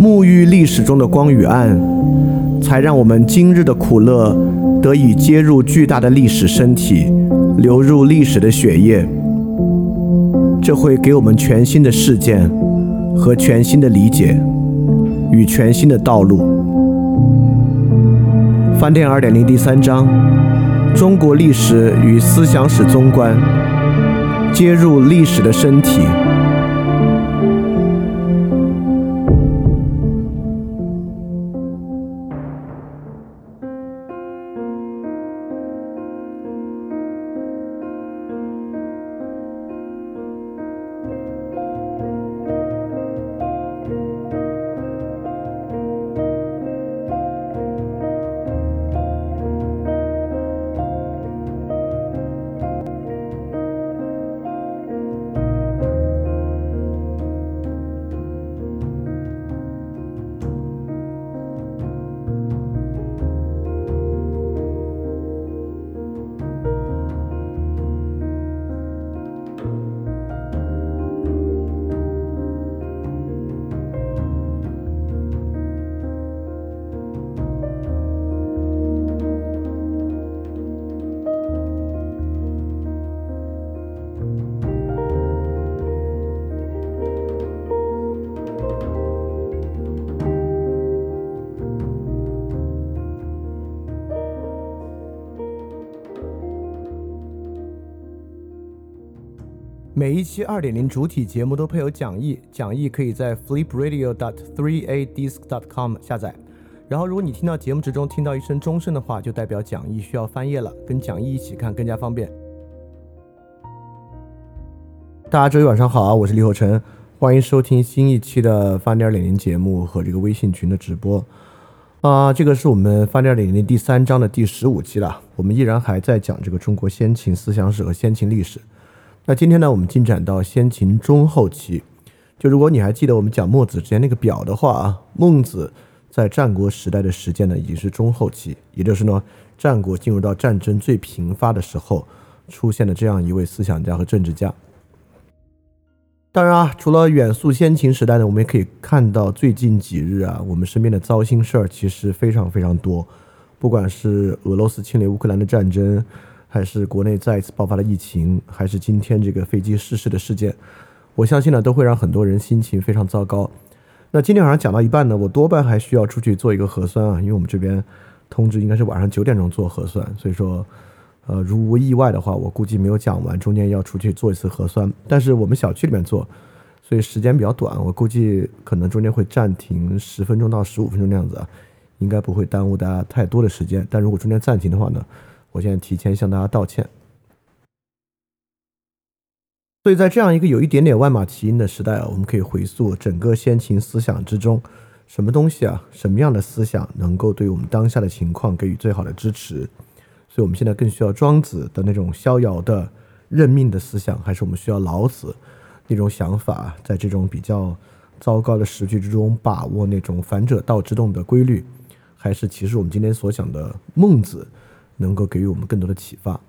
沐浴历史中的光与暗，才让我们今日的苦乐得以接入巨大的历史身体，流入历史的血液。这会给我们全新的事件和全新的理解与全新的道路。翻店二点零第三章：中国历史与思想史综观，接入历史的身体。每一期二点零主体节目都配有讲义，讲义可以在 flipradio.dot3adisc.dot.com 下载。然后，如果你听到节目之中听到一声钟声的话，就代表讲义需要翻页了，跟讲义一起看更加方便。大家周一晚上好啊，我是李厚成，欢迎收听新一期的翻点二点零节目和这个微信群的直播。啊，这个是我们翻点二点零第三章的第十五期了，我们依然还在讲这个中国先秦思想史和先秦历史。那今天呢，我们进展到先秦中后期。就如果你还记得我们讲墨子之前那个表的话啊，孟子在战国时代的时间呢，已经是中后期，也就是呢，战国进入到战争最频发的时候，出现的这样一位思想家和政治家。当然啊，除了远溯先秦时代呢，我们也可以看到最近几日啊，我们身边的糟心事儿其实非常非常多，不管是俄罗斯侵略乌克兰的战争。还是国内再一次爆发了疫情，还是今天这个飞机失事的事件，我相信呢都会让很多人心情非常糟糕。那今天晚上讲到一半呢，我多半还需要出去做一个核酸啊，因为我们这边通知应该是晚上九点钟做核酸，所以说，呃，如无意外的话，我估计没有讲完，中间要出去做一次核酸。但是我们小区里面做，所以时间比较短，我估计可能中间会暂停十分钟到十五分钟那样子啊，应该不会耽误大家太多的时间。但如果中间暂停的话呢？我现在提前向大家道歉。所以在这样一个有一点点万马齐喑的时代啊，我们可以回溯整个先秦思想之中，什么东西啊，什么样的思想能够对我们当下的情况给予最好的支持？所以我们现在更需要庄子的那种逍遥的认命的思想，还是我们需要老子那种想法，在这种比较糟糕的时局之中把握那种反者道之动的规律？还是其实我们今天所讲的孟子？能够给予我们更多的启发。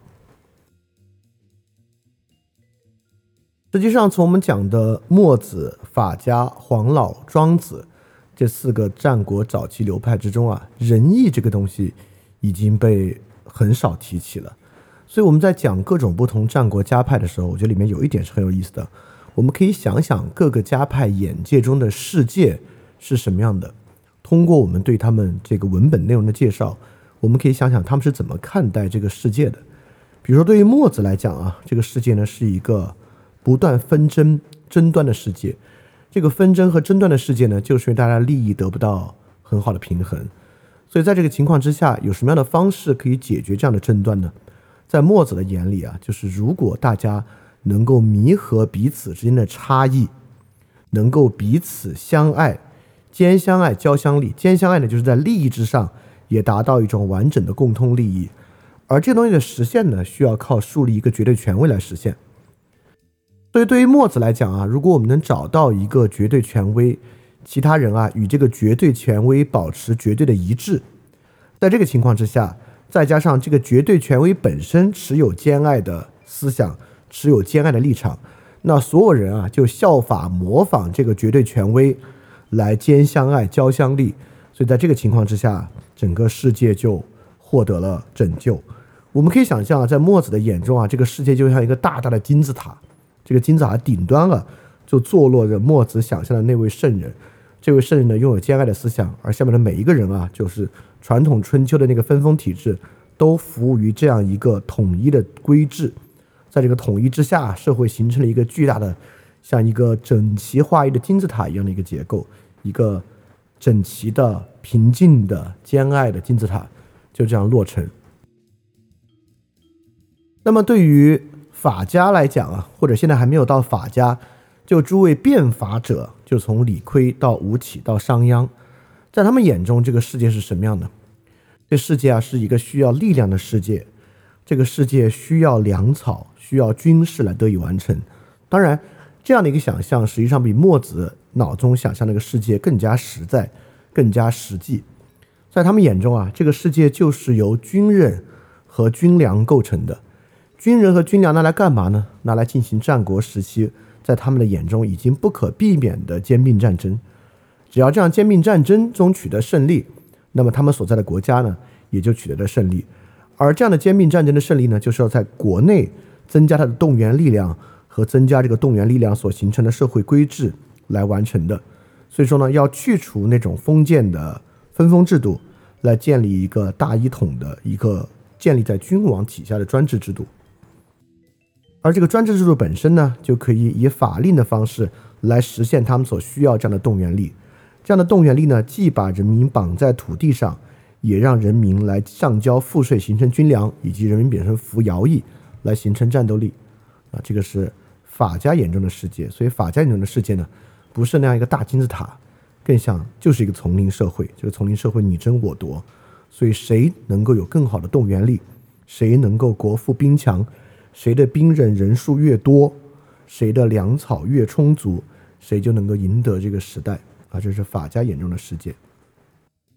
实际上，从我们讲的墨子、法家、黄老、庄子这四个战国早期流派之中啊，仁义这个东西已经被很少提起了。所以我们在讲各种不同战国家派的时候，我觉得里面有一点是很有意思的。我们可以想想各个家派眼界中的世界是什么样的，通过我们对他们这个文本内容的介绍。我们可以想想他们是怎么看待这个世界的。比如说，对于墨子来讲啊，这个世界呢是一个不断纷争、争端的世界。这个纷争和争端的世界呢，就是因为大家利益得不到很好的平衡。所以在这个情况之下，有什么样的方式可以解决这样的争端呢？在墨子的眼里啊，就是如果大家能够弥合彼此之间的差异，能够彼此相爱，兼相爱，交相利。兼相爱呢，就是在利益之上也达到一种完整的共通利益。而这东西的实现呢，需要靠树立一个绝对权威来实现。所以，对于墨子来讲啊，如果我们能找到一个绝对权威，其他人啊与这个绝对权威保持绝对的一致，在这个情况之下，再加上这个绝对权威本身持有兼爱的思想，持有兼爱的立场，那所有人啊就效法模仿这个绝对权威来兼相爱、交相利。所以，在这个情况之下，整个世界就获得了拯救。我们可以想象啊，在墨子的眼中啊，这个世界就像一个大大的金字塔，这个金字塔顶端啊，就坐落着墨子想象的那位圣人。这位圣人呢，拥有兼爱的思想，而下面的每一个人啊，就是传统春秋的那个分封体制，都服务于这样一个统一的规制。在这个统一之下，社会形成了一个巨大的，像一个整齐划一的金字塔一样的一个结构，一个整齐的、平静的、兼爱的金字塔，就这样落成。那么对于法家来讲啊，或者现在还没有到法家，就诸位变法者，就从李悝到吴起到商鞅，在他们眼中，这个世界是什么样的？这世界啊，是一个需要力量的世界，这个世界需要粮草，需要军事来得以完成。当然，这样的一个想象，实际上比墨子脑中想象那个世界更加实在，更加实际。在他们眼中啊，这个世界就是由军人和军粮构成的。军人和军粮拿来干嘛呢？拿来进行战国时期在他们的眼中已经不可避免的兼并战争。只要这样兼并战争中取得胜利，那么他们所在的国家呢也就取得了胜利。而这样的兼并战争的胜利呢，就是要在国内增加它的动员力量和增加这个动员力量所形成的社会规制来完成的。所以说呢，要去除那种封建的分封制度，来建立一个大一统的一个建立在君王体下的专制制度。而这个专制制度本身呢，就可以以法令的方式来实现他们所需要这样的动员力。这样的动员力呢，既把人民绑在土地上，也让人民来上交赋税，形成军粮，以及人民本身服徭役，来形成战斗力。啊，这个是法家眼中的世界。所以法家眼中的世界呢，不是那样一个大金字塔，更像就是一个丛林社会。这个丛林社会你争我夺，所以谁能够有更好的动员力，谁能够国富兵强。谁的兵刃人数越多，谁的粮草越充足，谁就能够赢得这个时代啊！这是法家眼中的世界。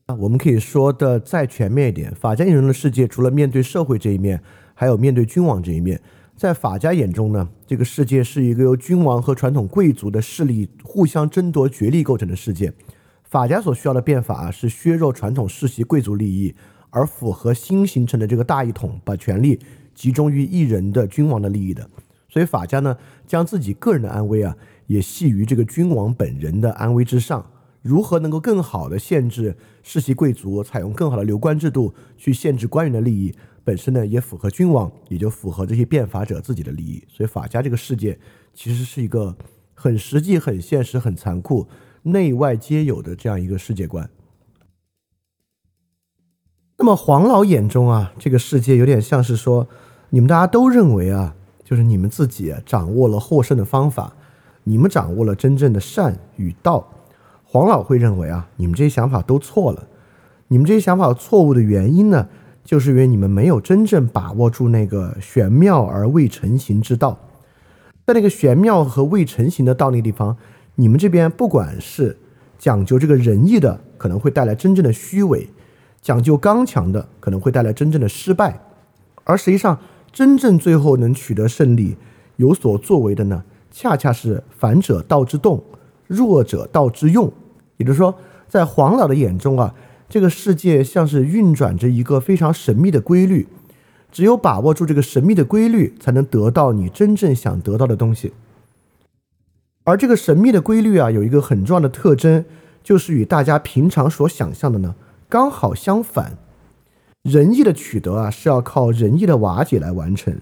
啊，我们可以说的再全面一点，法家眼中的世界除了面对社会这一面，还有面对君王这一面。在法家眼中呢，这个世界是一个由君王和传统贵族的势力互相争夺角力构成的世界。法家所需要的变法啊是削弱传统世袭贵族利益，而符合新形成的这个大一统，把权力。集中于一人的君王的利益的，所以法家呢，将自己个人的安危啊，也系于这个君王本人的安危之上。如何能够更好的限制世袭贵族，采用更好的流官制度去限制官员的利益，本身呢，也符合君王，也就符合这些变法者自己的利益。所以法家这个世界其实是一个很实际、很现实、很残酷、内外皆有的这样一个世界观。那么黄老眼中啊，这个世界有点像是说。你们大家都认为啊，就是你们自己掌握了获胜的方法，你们掌握了真正的善与道。黄老会认为啊，你们这些想法都错了。你们这些想法错误的原因呢，就是因为你们没有真正把握住那个玄妙而未成形之道。在那个玄妙和未成形的道那地方，你们这边不管是讲究这个仁义的，可能会带来真正的虚伪；讲究刚强的，可能会带来真正的失败。而实际上，真正最后能取得胜利、有所作为的呢，恰恰是反者道之动，弱者道之用。也就是说，在黄老的眼中啊，这个世界像是运转着一个非常神秘的规律，只有把握住这个神秘的规律，才能得到你真正想得到的东西。而这个神秘的规律啊，有一个很重要的特征，就是与大家平常所想象的呢，刚好相反。仁义的取得啊，是要靠仁义的瓦解来完成；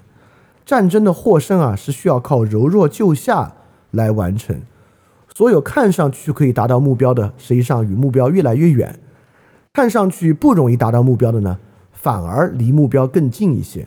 战争的获胜啊，是需要靠柔弱救下来完成。所有看上去可以达到目标的，实际上与目标越来越远；看上去不容易达到目标的呢，反而离目标更近一些。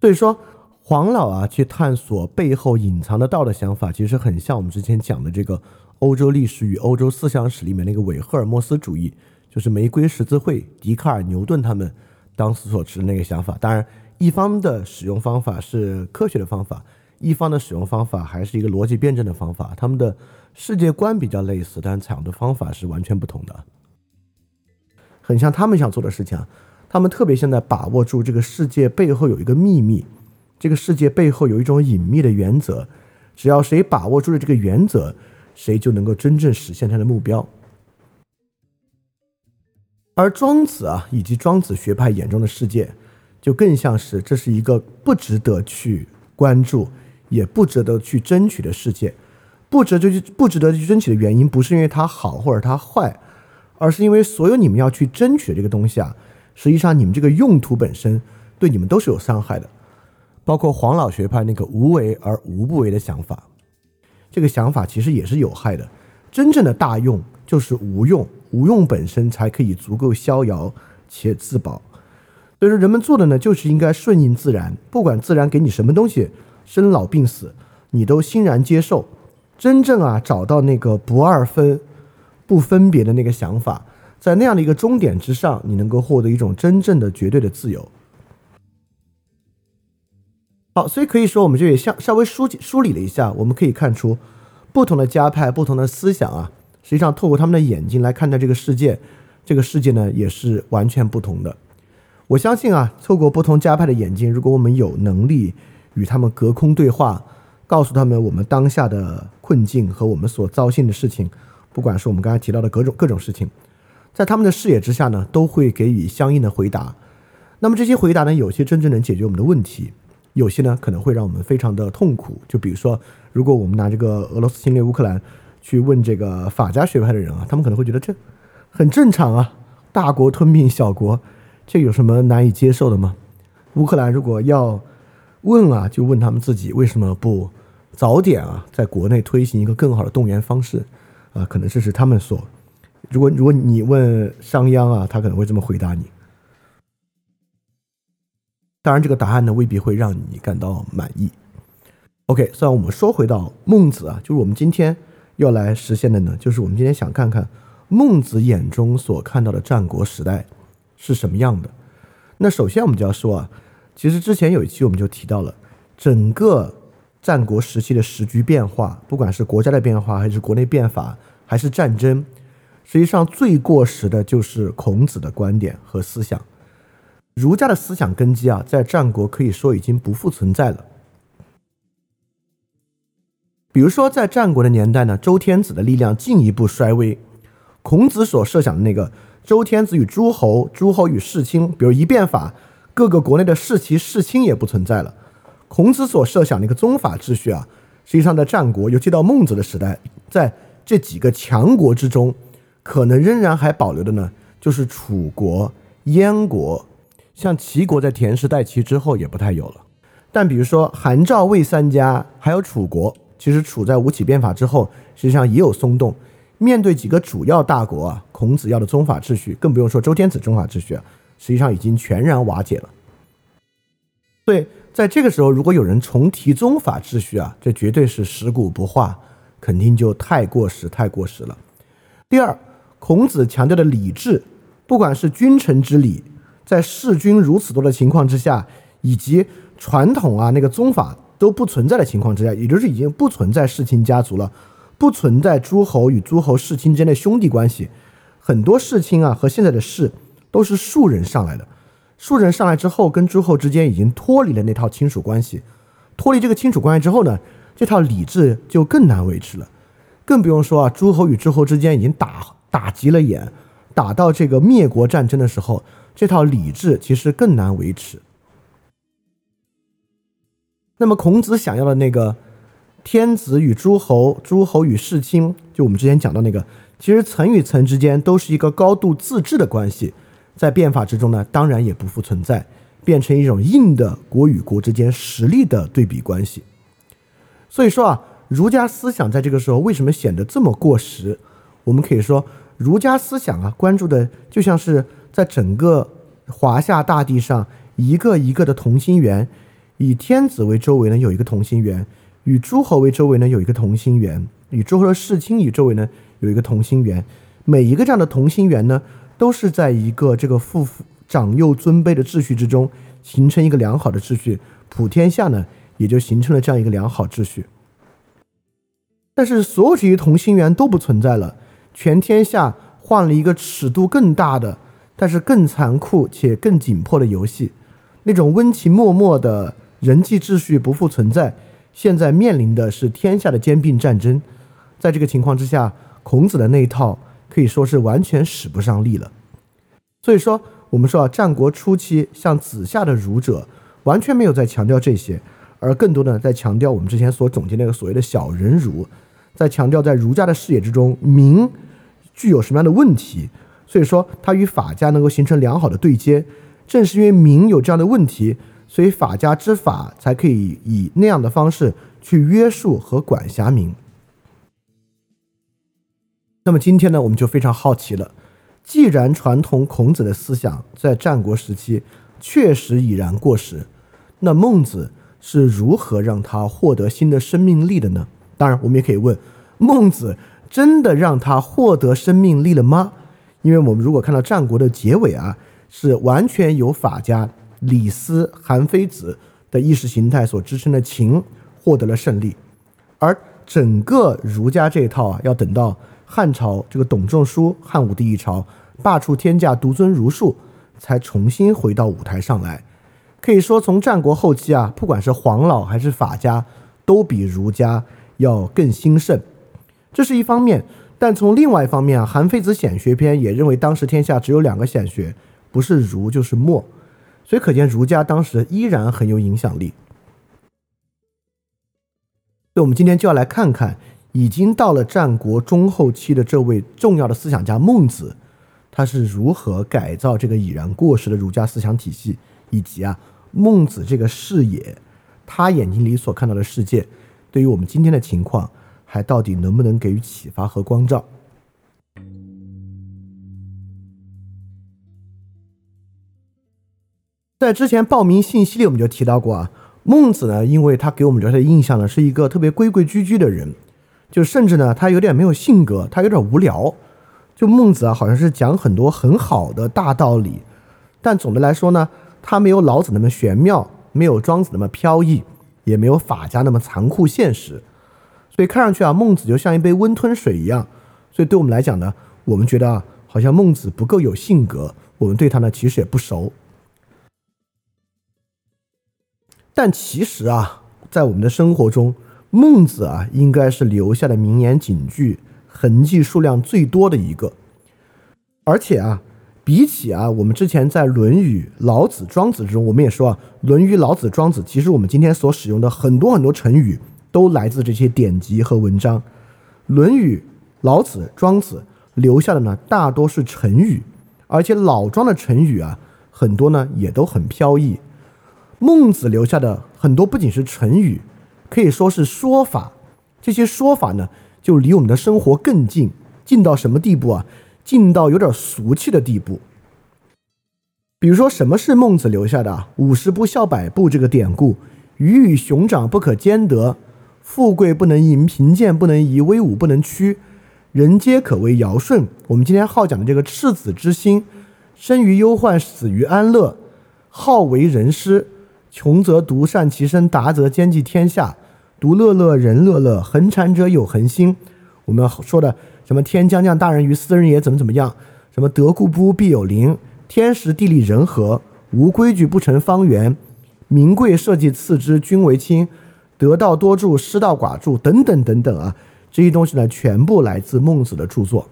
所以说，黄老啊，去探索背后隐藏的道的想法，其实很像我们之前讲的这个欧洲历史与欧洲思想史里面那个伪赫尔墨斯主义，就是玫瑰十字会、笛卡尔、牛顿他们当时所持的那个想法。当然，一方的使用方法是科学的方法，一方的使用方法还是一个逻辑辩证的方法。他们的世界观比较类似，但采用的方法是完全不同的。很像他们想做的事情啊，他们特别现在把握住这个世界背后有一个秘密，这个世界背后有一种隐秘的原则，只要谁把握住了这个原则。谁就能够真正实现他的目标。而庄子啊，以及庄子学派眼中的世界，就更像是这是一个不值得去关注，也不值得去争取的世界。不值得去不值得去争取的原因，不是因为它好或者它坏，而是因为所有你们要去争取的这个东西啊，实际上你们这个用途本身对你们都是有伤害的。包括黄老学派那个无为而无不为的想法。这个想法其实也是有害的。真正的大用就是无用，无用本身才可以足够逍遥且自保。所以说，人们做的呢，就是应该顺应自然，不管自然给你什么东西，生老病死，你都欣然接受。真正啊，找到那个不二分、不分别的那个想法，在那样的一个终点之上，你能够获得一种真正的绝对的自由。好，所以可以说，我们这也像稍微梳梳理了一下，我们可以看出，不同的家派、不同的思想啊，实际上透过他们的眼睛来看待这个世界，这个世界呢也是完全不同的。我相信啊，透过不同家派的眼睛，如果我们有能力与他们隔空对话，告诉他们我们当下的困境和我们所糟心的事情，不管是我们刚才提到的各种各种事情，在他们的视野之下呢，都会给予相应的回答。那么这些回答呢，有些真正能解决我们的问题。有些呢可能会让我们非常的痛苦，就比如说，如果我们拿这个俄罗斯侵略乌克兰去问这个法家学派的人啊，他们可能会觉得这很正常啊，大国吞并小国，这有什么难以接受的吗？乌克兰如果要问啊，就问他们自己为什么不早点啊，在国内推行一个更好的动员方式啊？可能这是他们所，如果如果你问商鞅啊，他可能会这么回答你。当然，这个答案呢未必会让你感到满意。OK，虽然我们说回到孟子啊，就是我们今天要来实现的呢，就是我们今天想看看孟子眼中所看到的战国时代是什么样的。那首先我们就要说啊，其实之前有一期我们就提到了整个战国时期的时局变化，不管是国家的变化，还是国内变法，还是战争，实际上最过时的就是孔子的观点和思想。儒家的思想根基啊，在战国可以说已经不复存在了。比如说，在战国的年代呢，周天子的力量进一步衰微。孔子所设想的那个周天子与诸侯、诸侯与世卿，比如一变法，各个国内的世袭、世卿也不存在了。孔子所设想的一个宗法秩序啊，实际上在战国，尤其到孟子的时代，在这几个强国之中，可能仍然还保留的呢，就是楚国、燕国。像齐国在田氏代齐之后也不太有了，但比如说韩赵魏三家，还有楚国，其实楚在吴起变法之后，实际上也有松动。面对几个主要大国啊，孔子要的宗法秩序，更不用说周天子宗法秩序啊，实际上已经全然瓦解了。对在这个时候，如果有人重提宗法秩序啊，这绝对是食古不化，肯定就太过时，太过时了。第二，孔子强调的礼制，不管是君臣之礼。在弑君如此多的情况之下，以及传统啊那个宗法都不存在的情况之下，也就是已经不存在世卿家族了，不存在诸侯与诸侯世卿之间的兄弟关系，很多世卿啊和现在的士都是庶人上来的，庶人上来之后跟诸侯之间已经脱离了那套亲属关系，脱离这个亲属关系之后呢，这套礼制就更难维持了，更不用说啊诸侯与诸侯之间已经打打急了眼，打到这个灭国战争的时候。这套礼制其实更难维持。那么孔子想要的那个天子与诸侯、诸侯与世卿，就我们之前讲到那个，其实层与层之间都是一个高度自治的关系，在变法之中呢，当然也不复存在，变成一种硬的国与国之间实力的对比关系。所以说啊，儒家思想在这个时候为什么显得这么过时？我们可以说，儒家思想啊，关注的就像是。在整个华夏大地上，一个一个的同心圆，以天子为周围呢有一个同心圆，与诸侯为周围呢有一个同心圆，宇宙和视氢宇周围呢有一个同心圆，每一个这样的同心圆呢，都是在一个这个父长幼尊卑的秩序之中形成一个良好的秩序，普天下呢也就形成了这样一个良好秩序。但是所有这些同心圆都不存在了，全天下换了一个尺度更大的，但是更残酷且更紧迫的游戏，那种温情脉脉的人际秩序不复存在。现在面临的是天下的兼并战争，在这个情况之下，孔子的那一套可以说是完全使不上力了。所以说，我们说啊，战国初期像子夏的儒者完全没有在强调这些，而更多的在强调我们之前所总结那个所谓的小人儒，在强调在儒家的视野之中，民具有什么样的问题。所以说，它与法家能够形成良好的对接。正是因为民有这样的问题。所以法家之法才可以以那样的方式去约束和管辖民。那么今天呢，我们就非常好奇了。既然传统孔子的思想在战国时期确实已然过时，那孟子是如何让他获得新的生命力的呢？当然，我们也可以问：孟子真的让他获得生命力了吗？因为我们如果看到战国的结尾啊，是完全由法家。李斯、韩非子的意识形态所支撑的秦获得了胜利，而整个儒家这一套啊，要等到汉朝这个董仲舒汉武帝一朝罢黜天下，独尊儒术，才重新回到舞台上来。可以说，从战国后期啊，不管是黄老还是法家，都比儒家要更兴盛。这是一方面，但从另外一方面啊，《韩非子·显学篇》也认为当时天下只有两个显学，不是儒就是墨。所以可见，儒家当时依然很有影响力。所以，我们今天就要来看看，已经到了战国中后期的这位重要的思想家孟子，他是如何改造这个已然过时的儒家思想体系，以及啊，孟子这个视野，他眼睛里所看到的世界，对于我们今天的情况，还到底能不能给予启发和光照？在之前报名信息里，我们就提到过啊，孟子呢，因为他给我们留下的印象呢，是一个特别规规矩矩的人，就甚至呢，他有点没有性格，他有点无聊。就孟子啊，好像是讲很多很好的大道理，但总的来说呢，他没有老子那么玄妙，没有庄子那么飘逸，也没有法家那么残酷现实。所以看上去啊，孟子就像一杯温吞水一样。所以对我们来讲呢，我们觉得啊，好像孟子不够有性格，我们对他呢，其实也不熟。但其实啊，在我们的生活中，孟子啊，应该是留下的名言警句痕迹数量最多的一个。而且啊，比起啊，我们之前在《论语》《老子》《庄子》中，我们也说啊，《论语》《老子》《庄子》，其实我们今天所使用的很多很多成语，都来自这些典籍和文章。《论语》《老子》《庄子》留下的呢，大多是成语，而且老庄的成语啊，很多呢也都很飘逸。孟子留下的很多不仅是成语，可以说是说法。这些说法呢，就离我们的生活更近，近到什么地步啊？近到有点俗气的地步。比如说，什么是孟子留下的“五十步笑百步”这个典故？“鱼与熊掌不可兼得，富贵不能淫，贫贱不能移，威武不能屈，人皆可为尧舜。”我们今天好讲的这个赤子之心，生于忧患，死于安乐，好为人师。穷则独善其身，达则兼济天下。独乐乐，人乐乐，恒产者有恒心。我们说的什么“天将降大任于斯人也”怎么怎么样？什么“得故不必有邻”？天时地利人和，无规矩不成方圆。名贵社稷次之，君为轻。得道多助，失道寡助，等等等等啊！这些东西呢，全部来自孟子的著作。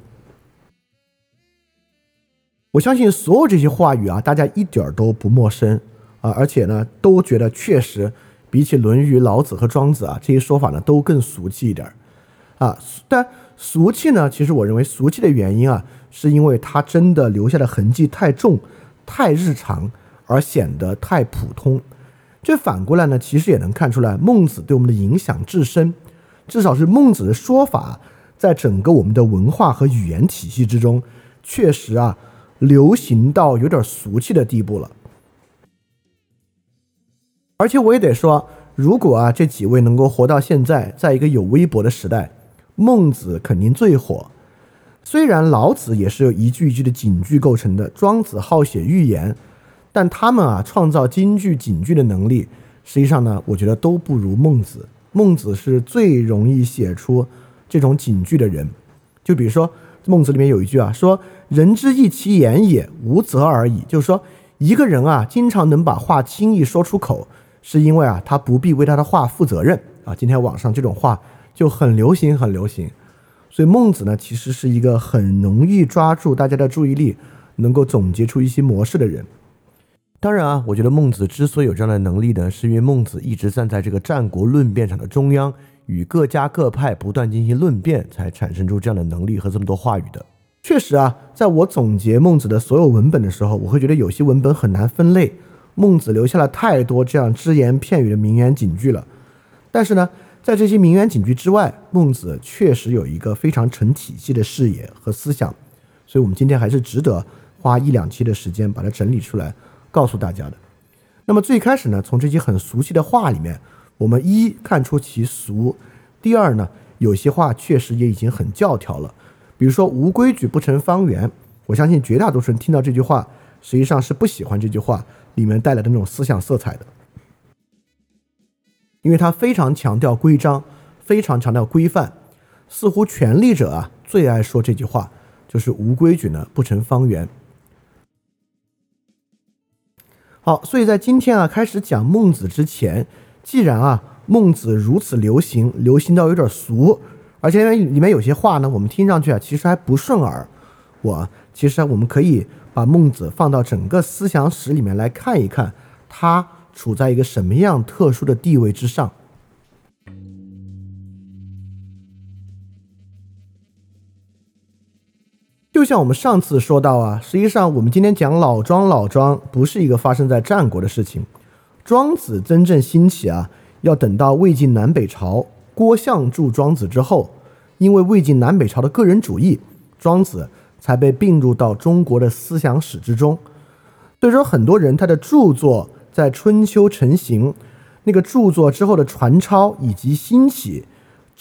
我相信所有这些话语啊，大家一点都不陌生。啊，而且呢，都觉得确实比起《论语》《老子》和《庄子》啊，这些说法呢，都更俗气一点儿。啊，但俗气呢，其实我认为俗气的原因啊，是因为它真的留下的痕迹太重、太日常，而显得太普通。这反过来呢，其实也能看出来孟子对我们的影响至深。至少是孟子的说法，在整个我们的文化和语言体系之中，确实啊，流行到有点俗气的地步了。而且我也得说，如果啊这几位能够活到现在，在一个有微博的时代，孟子肯定最火。虽然老子也是由一句一句的警句构成的，庄子好写寓言，但他们啊创造金句警句的能力，实际上呢，我觉得都不如孟子。孟子是最容易写出这种警句的人。就比如说孟子里面有一句啊，说“人之义其言也，无责而已”，就是说一个人啊，经常能把话轻易说出口，是因为啊，他不必为他的话负责任啊。今天网上这种话就很流行，很流行。所以孟子呢，其实是一个很容易抓住大家的注意力，能够总结出一些模式的人。当然啊，我觉得孟子之所以有这样的能力呢，是因为孟子一直站在这个战国论辩场的中央，与各家各派不断进行论辩，才产生出这样的能力和这么多话语的。确实啊，在我总结孟子的所有文本的时候，我会觉得有些文本很难分类。孟子留下了太多这样只言片语的名言警句了，但是呢。在这些名言警句之外，孟子确实有一个非常成体系的视野和思想，所以我们今天还是值得花一两期的时间把它整理出来，告诉大家的。那么最开始呢，从这些很熟悉的话里面，我们一看出其俗，第二呢，有些话确实也已经很教条了，比如说“无规矩不成方圆”，我相信绝大多数人听到这句话，实际上是不喜欢这句话里面带来的那种思想色彩的。因为他非常强调规章，非常强调规范，似乎权力者啊最爱说这句话，就是无规矩呢不成方圆。好，所以在今天啊开始讲孟子之前，既然啊孟子如此流行，流行到有点俗，而且里面有些话呢，我们听上去啊其实还不顺耳。我其实我们可以把孟子放到整个思想史里面来看一看，他。处在一个什么样特殊的地位之上？就像我们上次说到啊，实际上我们今天讲老庄，老庄不是一个发生在战国的事情。庄子真正兴起啊，要等到魏晋南北朝郭象著《庄子》之后，因为魏晋南北朝的个人主义，庄子才被并入到中国的思想史之中。所以说，很多人他的著作。在春秋成型，那个著作之后的传抄以及兴起，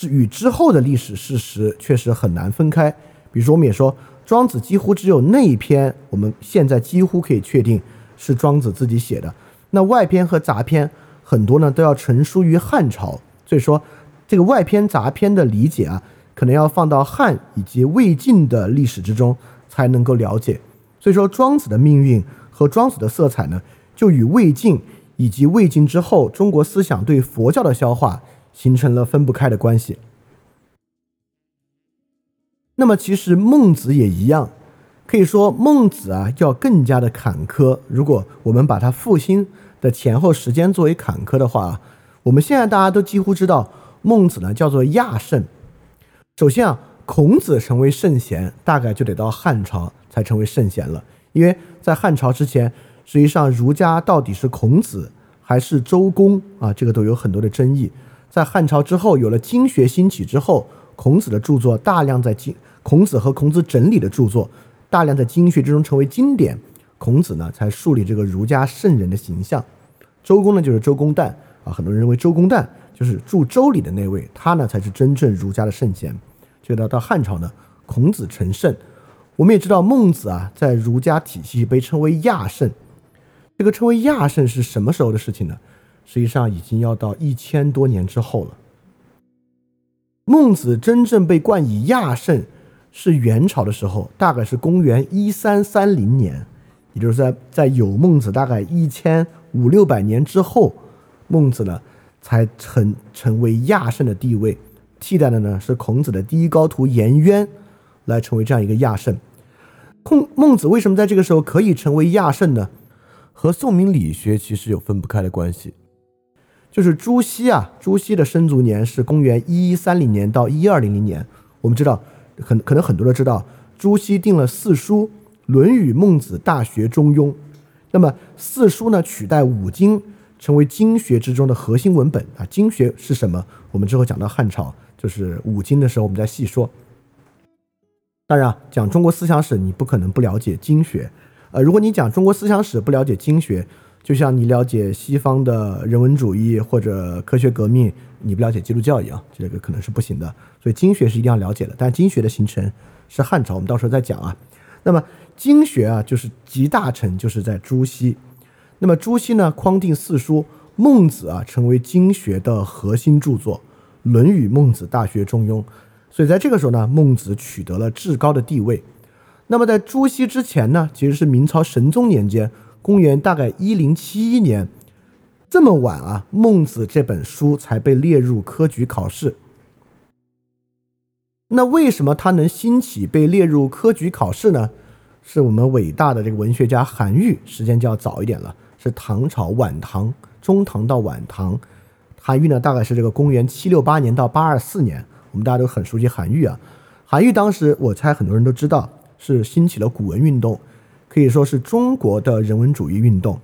与之后的历史事实确实很难分开。比如说，我们也说庄子几乎只有内篇，我们现在几乎可以确定是庄子自己写的。那外篇和杂篇很多呢，都要成书于汉朝。所以说，这个外篇杂篇的理解啊，可能要放到汉以及魏晋的历史之中才能够了解。所以说，庄子的命运和庄子的色彩呢？就与魏晋以及魏晋之后中国思想对佛教的消化形成了分不开的关系。那么，其实孟子也一样，可以说孟子啊要更加的坎坷。如果我们把他复兴的前后时间作为坎坷的话，我们现在大家都几乎知道孟子呢叫做亚圣。首先啊，孔子成为圣贤，大概就得到汉朝才成为圣贤了，因为在汉朝之前。实际上，儒家到底是孔子还是周公啊？这个都有很多的争议。在汉朝之后，有了经学兴起之后，孔子的著作大量在经，孔子和孔子整理的著作大量在经学之中成为经典。孔子呢，才树立这个儒家圣人的形象。周公呢，就是周公旦啊，很多人认为周公旦就是著《周礼》的那位，他呢才是真正儒家的圣贤。这个到到汉朝呢，孔子成圣。我们也知道孟子啊，在儒家体系被称为亚圣。这个称为亚圣是什么时候的事情呢？实际上已经要到一千多年之后了。孟子真正被冠以亚圣是元朝的时候，大概是公元一三三零年，也就是在在有孟子大概一千五六百年之后，孟子呢才成成为亚圣的地位，替代的呢是孔子的第一高徒颜渊来成为这样一个亚圣。孔孟子为什么在这个时候可以成为亚圣呢？和宋明理学其实有分不开的关系，就是朱熹啊，朱熹的生卒年是公元一一三零年到一二零零年。我们知道，很可能很多人知道，朱熹定了四书：《论语》《孟子》《大学》《中庸》。那么四书呢，取代五经，成为经学之中的核心文本啊。经学是什么？我们之后讲到汉朝，就是五经的时候，我们再细说。当然啊，讲中国思想史，你不可能不了解经学。呃，如果你讲中国思想史不了解经学，就像你了解西方的人文主义或者科学革命，你不了解基督教一样，这个可能是不行的。所以经学是一定要了解的，但经学的形成是汉朝，我们到时候再讲啊。那么经学啊，就是集大成，就是在朱熹。那么朱熹呢，匡定四书，孟子啊，成为经学的核心著作，《论语》《孟子》《大学》《中庸》。所以在这个时候呢，孟子取得了至高的地位。那么在朱熹之前呢，其实是明朝神宗年间，公元大概一零七一年，这么晚啊，孟子这本书才被列入科举考试。那为什么他能兴起被列入科举考试呢？是我们伟大的这个文学家韩愈，时间就要早一点了，是唐朝晚唐、中唐到晚唐。韩愈呢，大概是这个公元七六八年到八二四年。我们大家都很熟悉韩愈啊，韩愈当时我猜很多人都知道是兴起了古文运动，可以说是中国的人文主义运动。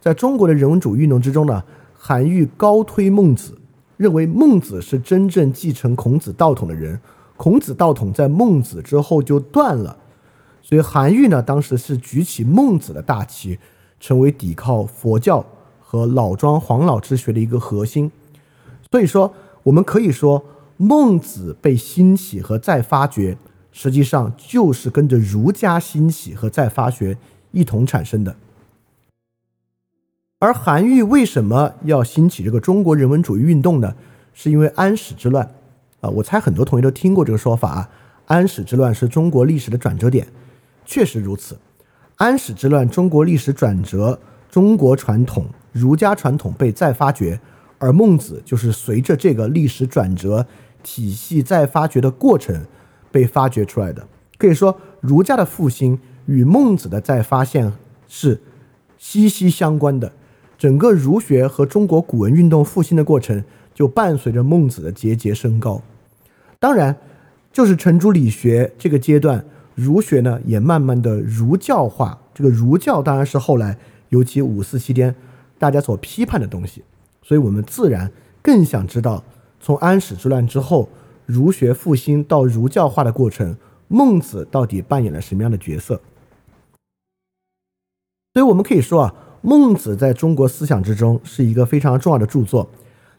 在中国的人文主义运动之中呢，韩愈高推孟子，认为孟子是真正继承孔子道统的人，孔子道统在孟子之后就断了，所以韩愈呢当时是举起孟子的大旗，成为抵抗佛教和老庄黄老之学的一个核心。所以说，我们可以说。孟子被兴起和再发掘，实际上就是跟着儒家兴起和再发掘一同产生的。而韩愈为什么要兴起这个中国人文主义运动呢？是因为安史之乱啊！我猜很多同学都听过这个说法啊。安史之乱是中国历史的转折点，确实如此。安史之乱，中国历史转折，中国传统儒家传统被再发掘，而孟子就是随着这个历史转折。体系再发掘的过程被发掘出来的，可以说儒家的复兴与孟子的再发现是息息相关的。整个儒学和中国古文运动复兴的过程就伴随着孟子的节节升高。当然，就是程朱理学这个阶段，儒学呢也慢慢的儒教化。这个儒教当然是后来尤其五四期间大家所批判的东西，所以我们自然更想知道。从安史之乱之后，儒学复兴到儒教化的过程，孟子到底扮演了什么样的角色？所以我们可以说啊，孟子在中国思想之中是一个非常重要的著作。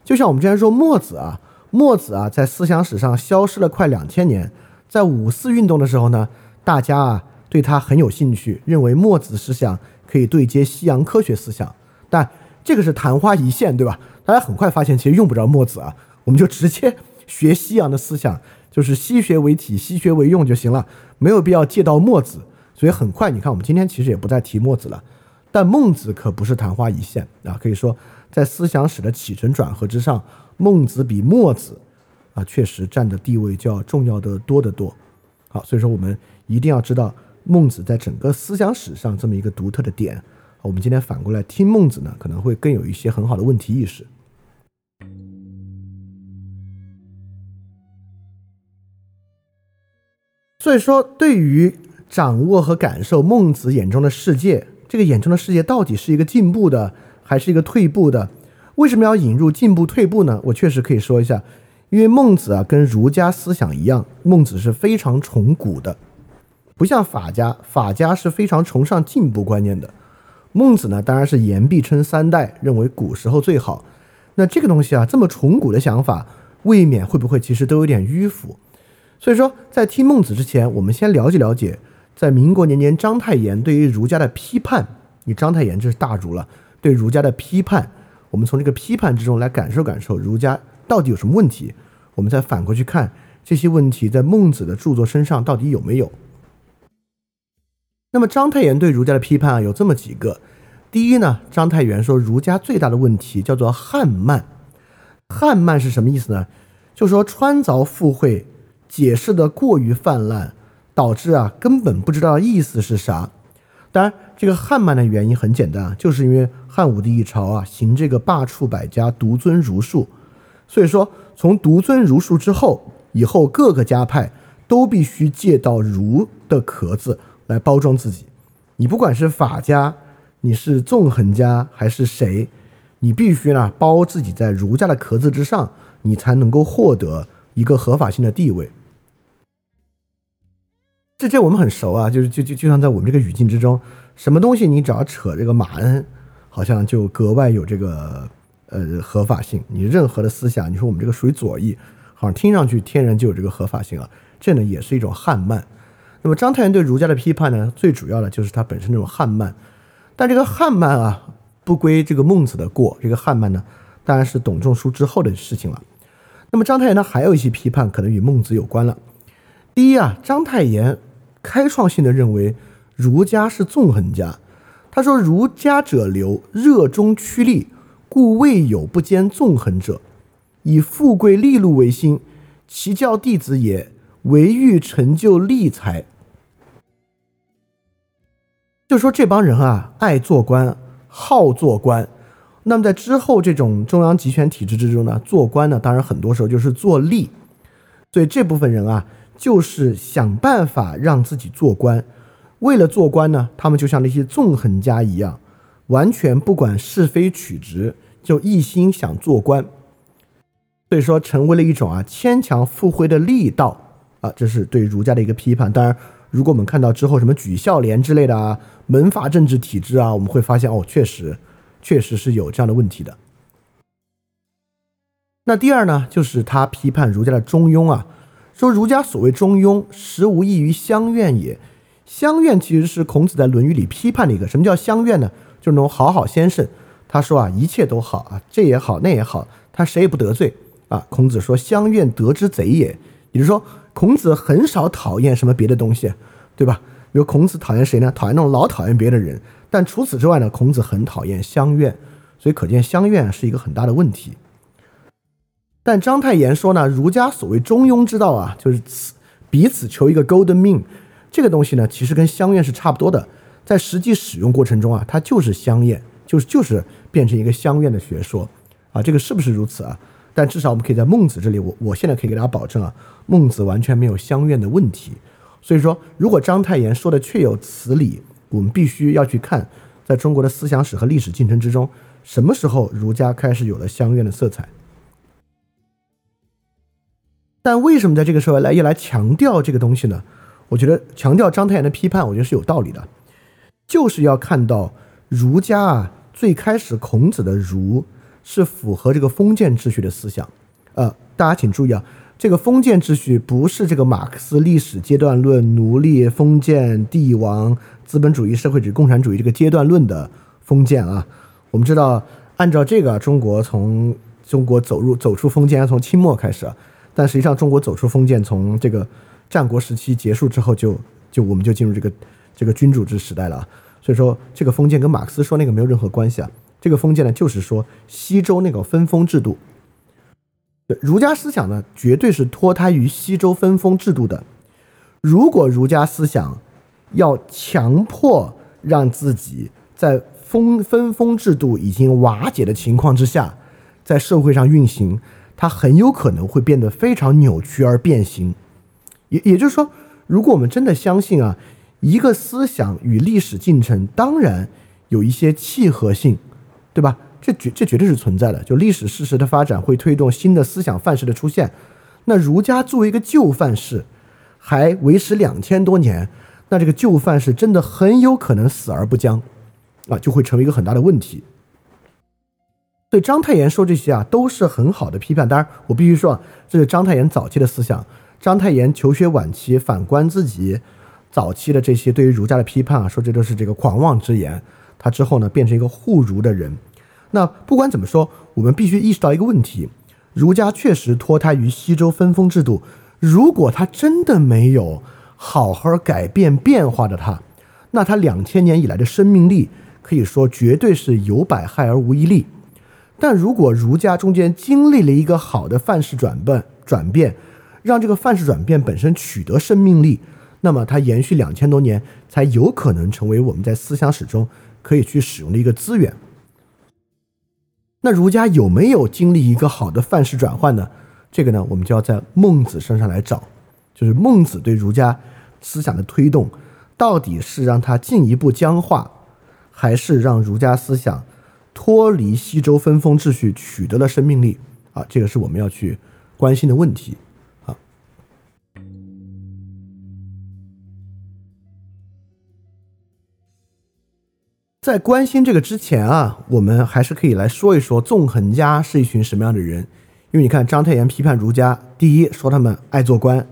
就像我们之前说墨子啊，墨子啊，在思想史上消失了快两千年，在五四运动的时候呢，大家啊对他很有兴趣，认为墨子思想可以对接西洋科学思想。但这个是昙花一现，对吧？大家很快发现，其实用不着墨子啊。我们就直接学西洋的思想，就是西学为体，西学为用就行了，没有必要借到墨子。所以很快，你看我们今天其实也不再提墨子了。但孟子可不是昙花一现啊，可以说在思想史的起承转合之上，孟子比墨子啊确实占的地位就要重要的多得多。好，所以说我们一定要知道孟子在整个思想史上这么一个独特的点。我们今天反过来听孟子呢，可能会更有一些很好的问题意识。所以说，对于掌握和感受孟子眼中的世界，这个眼中的世界到底是一个进步的，还是一个退步的？为什么要引入进步退步呢？我确实可以说一下，因为孟子啊，跟儒家思想一样，孟子是非常崇古的，不像法家，法家是非常崇尚进步观念的。孟子呢，当然是言必称三代，认为古时候最好。那这个东西啊，这么崇古的想法，未免会不会其实都有点迂腐？所以说，在听孟子之前，我们先了解了解，在民国年间章太炎对于儒家的批判。你章太炎这是大儒了，对儒家的批判，我们从这个批判之中来感受感受儒家到底有什么问题。我们再反过去看这些问题在孟子的著作身上到底有没有。那么章太炎对儒家的批判啊，有这么几个。第一呢，章太炎说儒家最大的问题叫做汉慢。汉慢是什么意思呢？就说穿凿附会。解释的过于泛滥，导致啊根本不知道意思是啥。当然，这个汉慢的原因很简单啊，就是因为汉武帝一朝啊行这个罢黜百家，独尊儒术。所以说，从独尊儒术之后，以后各个家派都必须借到儒的壳子来包装自己。你不管是法家，你是纵横家还是谁，你必须呢包自己在儒家的壳子之上，你才能够获得一个合法性的地位。这这我们很熟啊，就是就就就像在我们这个语境之中，什么东西你只要扯这个马恩，好像就格外有这个呃合法性。你任何的思想，你说我们这个属于左翼，好像听上去天然就有这个合法性啊。这呢也是一种汉漫。那么章太炎对儒家的批判呢，最主要的就是他本身这种汉慢。但这个汉慢啊，不归这个孟子的过。这个汉慢呢，当然是董仲舒之后的事情了。那么章太炎呢，还有一些批判可能与孟子有关了。第一啊，章太炎开创性的认为儒家是纵横家。他说：“儒家者流，热衷趋利，故未有不兼纵横者。以富贵利禄为心，其教弟子也，唯欲成就利才。”就说这帮人啊，爱做官，好做官。那么在之后这种中央集权体制之中呢，做官呢，当然很多时候就是做利。所以这部分人啊，就是想办法让自己做官。为了做官呢，他们就像那些纵横家一样，完全不管是非曲直，就一心想做官。所以说，成为了一种啊牵强附会的力道啊，这是对儒家的一个批判。当然，如果我们看到之后什么举孝廉之类的啊，门阀政治体制啊，我们会发现哦，确实，确实是有这样的问题的。那第二呢，就是他批判儒家的中庸啊，说儒家所谓中庸，实无异于乡愿也。乡愿其实是孔子在《论语》里批判的一个，什么叫乡愿呢？就是那种好好先生。他说啊，一切都好啊，这也好，那也好，他谁也不得罪啊。孔子说，乡愿得之贼也。也就是说，孔子很少讨厌什么别的东西，对吧？比如孔子讨厌谁呢？讨厌那种老讨厌别的人。但除此之外呢，孔子很讨厌乡愿，所以可见乡愿是一个很大的问题。但章太炎说呢，儒家所谓中庸之道啊，就是此彼此求一个 golden mean。这个东西呢，其实跟乡愿是差不多的，在实际使用过程中啊，它就是乡愿，就是就是变成一个乡愿的学说啊，这个是不是如此啊？但至少我们可以在孟子这里，我我现在可以给大家保证啊，孟子完全没有乡愿的问题。所以说，如果章太炎说的确有此理，我们必须要去看，在中国的思想史和历史进程之中，什么时候儒家开始有了乡愿的色彩？但为什么在这个时候来又来强调这个东西呢？我觉得强调章太炎的批判，我觉得是有道理的，就是要看到儒家啊，最开始孔子的儒是符合这个封建秩序的思想。呃，大家请注意啊，这个封建秩序不是这个马克思历史阶段论、奴隶、封建、帝王、资本主义、社会主义、共产主义这个阶段论的封建啊。我们知道，按照这个，中国从中国走入走出封建，从清末开始，但实际上中国走出封建从这个。战国时期结束之后，就就我们就进入这个这个君主制时代了。所以说，这个封建跟马克思说那个没有任何关系啊。这个封建呢，就是说西周那个分封制度。对儒家思想呢，绝对是脱胎于西周分封制度的。如果儒家思想要强迫让自己在封分封制度已经瓦解的情况之下，在社会上运行，它很有可能会变得非常扭曲而变形。也也就是说，如果我们真的相信啊，一个思想与历史进程当然有一些契合性，对吧？这绝这绝对是存在的。就历史事实的发展会推动新的思想范式的出现。那儒家作为一个旧范式，还维持两千多年，那这个旧范式真的很有可能死而不僵啊，就会成为一个很大的问题。对章太炎说这些啊，都是很好的批判。当然，我必须说，这是章太炎早期的思想。章太炎求学晚期，反观自己早期的这些对于儒家的批判啊，说这都是这个狂妄之言。他之后呢，变成一个护儒的人。那不管怎么说，我们必须意识到一个问题：儒家确实脱胎于西周分封制度。如果他真的没有好好改变变化的他，那他两千年以来的生命力可以说绝对是有百害而无一利。但如果儒家中间经历了一个好的范式转变，转变。让这个范式转变本身取得生命力，那么它延续两千多年，才有可能成为我们在思想史中可以去使用的一个资源。那儒家有没有经历一个好的范式转换呢？这个呢，我们就要在孟子身上来找，就是孟子对儒家思想的推动，到底是让他进一步僵化，还是让儒家思想脱离西周分封秩序，取得了生命力？啊，这个是我们要去关心的问题。在关心这个之前啊，我们还是可以来说一说纵横家是一群什么样的人。因为你看，章太炎批判儒家，第一说他们爱做官，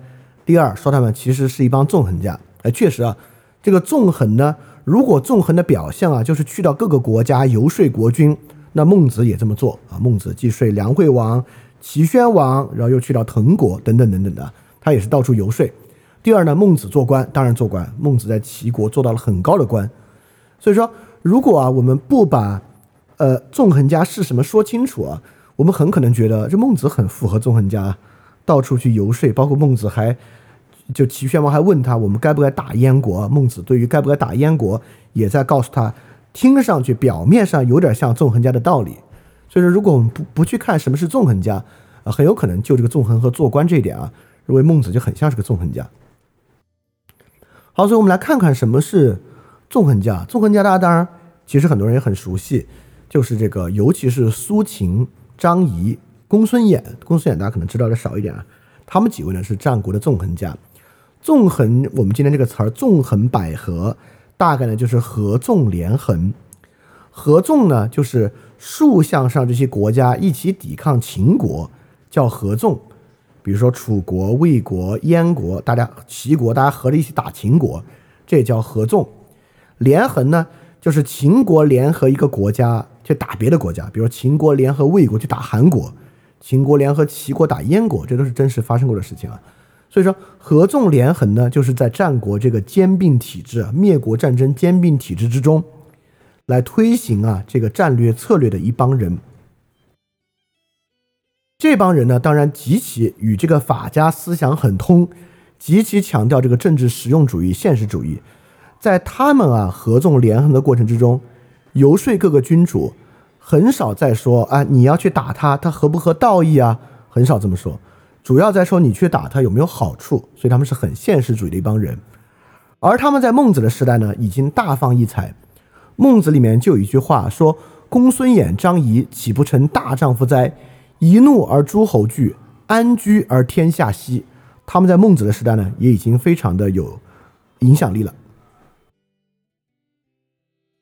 第二说他们其实是一帮纵横家。哎，确实啊，这个纵横呢，如果纵横的表象啊，就是去到各个国家游说国君，那孟子也这么做啊。孟子既说梁惠王、齐宣王，然后又去到滕国等等等等的，他也是到处游说。第二呢，孟子做官，当然做官，孟子在齐国做到了很高的官，所以说。如果啊，我们不把，呃，纵横家是什么说清楚啊，我们很可能觉得这孟子很符合纵横家，到处去游说，包括孟子还，就齐宣王还问他，我们该不该打燕国？孟子对于该不该打燕国，也在告诉他，听上去表面上有点像纵横家的道理。所以说，如果我们不不去看什么是纵横家，啊，很有可能就这个纵横和做官这一点啊，认为孟子就很像是个纵横家。好，所以我们来看看什么是。纵横家，纵横家，大家当然其实很多人也很熟悉，就是这个，尤其是苏秦、张仪、公孙衍。公孙衍大家可能知道的少一点啊，他们几位呢是战国的纵横家。纵横，我们今天这个词儿“纵横捭阖”，大概呢就是合纵连横。合纵呢就是竖向上这些国家一起抵抗秦国，叫合纵。比如说楚国、魏国、燕国，大家齐国，大家合着一起打秦国，这叫合纵。连横呢，就是秦国联合一个国家去打别的国家，比如秦国联合魏国去打韩国，秦国联合齐国打燕国，这都是真实发生过的事情啊。所以说，合纵连横呢，就是在战国这个兼并体制、灭国战争兼并体制之中，来推行啊这个战略策略的一帮人。这帮人呢，当然极其与这个法家思想很通，极其强调这个政治实用主义、现实主义。在他们啊合纵连横的过程之中，游说各个君主，很少再说啊你要去打他，他合不合道义啊？很少这么说，主要在说你去打他有没有好处。所以他们是很现实主义的一帮人。而他们在孟子的时代呢，已经大放异彩。孟子里面就有一句话说：“公孙衍、张仪岂不成大丈夫哉？一怒而诸侯惧，安居而天下息。”他们在孟子的时代呢，也已经非常的有影响力了。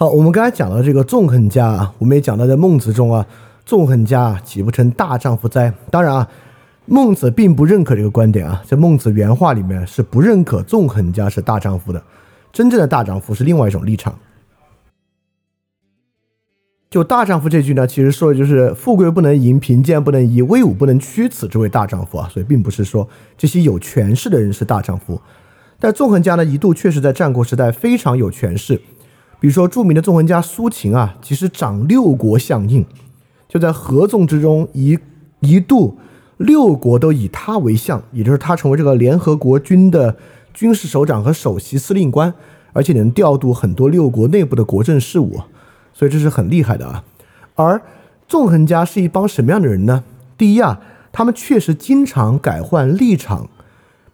好，我们刚才讲到这个纵横家啊，我们也讲到在孟子中啊，纵横家岂不成大丈夫哉？当然啊，孟子并不认可这个观点啊，在孟子原话里面是不认可纵横家是大丈夫的，真正的大丈夫是另外一种立场。就大丈夫这句呢，其实说的就是富贵不能淫，贫贱不能移，威武不能屈，此之谓大丈夫啊。所以并不是说这些有权势的人是大丈夫，但纵横家呢，一度确实在战国时代非常有权势。比如说，著名的纵横家苏秦啊，其实掌六国相印，就在合纵之中，一一度六国都以他为相，也就是他成为这个联合国军的军事首长和首席司令官，而且能调度很多六国内部的国政事务，所以这是很厉害的啊。而纵横家是一帮什么样的人呢？第一啊，他们确实经常改换立场，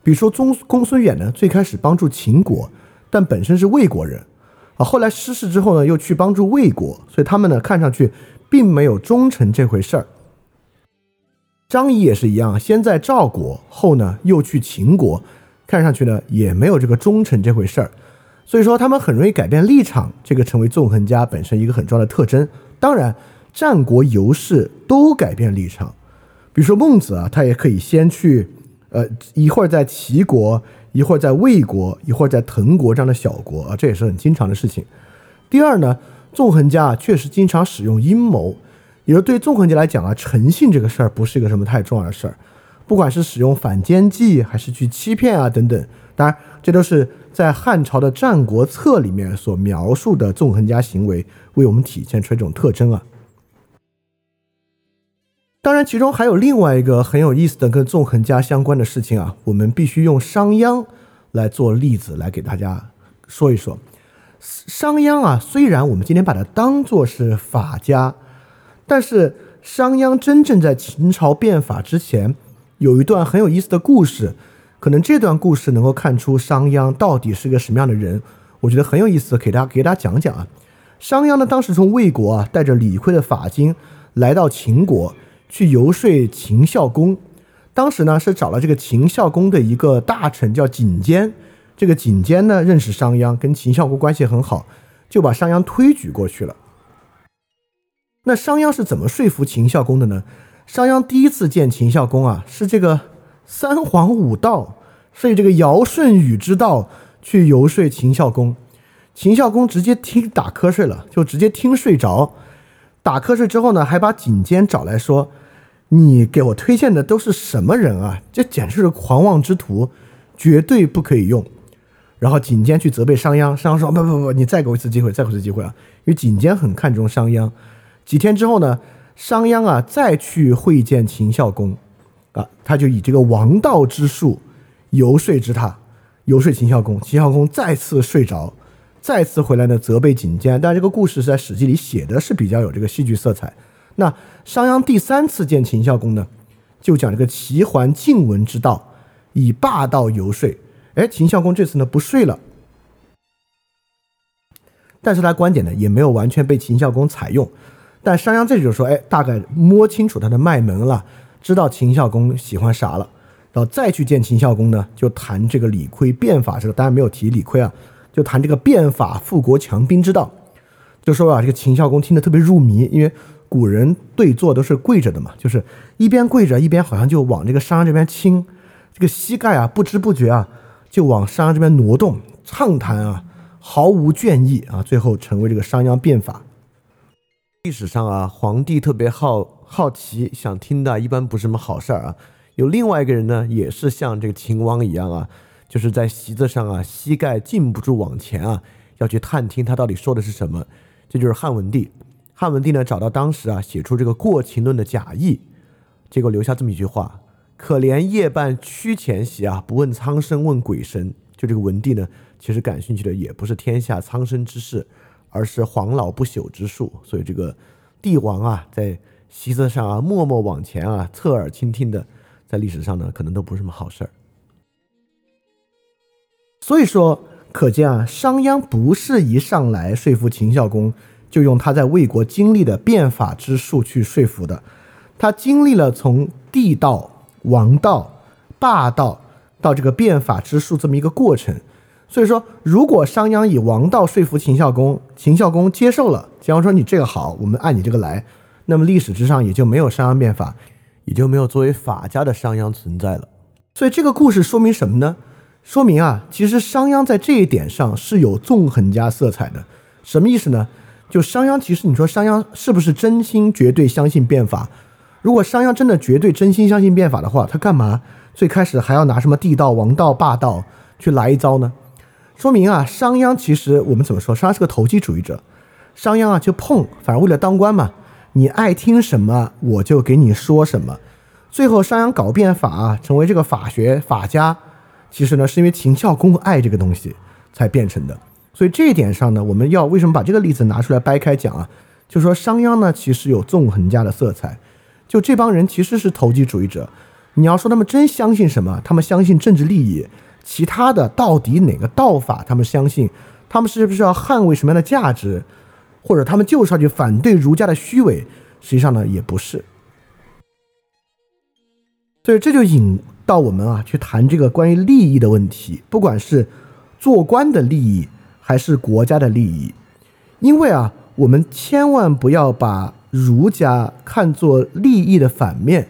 比如说公公孙远呢，最开始帮助秦国，但本身是魏国人。啊，后来失势之后呢，又去帮助魏国，所以他们呢看上去并没有忠诚这回事儿。张仪也是一样，先在赵国，后呢又去秦国，看上去呢也没有这个忠诚这回事儿。所以说他们很容易改变立场，这个成为纵横家本身一个很重要的特征。当然，战国游士都改变立场，比如说孟子啊，他也可以先去，呃，一会儿在齐国。一会儿在魏国，一会儿在滕国这样的小国啊，这也是很经常的事情。第二呢，纵横家确实经常使用阴谋，也就对纵横家来讲啊，诚信这个事儿不是一个什么太重要的事儿。不管是使用反间计，还是去欺骗啊等等，当然这都是在汉朝的《战国策》里面所描述的纵横家行为，为我们体现出这种特征啊。当然，其中还有另外一个很有意思的跟纵横家相关的事情啊，我们必须用商鞅来做例子来给大家说一说。商鞅啊，虽然我们今天把它当作是法家，但是商鞅真正在秦朝变法之前，有一段很有意思的故事，可能这段故事能够看出商鞅到底是个什么样的人，我觉得很有意思，给大家给大家讲讲啊。商鞅呢，当时从魏国啊带着李悝的法经来到秦国。去游说秦孝公，当时呢是找了这个秦孝公的一个大臣叫景监，这个景监呢认识商鞅，跟秦孝公关系很好，就把商鞅推举过去了。那商鞅是怎么说服秦孝公的呢？商鞅第一次见秦孝公啊，是这个三皇五道，是以这个尧舜禹之道去游说秦孝公。秦孝公直接听打瞌睡了，就直接听睡着。打瞌睡之后呢，还把景监找来说：“你给我推荐的都是什么人啊？这简直是狂妄之徒，绝对不可以用。”然后景监去责备商鞅，商鞅说：“不不不，你再给我一次机会，再给我一次机会啊！”因为景监很看重商鞅。几天之后呢？商鞅啊，再去会见秦孝公，啊，他就以这个王道之术游说之他，游说秦孝公。秦孝公再次睡着，再次回来呢，责备景监。但这个故事是在《史记》里写的，是比较有这个戏剧色彩。那商鞅第三次见秦孝公呢，就讲这个齐桓晋文之道，以霸道游说。哎，秦孝公这次呢不睡了，但是他观点呢也没有完全被秦孝公采用。但商鞅这就说：“哎，大概摸清楚他的脉门了，知道秦孝公喜欢啥了，然后再去见秦孝公呢，就谈这个李悝变法这个，当然没有提李悝啊，就谈这个变法富国强兵之道。就说啊，这个秦孝公听得特别入迷，因为古人对坐都是跪着的嘛，就是一边跪着一边好像就往这个商鞅这边倾，这个膝盖啊不知不觉啊就往商鞅这边挪动，畅谈啊，毫无倦意啊，最后成为这个商鞅变法。”历史上啊，皇帝特别好好奇，想听的一般不是什么好事儿啊。有另外一个人呢，也是像这个秦王一样啊，就是在席子上啊，膝盖禁不住往前啊，要去探听他到底说的是什么。这就是汉文帝。汉文帝呢，找到当时啊，写出这个《过秦论》的贾谊，结果留下这么一句话：“可怜夜半屈前席啊，不问苍生问鬼神。”就这个文帝呢，其实感兴趣的也不是天下苍生之事。而是黄老不朽之术，所以这个帝王啊，在席子上啊，默默往前啊，侧耳倾听的，在历史上呢，可能都不是什么好事儿。所以说，可见啊，商鞅不是一上来说服秦孝公就用他在魏国经历的变法之术去说服的，他经历了从帝道、王道、霸道到这个变法之术这么一个过程。所以说，如果商鞅以王道说服秦孝公，秦孝公接受了，假如说你这个好，我们按你这个来，那么历史之上也就没有商鞅变法，也就没有作为法家的商鞅存在了。所以这个故事说明什么呢？说明啊，其实商鞅在这一点上是有纵横家色彩的。什么意思呢？就商鞅其实你说商鞅是不是真心绝对相信变法？如果商鞅真的绝对真心相信变法的话，他干嘛最开始还要拿什么地道、王道、霸道去来一招呢？说明啊，商鞅其实我们怎么说？商鞅是个投机主义者。商鞅啊，就碰，反正为了当官嘛，你爱听什么我就给你说什么。最后商鞅搞变法，成为这个法学法家，其实呢是因为秦孝公爱这个东西才变成的。所以这一点上呢，我们要为什么把这个例子拿出来掰开讲啊？就是说商鞅呢，其实有纵横家的色彩。就这帮人其实是投机主义者。你要说他们真相信什么？他们相信政治利益。其他的到底哪个道法他们相信？他们是不是要捍卫什么样的价值？或者他们就是要去反对儒家的虚伪？实际上呢，也不是。所以这就引到我们啊，去谈这个关于利益的问题，不管是做官的利益还是国家的利益，因为啊，我们千万不要把儒家看作利益的反面。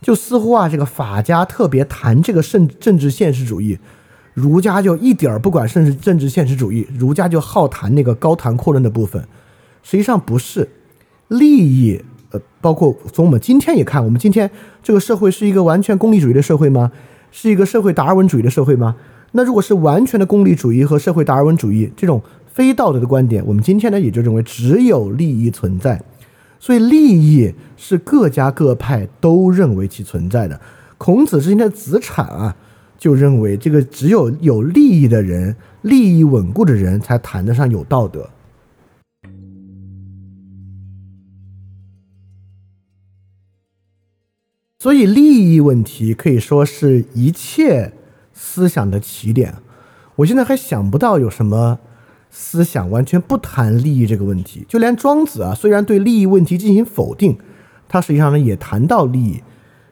就似乎啊，这个法家特别谈这个政政治现实主义，儒家就一点儿不管政治政治现实主义，儒家就好谈那个高谈阔论的部分。实际上不是利益，呃，包括从我们今天也看，我们今天这个社会是一个完全功利主义的社会吗？是一个社会达尔文主义的社会吗？那如果是完全的功利主义和社会达尔文主义这种非道德的观点，我们今天呢也就认为只有利益存在。所以利益是各家各派都认为其存在的。孔子之前的子产啊，就认为这个只有有利益的人、利益稳固的人才谈得上有道德。所以利益问题可以说是一切思想的起点。我现在还想不到有什么。思想完全不谈利益这个问题，就连庄子啊，虽然对利益问题进行否定，他实际上呢也谈到利益。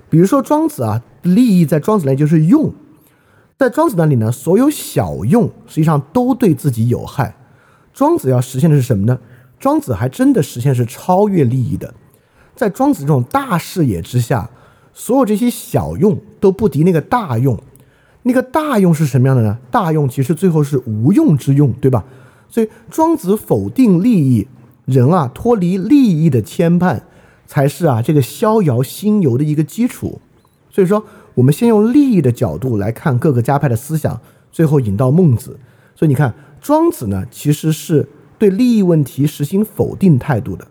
比如说庄子啊，利益在庄子那就是用，在庄子那里呢，所有小用实际上都对自己有害。庄子要实现的是什么呢？庄子还真的实现是超越利益的，在庄子这种大视野之下，所有这些小用都不敌那个大用。那个大用是什么样的呢？大用其实最后是无用之用，对吧？所以庄子否定利益，人啊脱离利益的牵绊，才是啊这个逍遥心游的一个基础。所以说，我们先用利益的角度来看各个家派的思想，最后引到孟子。所以你看，庄子呢其实是对利益问题实行否定态度的。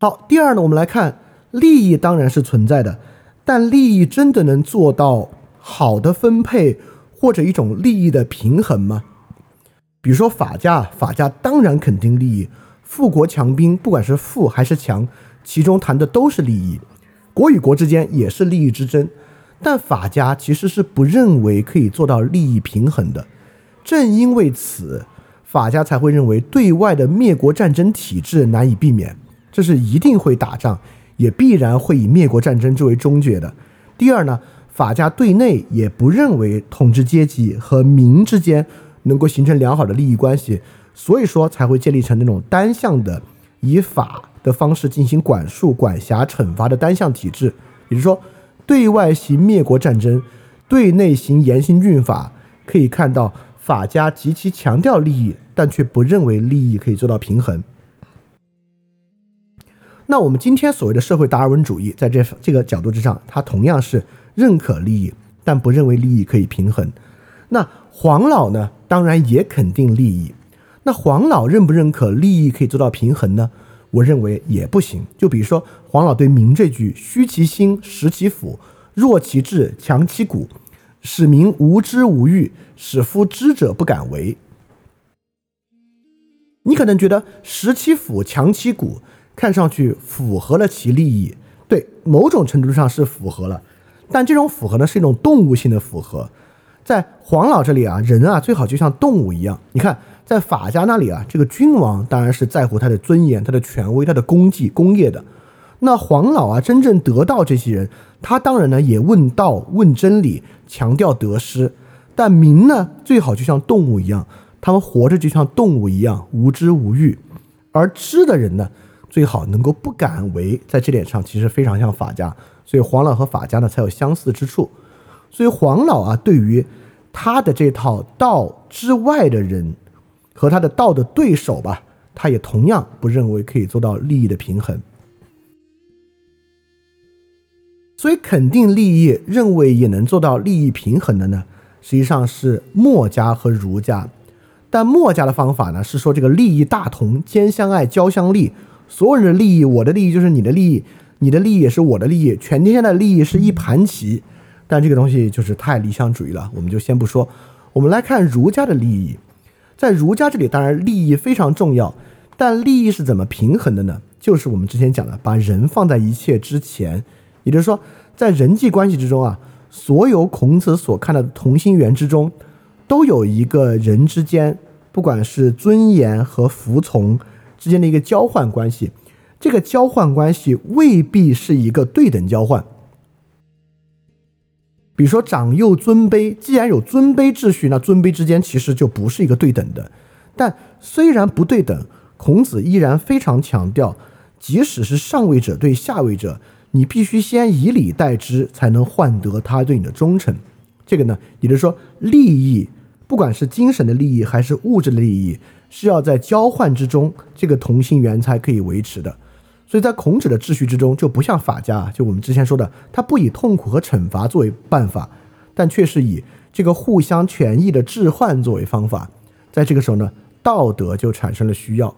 好，第二呢，我们来看利益当然是存在的。但利益真的能做到好的分配或者一种利益的平衡吗？比如说法家，法家当然肯定利益，富国强兵，不管是富还是强，其中谈的都是利益，国与国之间也是利益之争。但法家其实是不认为可以做到利益平衡的，正因为此，法家才会认为对外的灭国战争体制难以避免，这是一定会打仗。也必然会以灭国战争作为终结的。第二呢，法家对内也不认为统治阶级和民之间能够形成良好的利益关系，所以说才会建立成那种单向的以法的方式进行管束、管辖、惩罚的单向体制。也就是说，对外行灭国战争，对内行严刑峻法。可以看到，法家极其强调利益，但却不认为利益可以做到平衡。那我们今天所谓的社会达尔文主义，在这这个角度之上，它同样是认可利益，但不认为利益可以平衡。那黄老呢？当然也肯定利益。那黄老认不认可利益可以做到平衡呢？我认为也不行。就比如说黄老对民这句“虚其心，实其腹，弱其志，强其骨，使民无知无欲，使夫知者不敢为”。你可能觉得“实其腹，强其骨”。看上去符合了其利益，对某种程度上是符合了，但这种符合呢是一种动物性的符合。在黄老这里啊，人啊最好就像动物一样。你看，在法家那里啊，这个君王当然是在乎他的尊严、他的权威、他的功绩、功业的。那黄老啊，真正得到这些人，他当然呢也问道、问真理，强调得失。但民呢，最好就像动物一样，他们活着就像动物一样无知无欲，而知的人呢？最好能够不敢为，在这点上其实非常像法家，所以黄老和法家呢才有相似之处。所以黄老啊，对于他的这套道之外的人和他的道的对手吧，他也同样不认为可以做到利益的平衡。所以肯定利益，认为也能做到利益平衡的呢，实际上是墨家和儒家。但墨家的方法呢，是说这个利益大同，兼相爱，交相利。所有人的利益，我的利益就是你的利益，你的利益也是我的利益，全天下的利益是一盘棋。但这个东西就是太理想主义了，我们就先不说。我们来看儒家的利益，在儒家这里，当然利益非常重要，但利益是怎么平衡的呢？就是我们之前讲的，把人放在一切之前。也就是说，在人际关系之中啊，所有孔子所看到的同心圆之中，都有一个人之间，不管是尊严和服从。之间的一个交换关系，这个交换关系未必是一个对等交换。比如说长幼尊卑，既然有尊卑秩序，那尊卑之间其实就不是一个对等的。但虽然不对等，孔子依然非常强调，即使是上位者对下位者，你必须先以礼待之，才能换得他对你的忠诚。这个呢，也就是说，利益，不管是精神的利益还是物质的利益。是要在交换之中，这个同心圆才可以维持的。所以在孔子的秩序之中，就不像法家，就我们之前说的，他不以痛苦和惩罚作为办法，但却是以这个互相权益的置换作为方法。在这个时候呢，道德就产生了需要。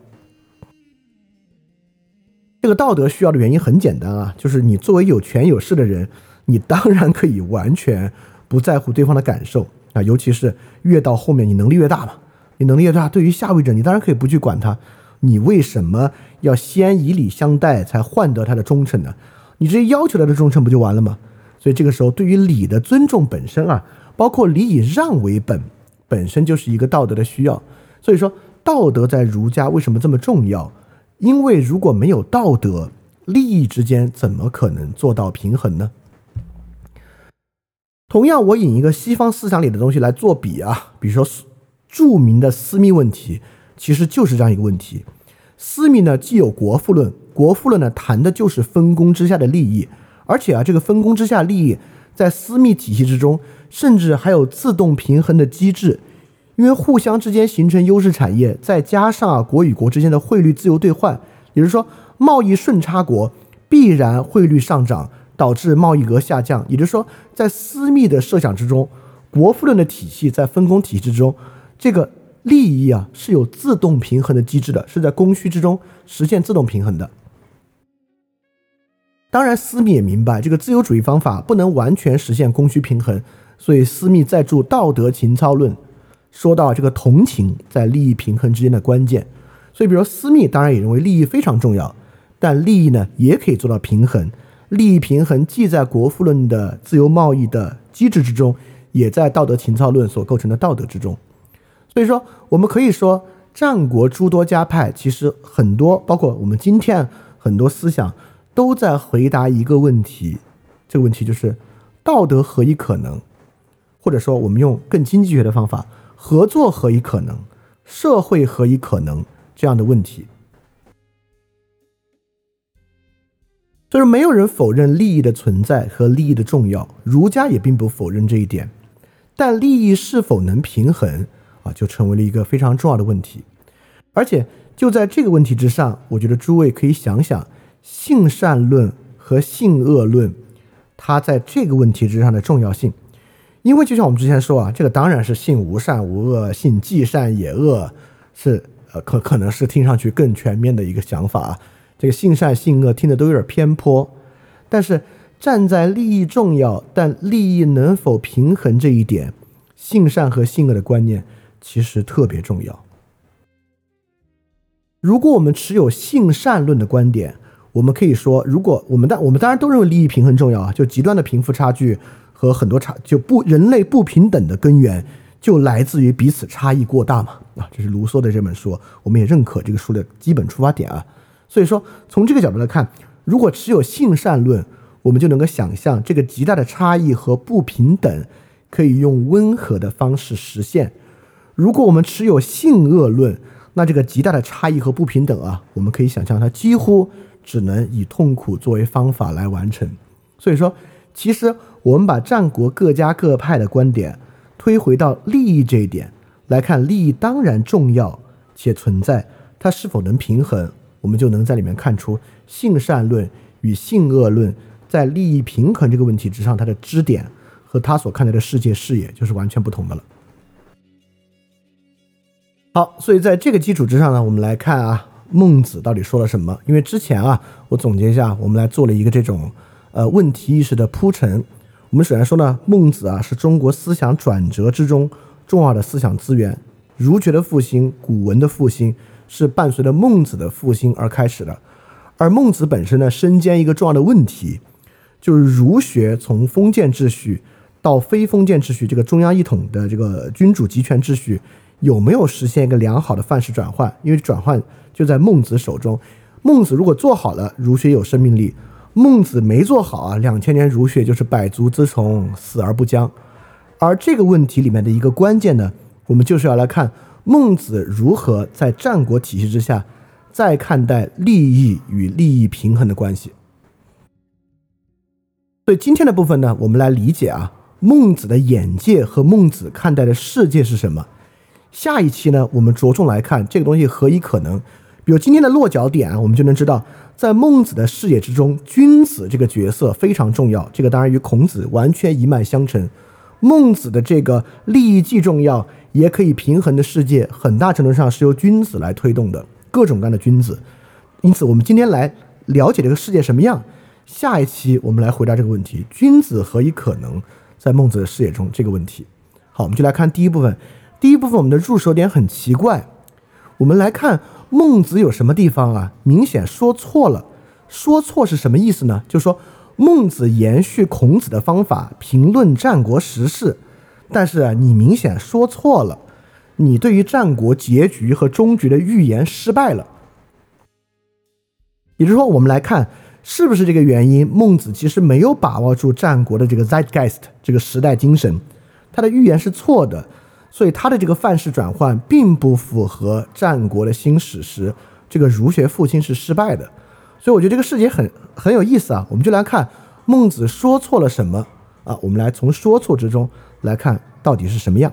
这个道德需要的原因很简单啊，就是你作为有权有势的人，你当然可以完全不在乎对方的感受啊，尤其是越到后面，你能力越大嘛。你能力越大，对于下位者，你当然可以不去管他。你为什么要先以礼相待，才换得他的忠诚呢？你直接要求他的忠诚不就完了吗？所以这个时候，对于礼的尊重本身啊，包括礼以让为本，本身就是一个道德的需要。所以说，道德在儒家为什么这么重要？因为如果没有道德，利益之间怎么可能做到平衡呢？同样，我引一个西方思想里的东西来做比啊，比如说。著名的私密问题，其实就是这样一个问题。私密呢，既有国富论，国富论呢谈的就是分工之下的利益，而且啊，这个分工之下利益在私密体系之中，甚至还有自动平衡的机制，因为互相之间形成优势产业，再加上啊国与国之间的汇率自由兑换，也就是说贸易顺差国必然汇率上涨，导致贸易额下降。也就是说，在私密的设想之中，国富论的体系在分工体系之中，这个。利益啊是有自动平衡的机制的，是在供需之中实现自动平衡的。当然，斯密也明白这个自由主义方法不能完全实现供需平衡，所以斯密在注《道德情操论》说到这个同情在利益平衡之间的关键。所以，比如斯密当然也认为利益非常重要，但利益呢也可以做到平衡。利益平衡既在国富论的自由贸易的机制之中，也在《道德情操论》所构成的道德之中。所以说，我们可以说，战国诸多家派其实很多，包括我们今天很多思想，都在回答一个问题。这个问题就是：道德何以可能？或者说，我们用更经济学的方法，合作何以可能？社会何以可能？这样的问题。就是没有人否认利益的存在和利益的重要，儒家也并不否认这一点。但利益是否能平衡？啊，就成为了一个非常重要的问题，而且就在这个问题之上，我觉得诸位可以想想性善论和性恶论，它在这个问题之上的重要性。因为就像我们之前说啊，这个当然是性无善无恶，性既善也恶，是呃可可能是听上去更全面的一个想法啊。这个性善性恶听的都有点偏颇，但是站在利益重要但利益能否平衡这一点，性善和性恶的观念。其实特别重要。如果我们持有性善论的观点，我们可以说，如果我们当我们当然都认为利益平衡重要啊，就极端的贫富差距和很多差就不人类不平等的根源就来自于彼此差异过大嘛啊，这是卢梭的这本书，我们也认可这个书的基本出发点啊。所以说，从这个角度来看，如果持有性善论，我们就能够想象这个极大的差异和不平等可以用温和的方式实现。如果我们持有性恶论，那这个极大的差异和不平等啊，我们可以想象它几乎只能以痛苦作为方法来完成。所以说，其实我们把战国各家各派的观点推回到利益这一点来看，利益当然重要且存在，它是否能平衡，我们就能在里面看出性善论与性恶论在利益平衡这个问题之上，它的支点和他所看待的世界视野就是完全不同的了。好，所以在这个基础之上呢，我们来看啊，孟子到底说了什么？因为之前啊，我总结一下，我们来做了一个这种呃问题意识的铺陈。我们首先说呢，孟子啊是中国思想转折之中重要的思想资源。儒学的复兴，古文的复兴，是伴随着孟子的复兴而开始的。而孟子本身呢，身兼一个重要的问题，就是儒学从封建秩序到非封建秩序，这个中央一统的这个君主集权秩序。有没有实现一个良好的范式转换？因为转换就在孟子手中。孟子如果做好了，儒学有生命力；孟子没做好啊，两千年儒学就是百足之虫，死而不僵。而这个问题里面的一个关键呢，我们就是要来看孟子如何在战国体系之下再看待利益与利益平衡的关系。所以今天的部分呢，我们来理解啊，孟子的眼界和孟子看待的世界是什么。下一期呢，我们着重来看这个东西何以可能。比如今天的落脚点啊，我们就能知道，在孟子的视野之中，君子这个角色非常重要。这个当然与孔子完全一脉相承。孟子的这个利益既重要，也可以平衡的世界，很大程度上是由君子来推动的，各种各样的君子。因此，我们今天来了解这个世界什么样。下一期我们来回答这个问题：君子何以可能？在孟子的视野中，这个问题。好，我们就来看第一部分。第一部分我们的入手点很奇怪，我们来看孟子有什么地方啊？明显说错了。说错是什么意思呢？就是说孟子延续孔子的方法评论战国时事，但是啊，你明显说错了，你对于战国结局和终局的预言失败了。也就是说，我们来看是不是这个原因？孟子其实没有把握住战国的这个 zeitgeist 这个时代精神，他的预言是错的。所以他的这个范式转换并不符合战国的新史实，这个儒学复兴是失败的。所以我觉得这个事情很很有意思啊，我们就来看孟子说错了什么啊，我们来从说错之中来看到底是什么样。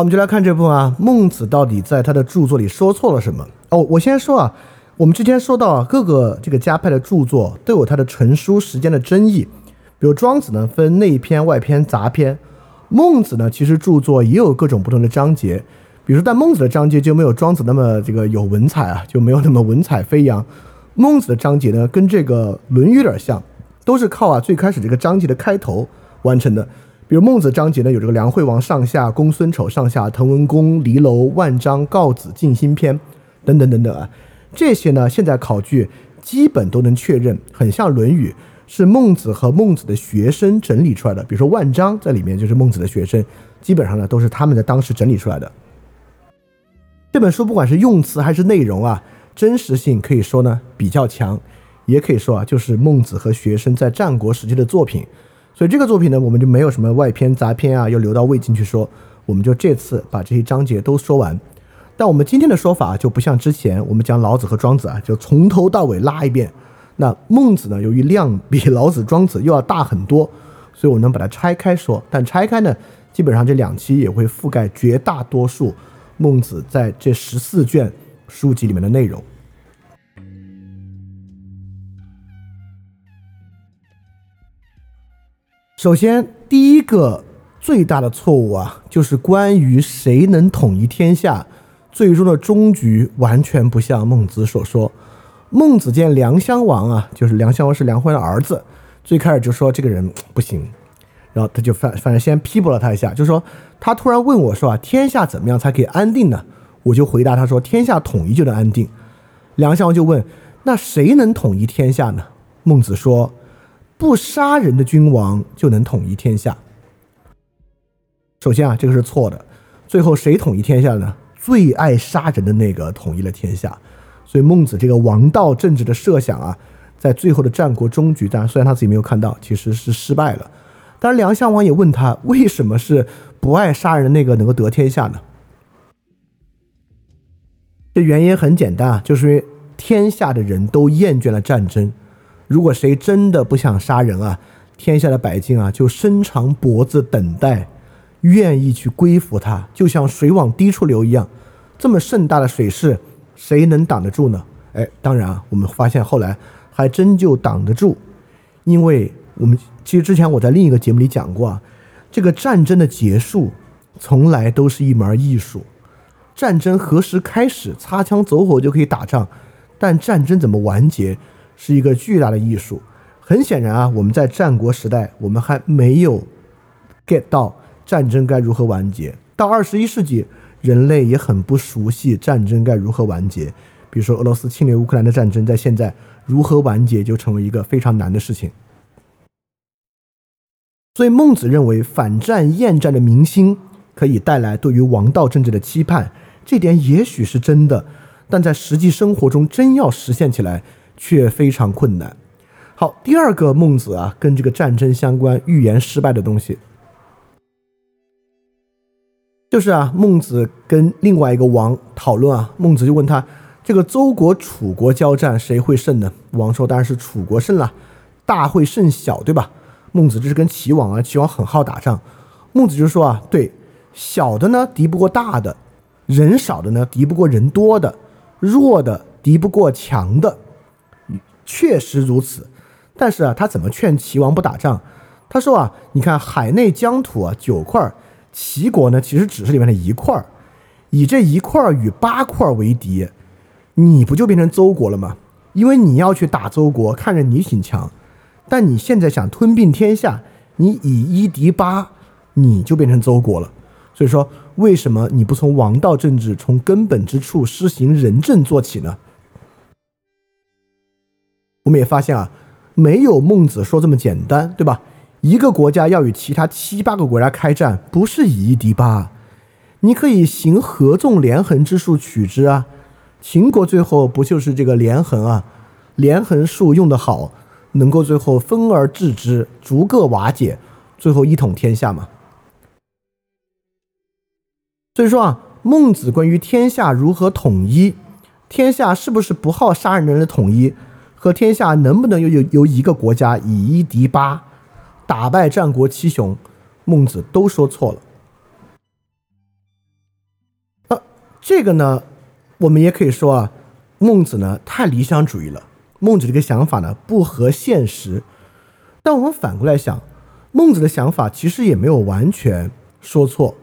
我们就来看这部分啊，孟子到底在他的著作里说错了什么？哦，我先说啊，我们之前说到啊，各个这个家派的著作都有它的成书时间的争议，比如庄子呢分内篇、外篇、杂篇，孟子呢其实著作也有各种不同的章节，比如说但孟子的章节就没有庄子那么这个有文采啊，就没有那么文采飞扬。孟子的章节呢跟这个《论语》有点像，都是靠啊最开始这个章节的开头完成的。比如孟子章节呢，有这个梁惠王上下、公孙丑上下、滕文公离楼、万章、告子尽心篇等等等等啊，这些呢现在考据基本都能确认，很像《论语》，是孟子和孟子的学生整理出来的。比如说万章在里面就是孟子的学生，基本上呢都是他们在当时整理出来的。这本书不管是用词还是内容啊，真实性可以说呢比较强，也可以说啊就是孟子和学生在战国时期的作品。所以这个作品呢，我们就没有什么外篇杂篇啊，又留到魏晋去说，我们就这次把这些章节都说完。但我们今天的说法就不像之前我们讲老子和庄子啊，就从头到尾拉一遍。那孟子呢，由于量比老子、庄子又要大很多，所以我能把它拆开说。但拆开呢，基本上这两期也会覆盖绝大多数孟子在这十四卷书籍里面的内容。首先，第一个最大的错误啊，就是关于谁能统一天下，最终的终局完全不像孟子所说。孟子见梁襄王啊，就是梁襄王是梁惠的儿子，最开始就说这个人不行，然后他就反反正先批驳了他一下，就说他突然问我说啊，天下怎么样才可以安定呢？我就回答他说，天下统一就能安定。梁襄王就问，那谁能统一天下呢？孟子说。不杀人的君王就能统一天下。首先啊，这个是错的。最后谁统一天下呢？最爱杀人的那个统一了天下。所以孟子这个王道政治的设想啊，在最后的战国终局，当然虽然他自己没有看到，其实是失败了。当然，梁襄王也问他，为什么是不爱杀人的那个能够得天下呢？这原因很简单啊，就是因为天下的人都厌倦了战争。如果谁真的不想杀人啊，天下的百姓啊就伸长脖子等待，愿意去归服他，就像水往低处流一样。这么盛大的水势，谁能挡得住呢？哎，当然啊，我们发现后来还真就挡得住，因为我们其实之前我在另一个节目里讲过啊，这个战争的结束从来都是一门艺术。战争何时开始，擦枪走火就可以打仗，但战争怎么完结，是一个巨大的艺术。很显然啊，我们在战国时代，我们还没有 get 到战争该如何完结。到二十一世纪，人类也很不熟悉战争该如何完结。比如说俄罗斯侵略乌克兰的战争，在现在如何完结，就成为一个非常难的事情。所以孟子认为，反战厌战的民心可以带来对于王道政治的期盼，这点也许是真的，但在实际生活中真要实现起来，却非常困难。好，第二个孟子啊，跟这个战争相关、预言失败的东西，就是啊，孟子跟另外一个王讨论啊，孟子就问他。这个周国、楚国交战，谁会胜呢？王说：“当然是楚国胜了，大会胜小，对吧？”孟子这是跟齐王啊，齐王很好打仗。孟子就说啊：“对，小的呢敌不过大的，人少的呢敌不过人多的，弱的敌不过强的，确实如此。但是啊，他怎么劝齐王不打仗？他说啊：你看海内疆土啊九块，齐国呢其实只是里面的一块，以这一块与八块为敌。”你不就变成邹国了吗？因为你要去打邹国，看着你挺强，但你现在想吞并天下，你以一敌八，你就变成邹国了。所以说，为什么你不从王道政治从根本之处施行仁政做起呢？我们也发现啊，没有孟子说这么简单，对吧？一个国家要与其他七八个国家开战，不是以一敌八，你可以行合纵连横之术取之啊。秦国最后不就是这个连横啊？连横术用得好，能够最后分而治之，逐个瓦解，最后一统天下嘛。所以说啊，孟子关于天下如何统一，天下是不是不好杀人的人的统一，和天下能不能由由由一个国家以一敌八，打败战国七雄，孟子都说错了。呃，这个呢？我们也可以说啊，孟子呢太理想主义了。孟子这个想法呢不合现实。但我们反过来想，孟子的想法其实也没有完全说错，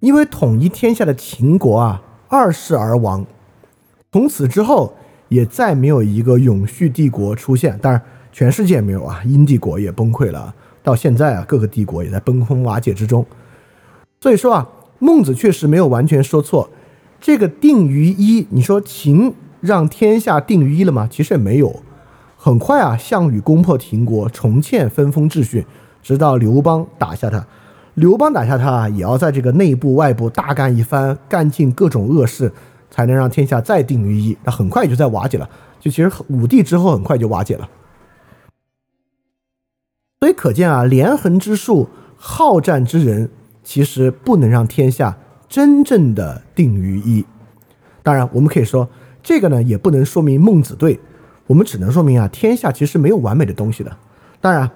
因为统一天下的秦国啊二世而亡，从此之后也再没有一个永续帝国出现。当然，全世界没有啊，殷帝国也崩溃了。到现在啊，各个帝国也在崩空瓦解之中。所以说啊，孟子确实没有完全说错。这个定于一，你说秦让天下定于一了吗？其实也没有。很快啊，项羽攻破秦国，重建分封秩序，直到刘邦打下他。刘邦打下他啊，也要在这个内部外部大干一番，干尽各种恶事，才能让天下再定于一。那很快就在瓦解了。就其实武帝之后很快就瓦解了。所以可见啊，连横之术，好战之人，其实不能让天下。真正的定于一，当然我们可以说这个呢，也不能说明孟子对，我们只能说明啊，天下其实没有完美的东西的。当然，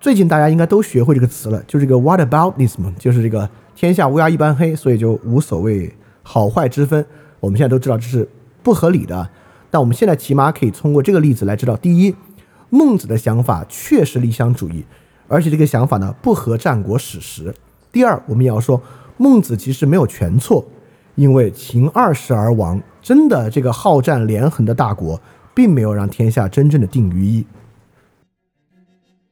最近大家应该都学会这个词了，就这个 what about this 嘛，就是这个天下乌鸦一般黑，所以就无所谓好坏之分。我们现在都知道这是不合理的，但我们现在起码可以通过这个例子来知道：第一，孟子的想法确实理想主义，而且这个想法呢不合战国史实；第二，我们也要说。孟子其实没有全错，因为秦二世而亡，真的这个好战连横的大国，并没有让天下真正的定于一。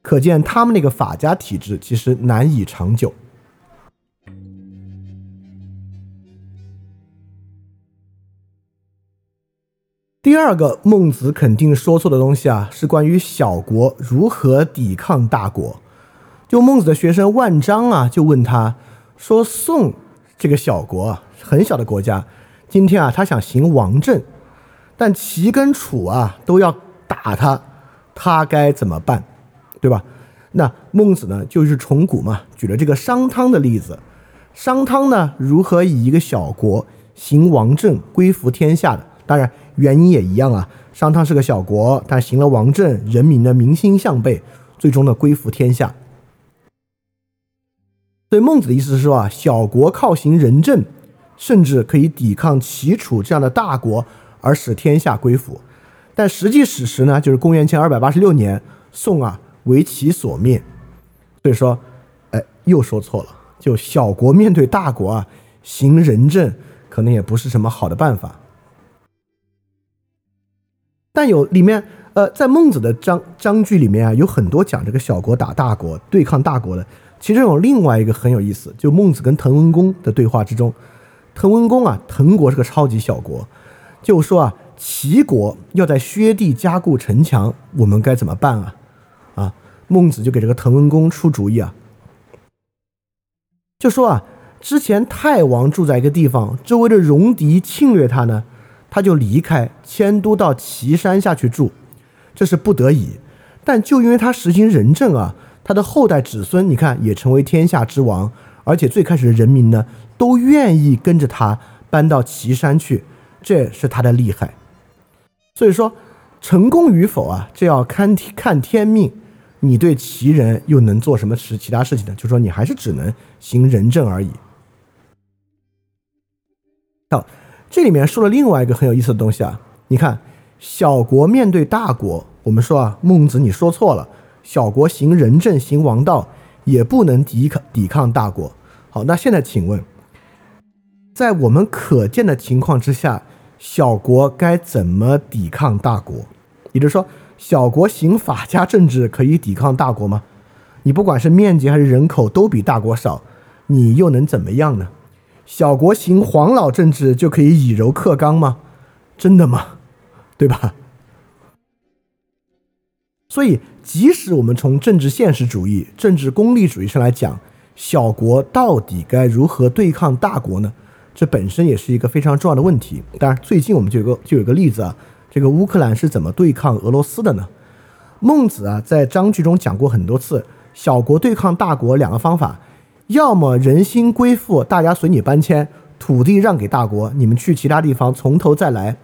可见他们那个法家体制其实难以长久。第二个孟子肯定说错的东西啊，是关于小国如何抵抗大国。就孟子的学生万章啊，就问他。说宋这个小国啊，很小的国家，今天啊，他想行王政，但齐跟楚啊都要打他，他该怎么办？对吧？那孟子呢，就是从古嘛，举了这个商汤的例子。商汤呢，如何以一个小国行王政，归服天下的？当然，原因也一样啊。商汤是个小国，他行了王政，人民的民心向背，最终呢归服天下。所以孟子的意思是说啊，小国靠行仁政，甚至可以抵抗齐楚这样的大国，而使天下归服。但实际史实呢，就是公元前二百八十六年，宋啊为齐所灭。所以说，哎，又说错了。就小国面对大国啊，行仁政可能也不是什么好的办法。但有里面，呃，在孟子的章章句里面啊，有很多讲这个小国打大国、对抗大国的。其中有另外一个很有意思，就孟子跟滕文公的对话之中，滕文公啊，滕国是个超级小国，就说啊，齐国要在薛地加固城墙，我们该怎么办啊？啊，孟子就给这个滕文公出主意啊，就说啊，之前太王住在一个地方，周围的戎狄侵略他呢，他就离开迁都到岐山下去住，这是不得已，但就因为他实行仁政啊。他的后代子孙，你看也成为天下之王，而且最开始的人民呢，都愿意跟着他搬到岐山去，这是他的厉害。所以说，成功与否啊，这要看看天命。你对齐人又能做什么事其他事情呢？就说你还是只能行仁政而已。好，这里面说了另外一个很有意思的东西啊，你看，小国面对大国，我们说啊，孟子你说错了。小国行仁政，行王道，也不能抵抗抵抗大国。好，那现在请问，在我们可见的情况之下，小国该怎么抵抗大国？也就是说，小国行法家政治可以抵抗大国吗？你不管是面积还是人口都比大国少，你又能怎么样呢？小国行黄老政治就可以以柔克刚吗？真的吗？对吧？所以，即使我们从政治现实主义、政治功利主义上来讲，小国到底该如何对抗大国呢？这本身也是一个非常重要的问题。当然，最近我们就有个就有个例子啊，这个乌克兰是怎么对抗俄罗斯的呢？孟子啊，在章句中讲过很多次，小国对抗大国两个方法：要么人心归附，大家随你搬迁，土地让给大国，你们去其他地方从头再来；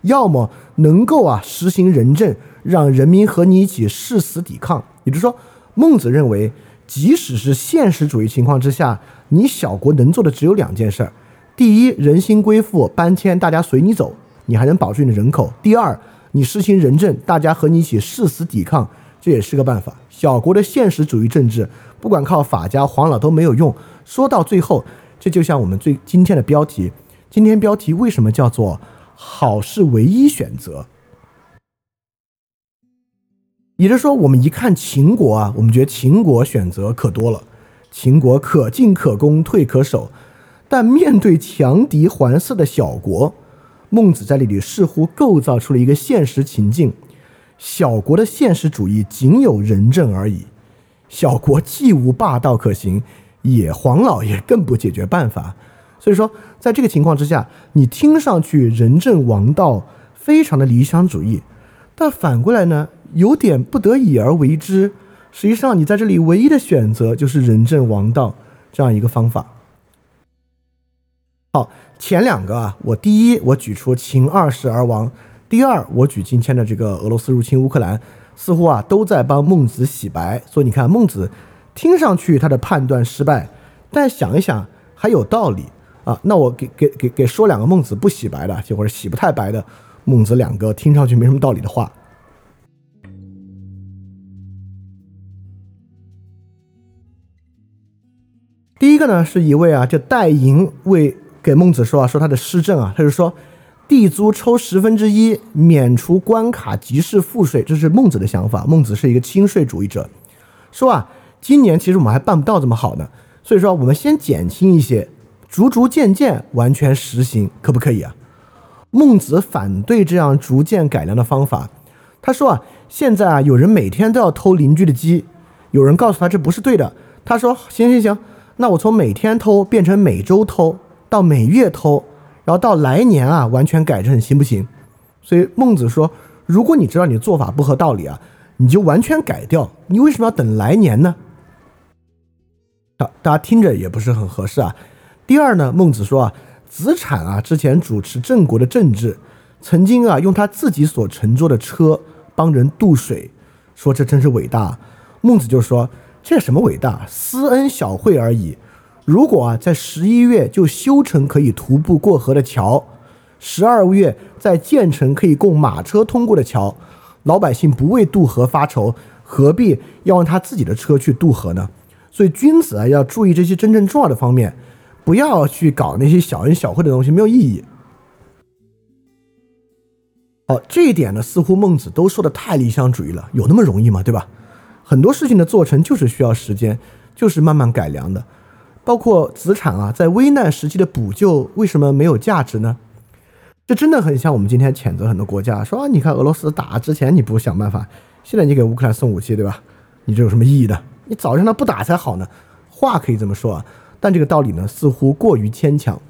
要么能够啊实行仁政。让人民和你一起誓死抵抗，也就是说，孟子认为，即使是现实主义情况之下，你小国能做的只有两件事儿：第一，人心归附，搬迁，大家随你走，你还能保住你的人口；第二，你实行仁政，大家和你一起誓死抵抗，这也是个办法。小国的现实主义政治，不管靠法家、黄老都没有用。说到最后，这就像我们最今天的标题，今天标题为什么叫做“好是唯一选择”？也就是说，我们一看秦国啊，我们觉得秦国选择可多了，秦国可进可攻，退可守。但面对强敌环伺的小国，孟子在这里似乎构造出了一个现实情境：小国的现实主义仅有仁政而已。小国既无霸道可行，也黄老爷更不解决办法。所以说，在这个情况之下，你听上去仁政王道非常的理想主义，但反过来呢？有点不得已而为之，实际上你在这里唯一的选择就是仁政王道这样一个方法。好，前两个啊，我第一我举出秦二世而亡，第二我举今天的这个俄罗斯入侵乌克兰，似乎啊都在帮孟子洗白。所以你看，孟子听上去他的判断失败，但想一想还有道理啊。那我给给给给说两个孟子不洗白的，就或者洗不太白的孟子两个听上去没什么道理的话。第一个呢，是一位啊，就戴莹为给孟子说啊，说他的施政啊，他就说，地租抽十分之一，免除关卡，即是赋税，这是孟子的想法。孟子是一个轻税主义者，说啊，今年其实我们还办不到这么好呢，所以说我们先减轻一些，逐逐渐渐完全实行，可不可以啊？孟子反对这样逐渐改良的方法，他说啊，现在啊，有人每天都要偷邻居的鸡，有人告诉他这不是对的，他说行行行。那我从每天偷变成每周偷，到每月偷，然后到来年啊，完全改正行不行？所以孟子说，如果你知道你的做法不合道理啊，你就完全改掉。你为什么要等来年呢？大大家听着也不是很合适啊。第二呢，孟子说啊，子产啊之前主持郑国的政治，曾经啊用他自己所乘坐的车帮人渡水，说这真是伟大。孟子就说：“这什么伟大？私恩小惠而已。如果啊，在十一月就修成可以徒步过河的桥，十二月再建成可以供马车通过的桥，老百姓不为渡河发愁，何必要用他自己的车去渡河呢？所以，君子啊，要注意这些真正重要的方面，不要去搞那些小恩小惠的东西，没有意义。”好，这一点呢，似乎孟子都说的太理想主义了，有那么容易吗？对吧？很多事情的做成就是需要时间，就是慢慢改良的。包括子产啊，在危难时期的补救，为什么没有价值呢？这真的很像我们今天谴责很多国家，说啊，你看俄罗斯打之前你不想办法，现在你给乌克兰送武器，对吧？你这有什么意义呢？你早让他不打才好呢。话可以这么说啊，但这个道理呢，似乎过于牵强。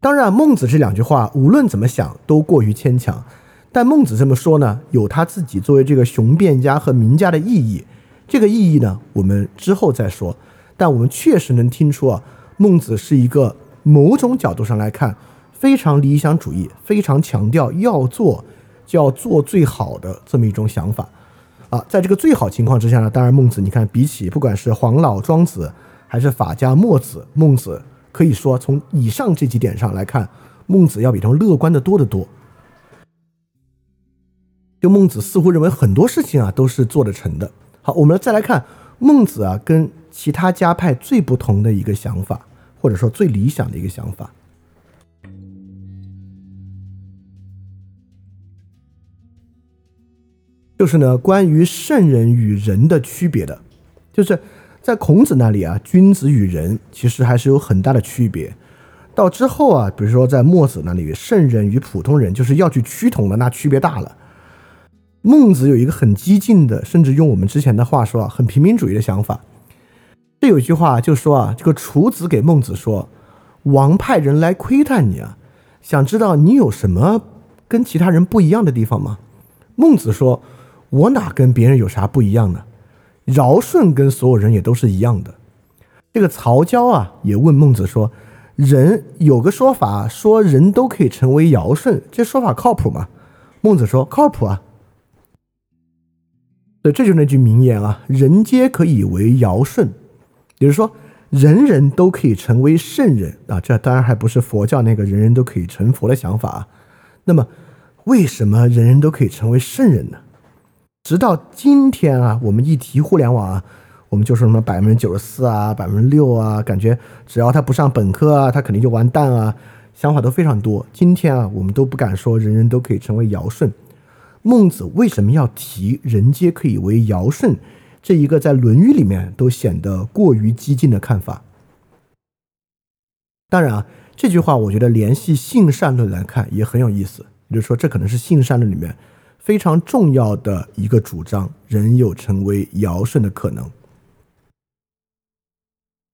当然，孟子这两句话无论怎么想都过于牵强，但孟子这么说呢，有他自己作为这个雄辩家和名家的意义。这个意义呢，我们之后再说。但我们确实能听出啊，孟子是一个某种角度上来看非常理想主义、非常强调要做就要做最好的这么一种想法啊。在这个最好情况之下呢，当然孟子，你看比起不管是黄老、庄子还是法家墨子，孟子。可以说，从以上这几点上来看，孟子要比他们乐观的多得多。就孟子似乎认为很多事情啊都是做得成的。好，我们再来看孟子啊跟其他家派最不同的一个想法，或者说最理想的一个想法，就是呢关于圣人与人的区别的，就是。在孔子那里啊，君子与人其实还是有很大的区别。到之后啊，比如说在墨子那里，圣人与普通人就是要去趋同的，那区别大了。孟子有一个很激进的，甚至用我们之前的话说啊，很平民主义的想法。这有一句话就说啊，这个楚子给孟子说：“王派人来窥探你啊，想知道你有什么跟其他人不一样的地方吗？”孟子说：“我哪跟别人有啥不一样呢？”尧舜跟所有人也都是一样的。这个曹交啊，也问孟子说：“人有个说法，说人都可以成为尧舜，这说法靠谱吗？”孟子说：“靠谱啊。”对，这就是那句名言啊：“人皆可以为尧舜。”也就是说，人人都可以成为圣人啊。这当然还不是佛教那个人人都可以成佛的想法啊。那么，为什么人人都可以成为圣人呢？直到今天啊，我们一提互联网啊，我们就说什么百分之九十四啊，百分之六啊，感觉只要他不上本科啊，他肯定就完蛋啊，想法都非常多。今天啊，我们都不敢说人人都可以成为尧舜。孟子为什么要提“人皆可以为尧舜”这一个在《论语》里面都显得过于激进的看法？当然啊，这句话我觉得联系性善论来看也很有意思，也就是说，这可能是性善论里面。非常重要的一个主张，人有成为尧舜的可能。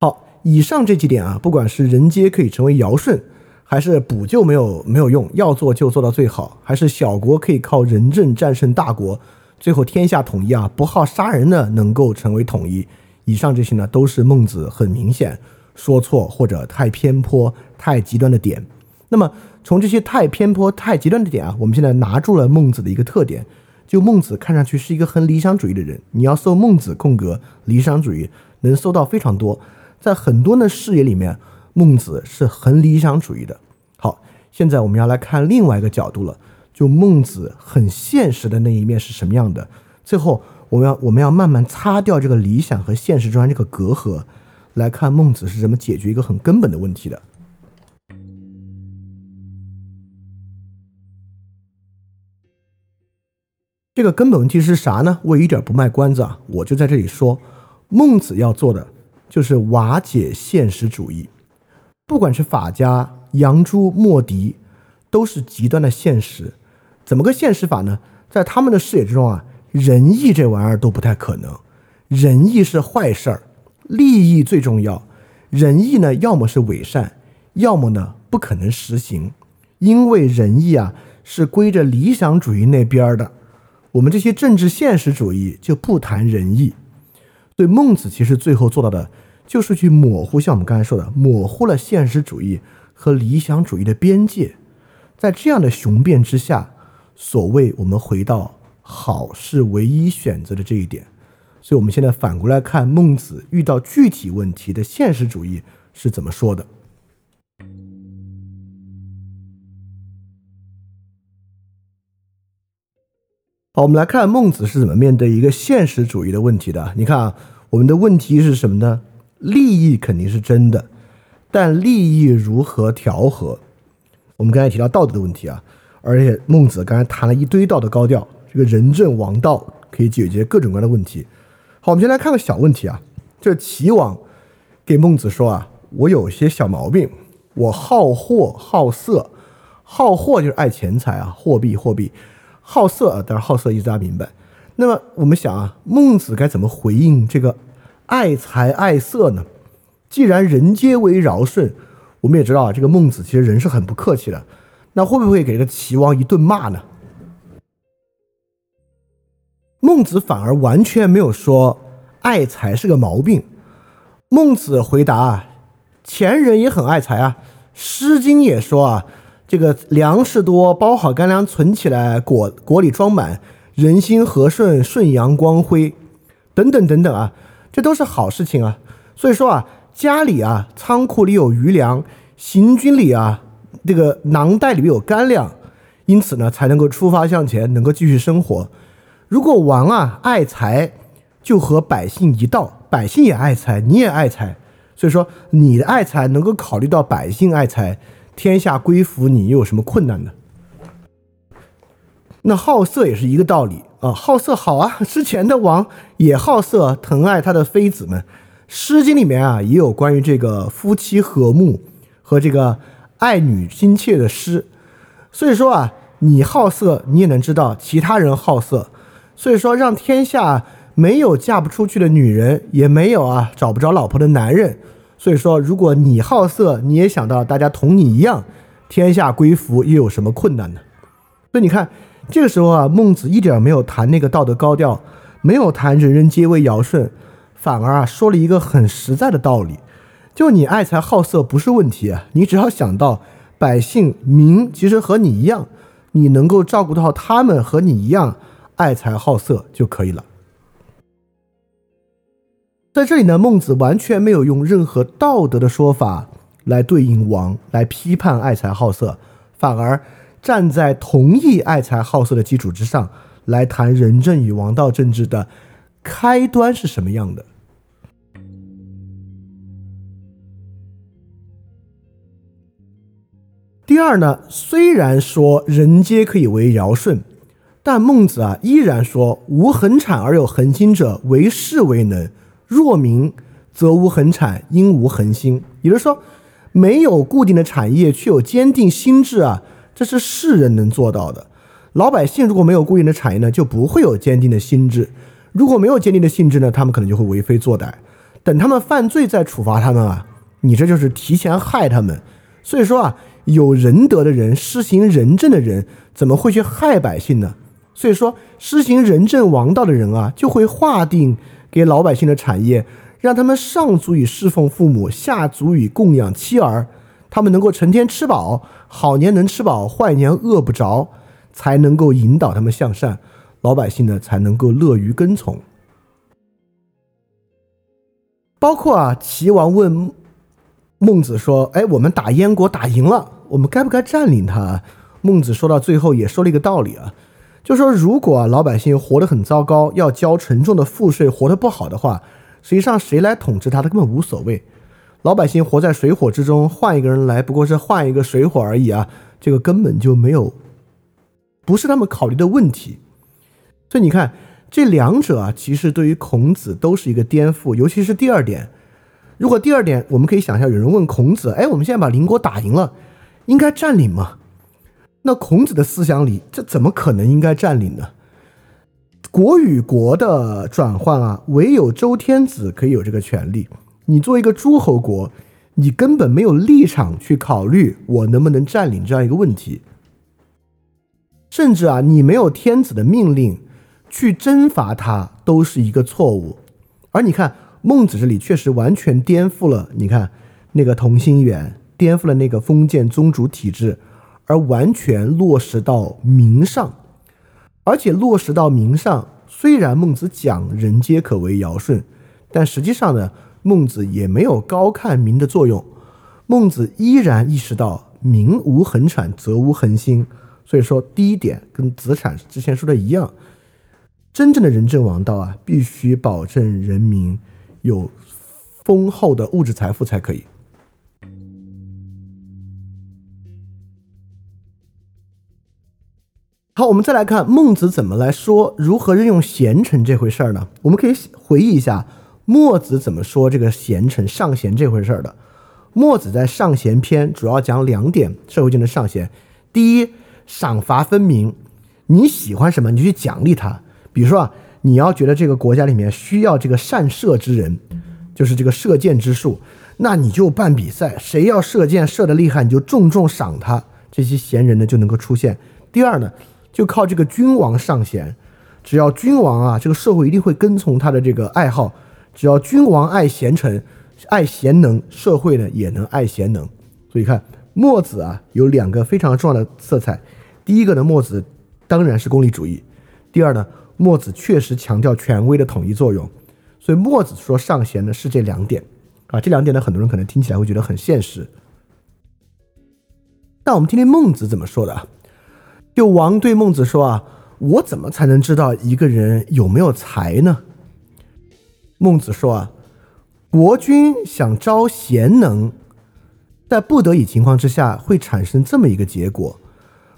好，以上这几点啊，不管是人皆可以成为尧舜，还是补救没有没有用，要做就做到最好，还是小国可以靠仁政战胜大国，最后天下统一啊，不好杀人的能够成为统一。以上这些呢，都是孟子很明显说错或者太偏颇、太极端的点。那么。从这些太偏颇、太极端的点啊，我们现在拿住了孟子的一个特点，就孟子看上去是一个很理想主义的人。你要搜孟子空格理想主义，能搜到非常多。在很多的视野里面，孟子是很理想主义的。好，现在我们要来看另外一个角度了，就孟子很现实的那一面是什么样的？最后，我们要我们要慢慢擦掉这个理想和现实中间这个隔阂，来看孟子是怎么解决一个很根本的问题的。这个根本问题是啥呢？我一点不卖关子啊，我就在这里说，孟子要做的就是瓦解现实主义。不管是法家、杨朱、墨翟，都是极端的现实。怎么个现实法呢？在他们的视野之中啊，仁义这玩意儿都不太可能。仁义是坏事儿，利益最重要。仁义呢，要么是伪善，要么呢不可能实行，因为仁义啊是归着理想主义那边的。我们这些政治现实主义就不谈仁义，对孟子其实最后做到的就是去模糊，像我们刚才说的，模糊了现实主义和理想主义的边界。在这样的雄辩之下，所谓我们回到好是唯一选择的这一点。所以，我们现在反过来看孟子遇到具体问题的现实主义是怎么说的。好，我们来看孟子是怎么面对一个现实主义的问题的。你看啊，我们的问题是什么呢？利益肯定是真的，但利益如何调和？我们刚才提到道德的问题啊，而且孟子刚才谈了一堆道德高调，这个仁政王道可以解决各种各样的问题。好，我们先来看个小问题啊，这齐王给孟子说啊，我有些小毛病，我好货好色，好货就是爱钱财啊，货币货币。好色啊，当然好色意思大家明白。那么我们想啊，孟子该怎么回应这个爱财爱色呢？既然人皆为尧舜，我们也知道啊，这个孟子其实人是很不客气的。那会不会给这个齐王一顿骂呢？孟子反而完全没有说爱财是个毛病。孟子回答啊，前人也很爱财啊，《诗经》也说啊。这个粮食多，包好干粮存起来，果果里装满，人心和顺，顺阳光辉，等等等等啊，这都是好事情啊。所以说啊，家里啊，仓库里有余粮，行军里啊，这个囊袋里面有干粮，因此呢，才能够出发向前，能够继续生活。如果王啊爱财，就和百姓一道，百姓也爱财，你也爱财，所以说你的爱财能够考虑到百姓爱财。天下归服你，又有什么困难呢？那好色也是一个道理啊，好色好啊，之前的王也好色，疼爱他的妃子们，《诗经》里面啊也有关于这个夫妻和睦和这个爱女心切的诗。所以说啊，你好色，你也能知道其他人好色。所以说，让天下没有嫁不出去的女人，也没有啊找不着老婆的男人。所以说，如果你好色，你也想到大家同你一样，天下归服，又有什么困难呢？所以你看，这个时候啊，孟子一点没有谈那个道德高调，没有谈人人皆为尧舜，反而啊说了一个很实在的道理：就你爱财好色不是问题啊，你只要想到百姓民其实和你一样，你能够照顾到他们和你一样爱财好色就可以了。在这里呢，孟子完全没有用任何道德的说法来对应王，来批判爱财好色，反而站在同意爱财好色的基础之上来谈仁政与王道政治的开端是什么样的。第二呢，虽然说人皆可以为尧舜，但孟子啊依然说无恒产而有恒心者，为士为能。若民则无恒产，因无恒心。也就是说，没有固定的产业，却有坚定心智啊，这是世人能做到的。老百姓如果没有固定的产业呢，就不会有坚定的心智。如果没有坚定的心智呢，他们可能就会为非作歹。等他们犯罪再处罚他们啊，你这就是提前害他们。所以说啊，有仁德的人，施行仁政的人，怎么会去害百姓呢？所以说，施行仁政王道的人啊，就会划定。给老百姓的产业，让他们上足以侍奉父母，下足以供养妻儿，他们能够成天吃饱，好年能吃饱，坏年饿不着，才能够引导他们向善，老百姓呢才能够乐于跟从。包括啊，齐王问孟子说：“哎，我们打燕国打赢了，我们该不该占领它？”孟子说到最后也说了一个道理啊。就说，如果啊老百姓活得很糟糕，要交沉重的赋税，活得不好的话，实际上谁来统治他，他根本无所谓。老百姓活在水火之中，换一个人来，不过是换一个水火而已啊，这个根本就没有，不是他们考虑的问题。所以你看，这两者啊，其实对于孔子都是一个颠覆，尤其是第二点。如果第二点，我们可以想象，有人问孔子：“哎，我们现在把邻国打赢了，应该占领吗？”那孔子的思想里，这怎么可能应该占领呢？国与国的转换啊，唯有周天子可以有这个权利。你作为一个诸侯国，你根本没有立场去考虑我能不能占领这样一个问题。甚至啊，你没有天子的命令去征伐他，都是一个错误。而你看孟子这里确实完全颠覆了，你看那个同心圆，颠覆了那个封建宗主体制。而完全落实到民上，而且落实到民上。虽然孟子讲人皆可为尧舜，但实际上呢，孟子也没有高看民的作用。孟子依然意识到民无恒产，则无恒心。所以说，第一点跟子产之前说的一样，真正的仁政王道啊，必须保证人民有丰厚的物质财富才可以。好，我们再来看孟子怎么来说如何任用贤臣这回事儿呢？我们可以回忆一下墨子怎么说这个贤臣上贤这回事儿的。墨子在上贤篇主要讲两点社会间的上贤，第一。赏罚分明，你喜欢什么，你就去奖励他。比如说啊，你要觉得这个国家里面需要这个善射之人，就是这个射箭之术，那你就办比赛，谁要射箭射得厉害，你就重重赏他。这些贤人呢就能够出现。第二呢，就靠这个君王上贤，只要君王啊，这个社会一定会跟从他的这个爱好。只要君王爱贤臣，爱贤能，社会呢也能爱贤能。所以看墨子啊，有两个非常重要的色彩。第一个呢，墨子当然是功利主义；第二呢，墨子确实强调权威的统一作用。所以墨子说上贤呢是这两点啊，这两点呢，很多人可能听起来会觉得很现实。但我们听听孟子怎么说的啊？就王对孟子说啊：“我怎么才能知道一个人有没有才呢？”孟子说啊：“国君想招贤能，在不得已情况之下，会产生这么一个结果。”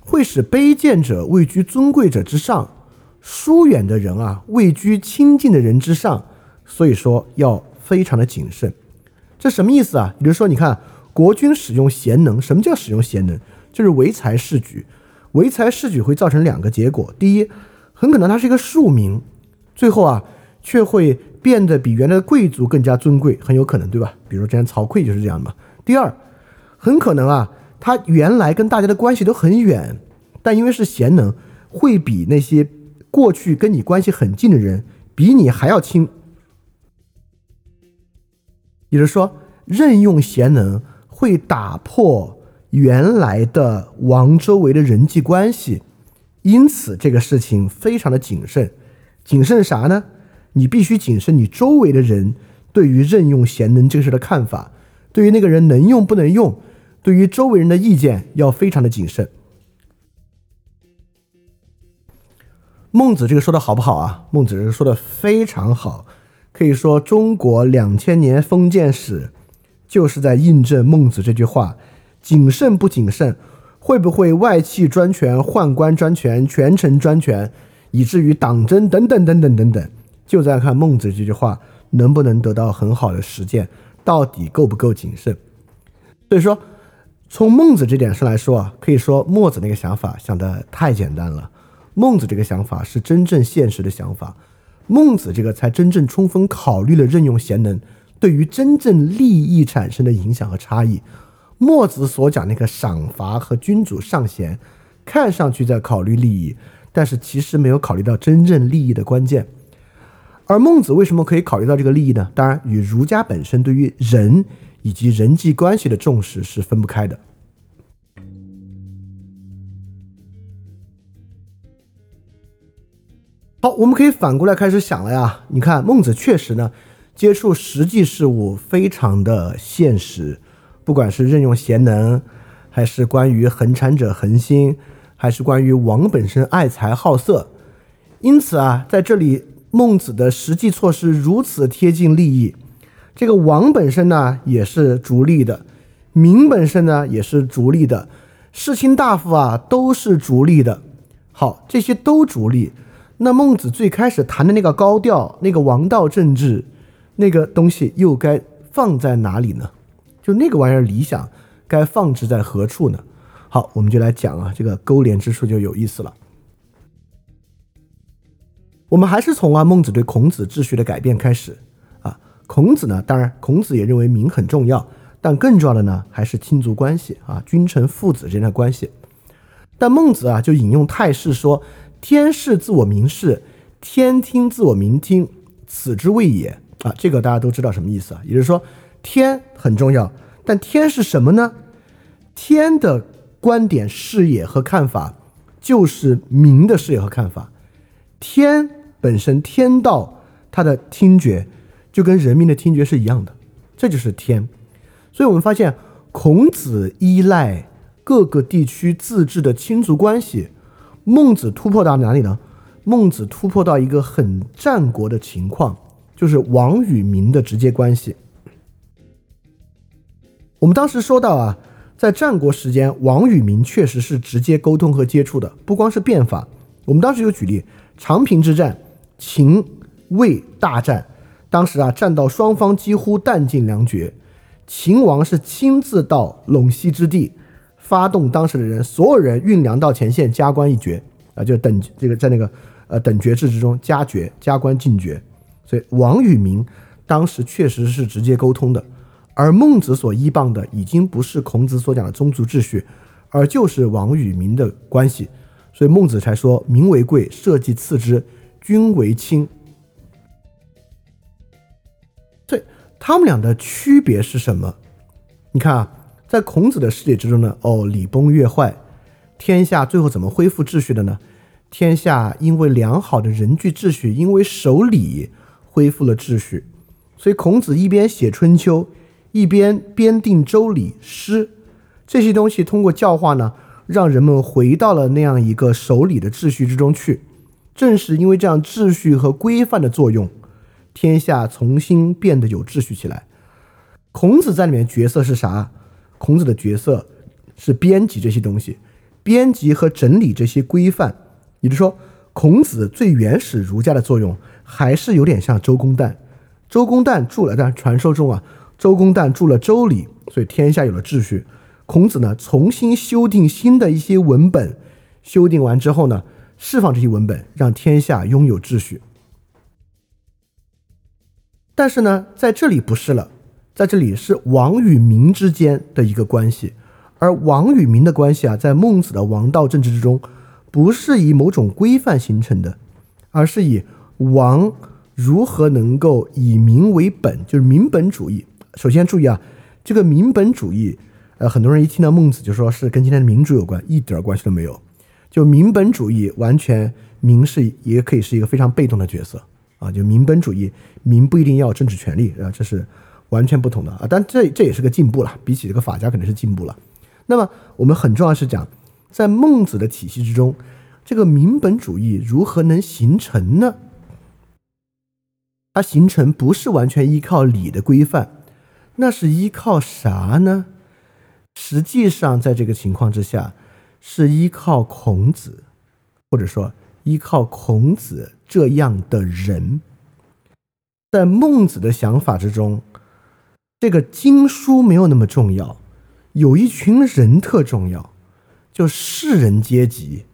会使卑贱者位居尊贵者之上，疏远的人啊位居亲近的人之上，所以说要非常的谨慎。这什么意思啊？比如说，你看国君使用贤能，什么叫使用贤能？就是唯才是举。唯才是举会造成两个结果：第一，很可能他是一个庶民，最后啊却会变得比原来的贵族更加尊贵，很有可能，对吧？比如之前曹刿就是这样的嘛。第二，很可能啊。他原来跟大家的关系都很远，但因为是贤能，会比那些过去跟你关系很近的人比你还要亲。也就是说，任用贤能会打破原来的王周围的人际关系，因此这个事情非常的谨慎。谨慎啥呢？你必须谨慎你周围的人对于任用贤能这个事的看法，对于那个人能用不能用。对于周围人的意见要非常的谨慎。孟子这个说的好不好啊？孟子这个说的非常好，可以说中国两千年封建史就是在印证孟子这句话：谨慎不谨慎，会不会外戚专权、宦官专权、权臣专权，以至于党争等等等等等等，就在看孟子这句话能不能得到很好的实践，到底够不够谨慎。所以说。从孟子这点上来说啊，可以说墨子那个想法想的太简单了。孟子这个想法是真正现实的想法，孟子这个才真正充分考虑了任用贤能对于真正利益产生的影响和差异。墨子所讲那个赏罚和君主上贤，看上去在考虑利益，但是其实没有考虑到真正利益的关键。而孟子为什么可以考虑到这个利益呢？当然与儒家本身对于人。以及人际关系的重视是分不开的。好，我们可以反过来开始想了呀。你看，孟子确实呢，接触实际事物非常的现实，不管是任用贤能，还是关于恒产者恒心，还是关于王本身爱财好色，因此啊，在这里，孟子的实际措施如此贴近利益。这个王本身呢也是逐利的，民本身呢也是逐利的，士卿大夫啊都是逐利的。好，这些都逐利。那孟子最开始谈的那个高调，那个王道政治，那个东西又该放在哪里呢？就那个玩意儿理想该放置在何处呢？好，我们就来讲啊，这个勾连之处就有意思了。我们还是从啊孟子对孔子秩序的改变开始啊。孔子呢，当然，孔子也认为民很重要，但更重要的呢，还是亲族关系啊，君臣父子之间的关系。但孟子啊，就引用太史说：“天视自我民视，天听自我民听，此之谓也。”啊，这个大家都知道什么意思啊？也就是说，天很重要，但天是什么呢？天的观点、视野和看法，就是民的视野和看法。天本身天道它的听觉就跟人民的听觉是一样的，这就是天。所以我们发现孔子依赖各个地区自治的亲族关系，孟子突破到哪里呢？孟子突破到一个很战国的情况，就是王与民的直接关系。我们当时说到啊，在战国时间，王与民确实是直接沟通和接触的，不光是变法。我们当时有举例，长平之战，秦魏大战，当时啊，战到双方几乎弹尽粮绝，秦王是亲自到陇西之地，发动当时的人，所有人运粮到前线，加官一爵啊，就等这个在那个呃等爵制之中加爵加官进爵，所以王与民当时确实是直接沟通的。而孟子所依傍的已经不是孔子所讲的宗族秩序，而就是王与民的关系，所以孟子才说“民为贵，社稷次之，君为轻”。对，他们俩的区别是什么？你看啊，在孔子的世界之中呢，哦，礼崩乐坏，天下最后怎么恢复秩序的呢？天下因为良好的人际秩序，因为守礼恢复了秩序。所以孔子一边写《春秋》。一边编定周礼诗，这些东西通过教化呢，让人们回到了那样一个守礼的秩序之中去。正是因为这样秩序和规范的作用，天下重新变得有秩序起来。孔子在里面角色是啥？孔子的角色是编辑这些东西，编辑和整理这些规范。也就是说，孔子最原始儒家的作用还是有点像周公旦。周公旦著了，但传说中啊。周公旦著了《周礼》，所以天下有了秩序。孔子呢，重新修订新的一些文本，修订完之后呢，释放这些文本，让天下拥有秩序。但是呢，在这里不是了，在这里是王与民之间的一个关系，而王与民的关系啊，在孟子的王道政治之中，不是以某种规范形成的，而是以王如何能够以民为本，就是民本主义。首先注意啊，这个民本主义，呃，很多人一听到孟子就说是跟今天的民主有关，一点关系都没有。就民本主义，完全民是也可以是一个非常被动的角色啊。就民本主义，民不一定要政治权利啊，这是完全不同的啊。但这这也是个进步了，比起这个法家肯定是进步了。那么我们很重要是讲，在孟子的体系之中，这个民本主义如何能形成呢？它形成不是完全依靠礼的规范。那是依靠啥呢？实际上，在这个情况之下，是依靠孔子，或者说依靠孔子这样的人。在孟子的想法之中，这个经书没有那么重要，有一群人特重要，就士人阶级，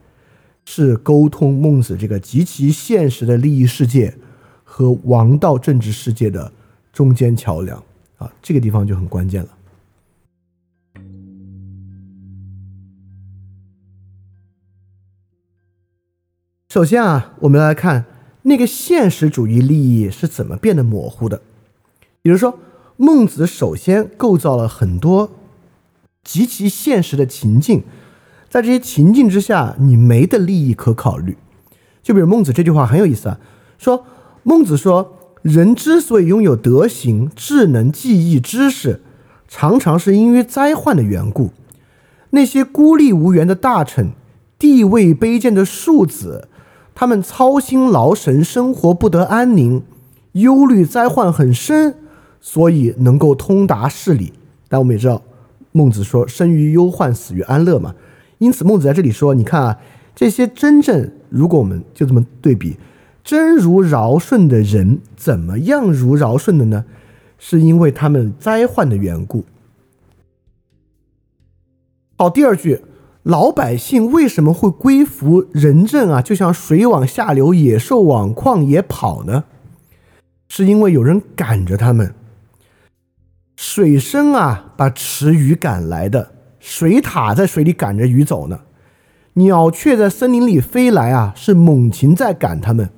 是沟通孟子这个极其现实的利益世界和王道政治世界的中间桥梁。啊，这个地方就很关键了。首先啊，我们来看那个现实主义利益是怎么变得模糊的。比如说，孟子首先构造了很多极其现实的情境，在这些情境之下，你没的利益可考虑。就比如孟子这句话很有意思啊，说孟子说。人之所以拥有德行、智能、技艺、知识，常常是因为灾患的缘故。那些孤立无援的大臣、地位卑贱的庶子，他们操心劳神，生活不得安宁，忧虑灾患很深，所以能够通达事理。但我们也知道，孟子说“生于忧患，死于安乐”嘛。因此，孟子在这里说：“你看啊，这些真正，如果我们就这么对比。”真如尧舜的人怎么样如尧舜的呢？是因为他们灾患的缘故。好，第二句，老百姓为什么会归服仁政啊？就像水往下流，野兽往旷野跑呢？是因为有人赶着他们。水生啊，把池鱼赶来的；水獭在水里赶着鱼走呢；鸟雀在森林里飞来啊，是猛禽在赶他们。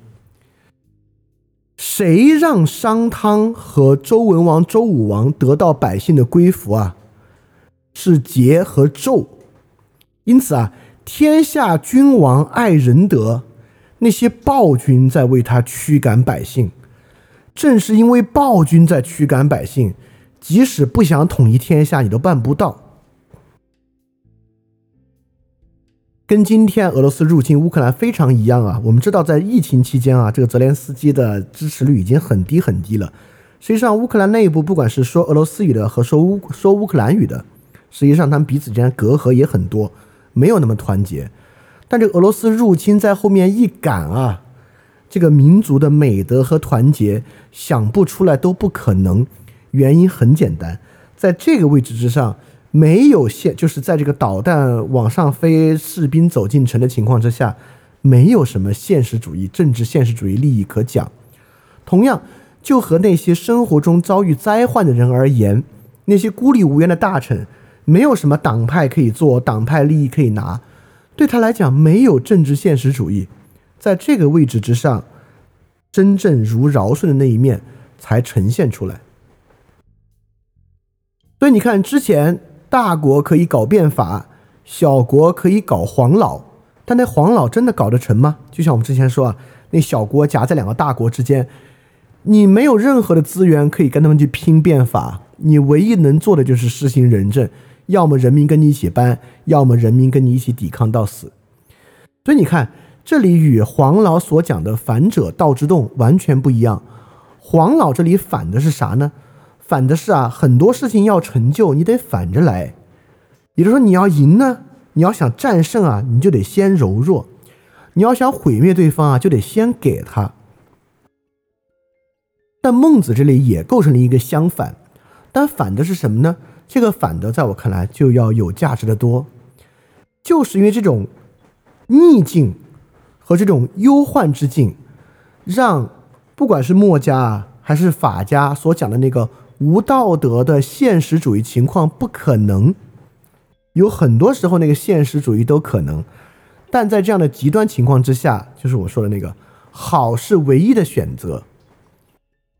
谁让商汤和周文王、周武王得到百姓的归服啊？是桀和纣。因此啊，天下君王爱仁德，那些暴君在为他驱赶百姓。正是因为暴君在驱赶百姓，即使不想统一天下，你都办不到。跟今天俄罗斯入侵乌克兰非常一样啊！我们知道，在疫情期间啊，这个泽连斯基的支持率已经很低很低了。实际上，乌克兰内部不管是说俄罗斯语的和说乌说乌克兰语的，实际上他们彼此之间隔阂也很多，没有那么团结。但这个俄罗斯入侵在后面一赶啊！这个民族的美德和团结想不出来都不可能，原因很简单，在这个位置之上没有现，就是在这个导弹往上飞、士兵走进城的情况之下，没有什么现实主义、政治现实主义利益可讲。同样，就和那些生活中遭遇灾患的人而言，那些孤立无援的大臣，没有什么党派可以做，党派利益可以拿，对他来讲没有政治现实主义。在这个位置之上，真正如尧舜的那一面才呈现出来。所以你看，之前大国可以搞变法，小国可以搞黄老，但那黄老真的搞得成吗？就像我们之前说啊，那小国夹在两个大国之间，你没有任何的资源可以跟他们去拼变法，你唯一能做的就是实行仁政，要么人民跟你一起搬，要么人民跟你一起抵抗到死。所以你看。这里与黄老所讲的“反者道之动”完全不一样。黄老这里反的是啥呢？反的是啊，很多事情要成就，你得反着来。也就是说，你要赢呢，你要想战胜啊，你就得先柔弱；你要想毁灭对方啊，就得先给他。但孟子这里也构成了一个相反，但反的是什么呢？这个反的，在我看来就要有价值的多，就是因为这种逆境。和这种忧患之境，让不管是墨家还是法家所讲的那个无道德的现实主义情况不可能。有很多时候，那个现实主义都可能，但在这样的极端情况之下，就是我说的那个好是唯一的选择。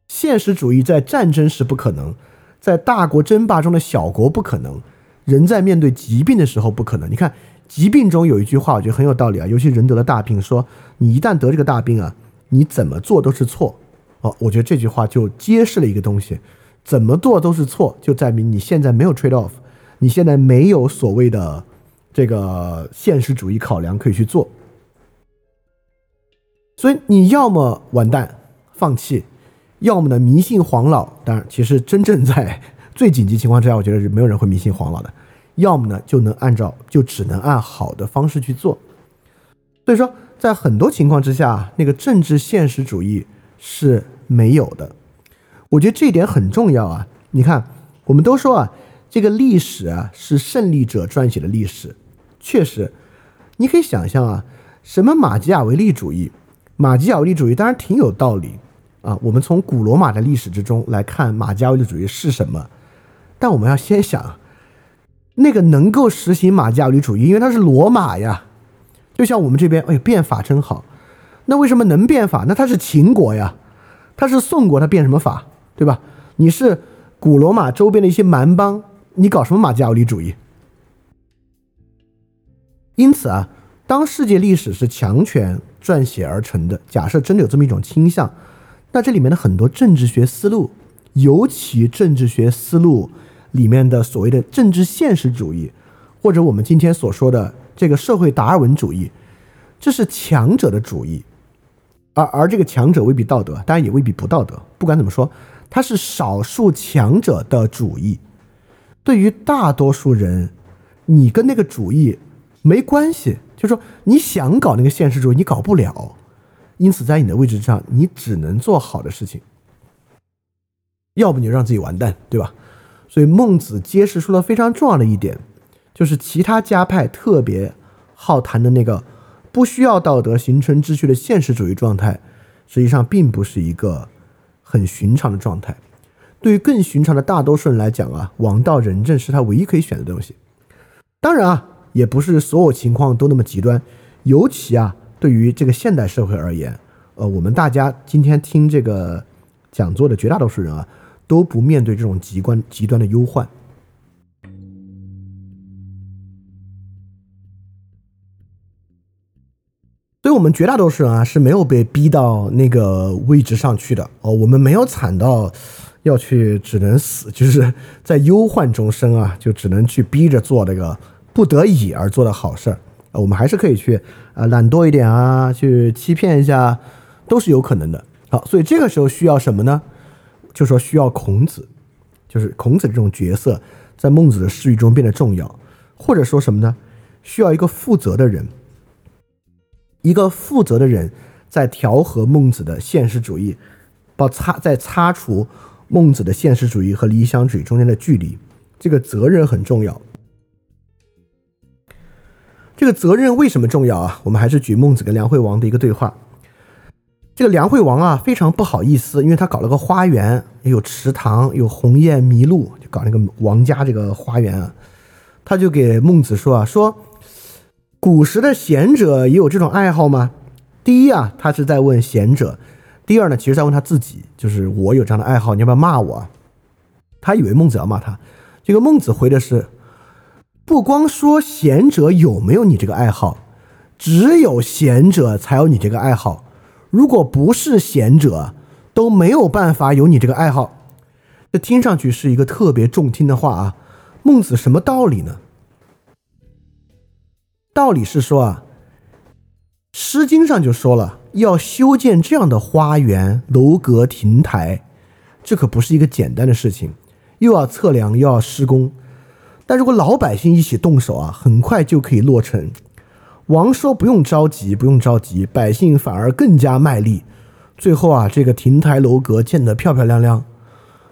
现实主义在战争时不可能，在大国争霸中的小国不可能，人在面对疾病的时候不可能。你看。疾病中有一句话，我觉得很有道理啊，尤其人得了大病，说你一旦得这个大病啊，你怎么做都是错。哦，我觉得这句话就揭示了一个东西，怎么做都是错，就证明你现在没有 trade off，你现在没有所谓的这个现实主义考量可以去做。所以你要么完蛋放弃，要么呢迷信黄老。当然，其实真正在最紧急情况之下，我觉得是没有人会迷信黄老的。要么呢，就能按照，就只能按好的方式去做。所以说，在很多情况之下，那个政治现实主义是没有的。我觉得这一点很重要啊。你看，我们都说啊，这个历史啊是胜利者撰写的历史。确实，你可以想象啊，什么马基雅维利主义？马基雅维利主义当然挺有道理啊。我们从古罗马的历史之中来看，马加维利主义是什么？但我们要先想。那个能够实行马加维主义，因为它是罗马呀，就像我们这边，哎，变法真好。那为什么能变法？那它是秦国呀，它是宋国，它变什么法，对吧？你是古罗马周边的一些蛮邦，你搞什么马加维利主义？因此啊，当世界历史是强权撰写而成的，假设真的有这么一种倾向，那这里面的很多政治学思路，尤其政治学思路。里面的所谓的政治现实主义，或者我们今天所说的这个社会达尔文主义，这是强者的主义，而而这个强者未必道德，当然也未必不道德。不管怎么说，它是少数强者的主义。对于大多数人，你跟那个主义没关系，就是说你想搞那个现实主义，你搞不了。因此，在你的位置上，你只能做好的事情，要不你就让自己完蛋，对吧？所以孟子揭示出了非常重要的一点，就是其他家派特别好谈的那个不需要道德形成秩序的现实主义状态，实际上并不是一个很寻常的状态。对于更寻常的大多数人来讲啊，王道仁政是他唯一可以选的东西。当然啊，也不是所有情况都那么极端，尤其啊，对于这个现代社会而言，呃，我们大家今天听这个讲座的绝大多数人啊。都不面对这种极端极端的忧患，所以，我们绝大多数人啊是没有被逼到那个位置上去的哦，我们没有惨到要去只能死，就是在忧患中生啊，就只能去逼着做那个不得已而做的好事儿，我们还是可以去啊懒惰一点啊，去欺骗一下，都是有可能的。好，所以这个时候需要什么呢？就说需要孔子，就是孔子这种角色在孟子的视域中变得重要，或者说什么呢？需要一个负责的人。一个负责的人在调和孟子的现实主义，把擦在擦除孟子的现实主义和理想主义中间的距离，这个责任很重要。这个责任为什么重要啊？我们还是举孟子跟梁惠王的一个对话。这个梁惠王啊，非常不好意思，因为他搞了个花园，有池塘，有鸿雁麋鹿，就搞那个王家这个花园啊，他就给孟子说啊，说。古时的贤者也有这种爱好吗？第一啊，他是在问贤者；第二呢，其实在问他自己，就是我有这样的爱好，你要不要骂我？他以为孟子要骂他，这个孟子回的是：不光说贤者有没有你这个爱好，只有贤者才有你这个爱好。如果不是贤者，都没有办法有你这个爱好。这听上去是一个特别中听的话啊！孟子什么道理呢？道理是说啊，《诗经》上就说了，要修建这样的花园、楼阁、亭台，这可不是一个简单的事情，又要测量，又要施工。但如果老百姓一起动手啊，很快就可以落成。王说不用着急，不用着急，百姓反而更加卖力。最后啊，这个亭台楼阁建得漂漂亮亮。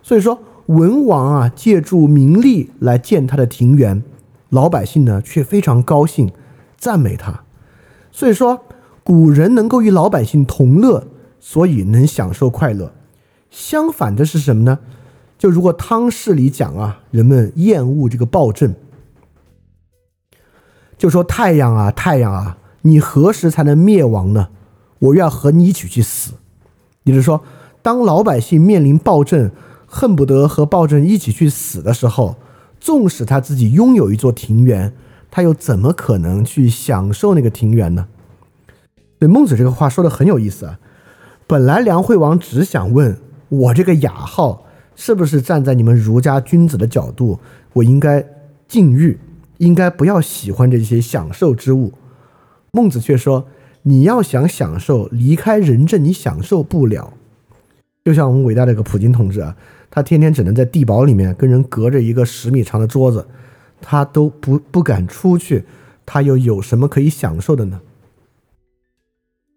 所以说，文王啊，借助名利来建他的庭园，老百姓呢却非常高兴。赞美他，所以说古人能够与老百姓同乐，所以能享受快乐。相反的是什么呢？就如果汤氏里讲啊，人们厌恶这个暴政，就说太阳啊，太阳啊，你何时才能灭亡呢？我要和你一起去死。也就是说，当老百姓面临暴政，恨不得和暴政一起去死的时候，纵使他自己拥有一座庭园。他又怎么可能去享受那个庭园呢？对孟子这个话说的很有意思啊。本来梁惠王只想问我这个雅号是不是站在你们儒家君子的角度，我应该禁欲，应该不要喜欢这些享受之物。孟子却说，你要想享受，离开仁政你享受不了。就像我们伟大的一个普京同志啊，他天天只能在地堡里面跟人隔着一个十米长的桌子。他都不不敢出去，他又有什么可以享受的呢？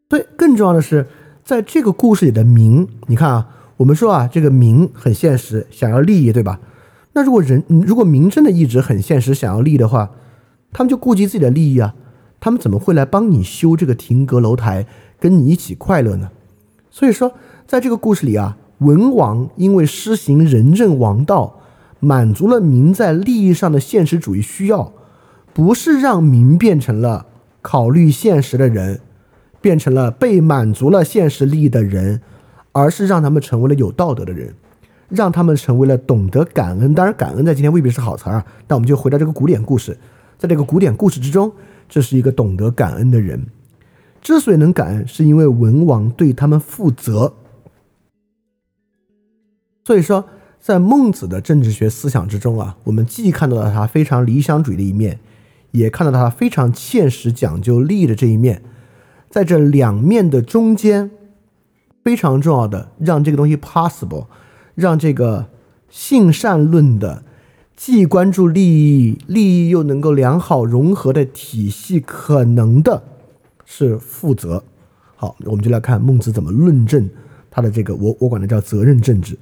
对，更重要的是，在这个故事里的名，你看啊，我们说啊，这个名很现实，想要利益，对吧？那如果人如果民真的一直很现实，想要利益的话，他们就顾及自己的利益啊，他们怎么会来帮你修这个亭阁楼台，跟你一起快乐呢？所以说，在这个故事里啊，文王因为施行仁政王道。满足了民在利益上的现实主义需要，不是让民变成了考虑现实的人，变成了被满足了现实利益的人，而是让他们成为了有道德的人，让他们成为了懂得感恩。当然，感恩在今天未必是好词儿啊。那我们就回到这个古典故事，在这个古典故事之中，这是一个懂得感恩的人。之所以能感恩，是因为文王对他们负责。所以说。在孟子的政治学思想之中啊，我们既看到了他非常理想主义的一面，也看到他非常切实讲究利益的这一面。在这两面的中间，非常重要的，让这个东西 possible，让这个性善论的既关注利益，利益又能够良好融合的体系，可能的是负责。好，我们就来看孟子怎么论证他的这个，我我管它叫责任政治。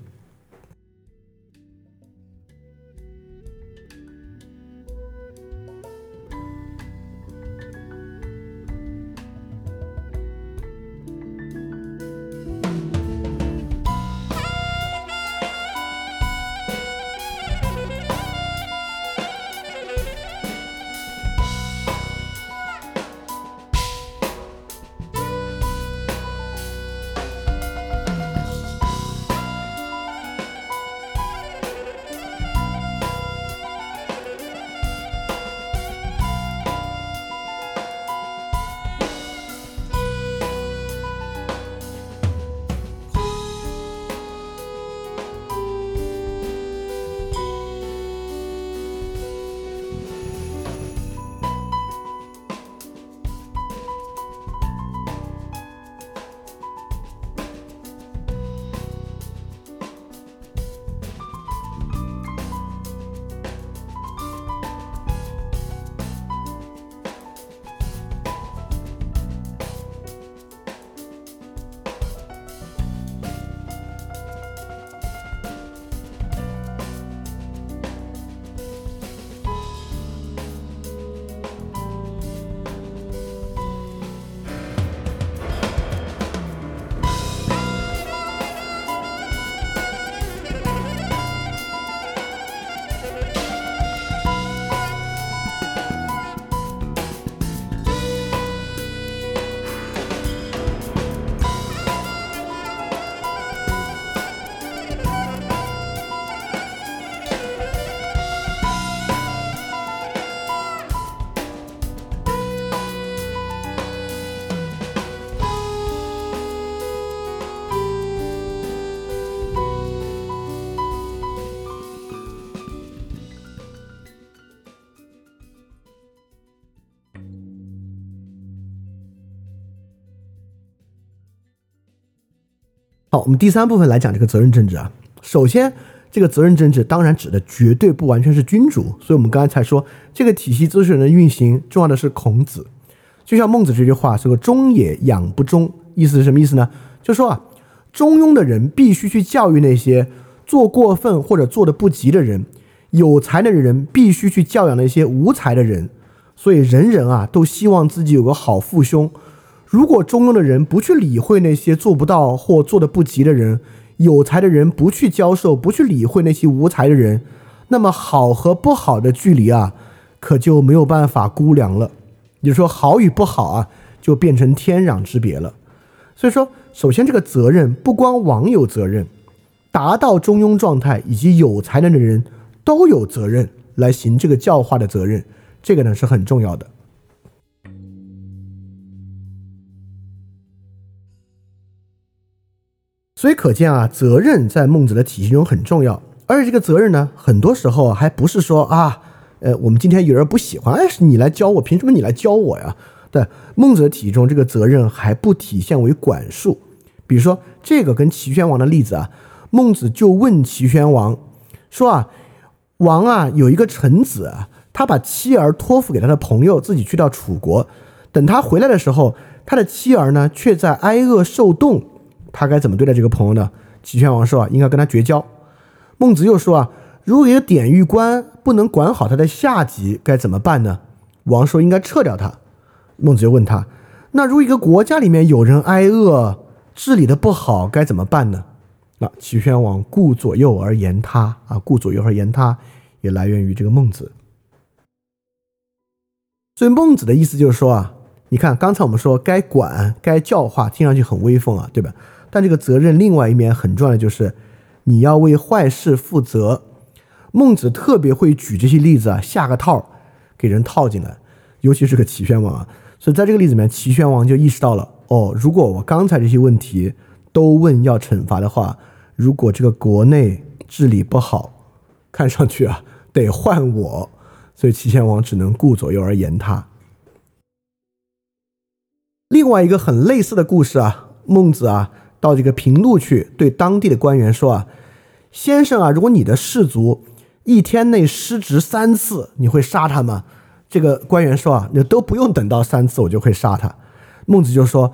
我们第三部分来讲这个责任政治啊。首先，这个责任政治当然指的绝对不完全是君主，所以我们刚才才说这个体系秩序的运行，重要的是孔子。就像孟子这句话说：“忠也，养不忠。”意思是什么意思呢？就说啊，中庸的人必须去教育那些做过分或者做的不及的人；有才的人必须去教养那些无才的人。所以，人人啊都希望自己有个好父兄。如果中庸的人不去理会那些做不到或做的不及的人，有才的人不去教授、不去理会那些无才的人，那么好和不好的距离啊，可就没有办法估量了。也就说，好与不好啊，就变成天壤之别了。所以说，首先这个责任不光王有责任，达到中庸状态以及有才能的人都有责任来行这个教化的责任，这个呢是很重要的。所以可见啊，责任在孟子的体系中很重要。而且这个责任呢，很多时候还不是说啊，呃，我们今天有人不喜欢，哎，是你来教我，凭什么你来教我呀？对，孟子的体系中，这个责任还不体现为管束。比如说这个跟齐宣王的例子啊，孟子就问齐宣王说啊，王啊有一个臣子啊，他把妻儿托付给他的朋友，自己去到楚国，等他回来的时候，他的妻儿呢却在挨饿受冻。他该怎么对待这个朋友呢？齐宣王说啊，应该跟他绝交。孟子又说啊，如果一个典狱官不能管好他的下级，该怎么办呢？王说应该撤掉他。孟子就问他，那如果一个国家里面有人挨饿，治理的不好，该怎么办呢？那齐宣王顾左右而言他啊，顾左右而言他，也来源于这个孟子。所以孟子的意思就是说啊，你看刚才我们说该管该教化，听上去很威风啊，对吧？但这个责任另外一面很重要的就是，你要为坏事负责。孟子特别会举这些例子啊，下个套，给人套进来。尤其是个齐宣王啊，所以在这个例子里面，齐宣王就意识到了：哦，如果我刚才这些问题都问要惩罚的话，如果这个国内治理不好，看上去啊 得换我。所以齐宣王只能顾左右而言他。另外一个很类似的故事啊，孟子啊。到这个平陆去，对当地的官员说啊：“先生啊，如果你的士卒一天内失职三次，你会杀他吗？”这个官员说啊：“你都不用等到三次，我就会杀他。”孟子就说：“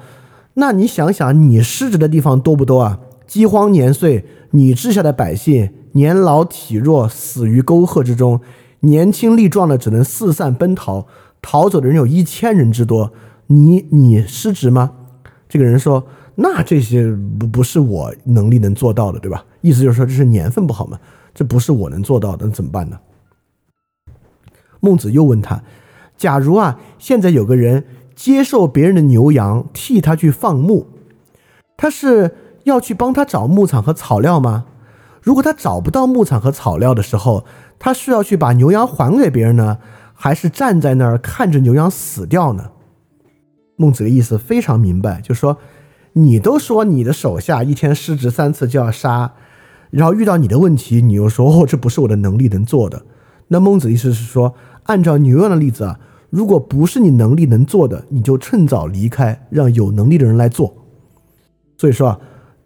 那你想想，你失职的地方多不多啊？饥荒年岁，你治下的百姓年老体弱，死于沟壑之中；年轻力壮的只能四散奔逃，逃走的人有一千人之多。你你失职吗？”这个人说。那这些不不是我能力能做到的，对吧？意思就是说这是年份不好嘛，这不是我能做到的，那怎么办呢？孟子又问他：假如啊，现在有个人接受别人的牛羊，替他去放牧，他是要去帮他找牧场和草料吗？如果他找不到牧场和草料的时候，他是要去把牛羊还给别人呢，还是站在那儿看着牛羊死掉呢？孟子的意思非常明白，就是说。你都说你的手下一天失职三次就要杀，然后遇到你的问题，你又说哦这不是我的能力能做的。那孟子意思是说，按照牛羊的例子啊，如果不是你能力能做的，你就趁早离开，让有能力的人来做。所以说啊，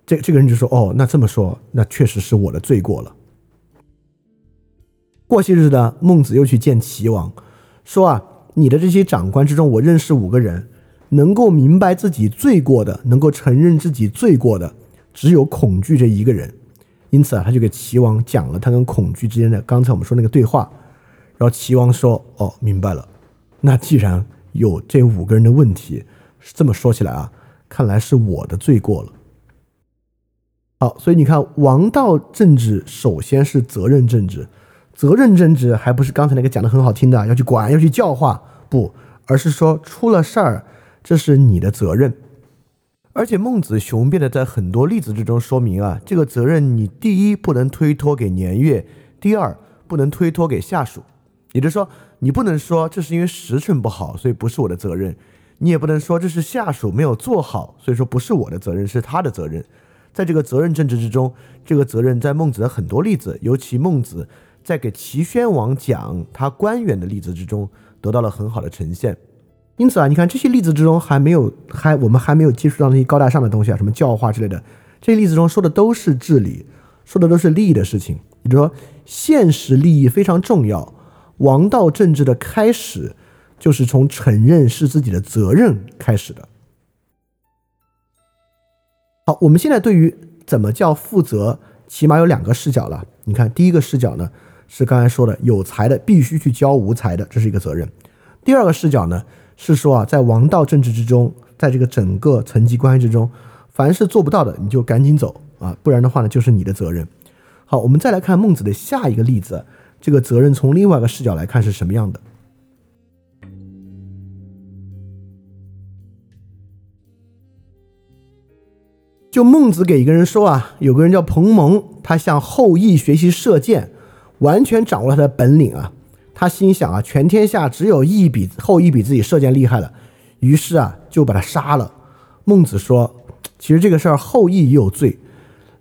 这这个人就说哦，那这么说，那确实是我的罪过了。过些日子呢，孟子又去见齐王，说啊，你的这些长官之中，我认识五个人。能够明白自己罪过的，能够承认自己罪过的，只有恐惧这一个人。因此啊，他就给齐王讲了他跟恐惧之间的刚才我们说那个对话。然后齐王说：“哦，明白了。那既然有这五个人的问题，是这么说起来啊，看来是我的罪过了。好，所以你看，王道政治首先是责任政治，责任政治还不是刚才那个讲的很好听的，要去管，要去教化，不，而是说出了事儿。”这是你的责任，而且孟子雄辩的在很多例子之中说明啊，这个责任你第一不能推脱给年月，第二不能推脱给下属。也就是说，你不能说这是因为时辰不好，所以不是我的责任；你也不能说这是下属没有做好，所以说不是我的责任，是他的责任。在这个责任政治之中，这个责任在孟子的很多例子，尤其孟子在给齐宣王讲他官员的例子之中，得到了很好的呈现。因此啊，你看这些例子之中还没有还我们还没有接触到那些高大上的东西啊，什么教化之类的，这些例子中说的都是治理，说的都是利益的事情。也就是说，现实利益非常重要。王道政治的开始，就是从承认是自己的责任开始的。好，我们现在对于怎么叫负责，起码有两个视角了。你看，第一个视角呢，是刚才说的，有才的必须去教无才的，这是一个责任。第二个视角呢，是说啊，在王道政治之中，在这个整个层级关系之中，凡是做不到的，你就赶紧走啊，不然的话呢，就是你的责任。好，我们再来看孟子的下一个例子。这个责任从另外一个视角来看是什么样的？就孟子给一个人说啊，有个人叫彭蒙，他向后羿学习射箭，完全掌握了他的本领啊。他心想啊，全天下只有羿比后羿比自己射箭厉害了，于是啊就把他杀了。孟子说，其实这个事儿后羿也有罪。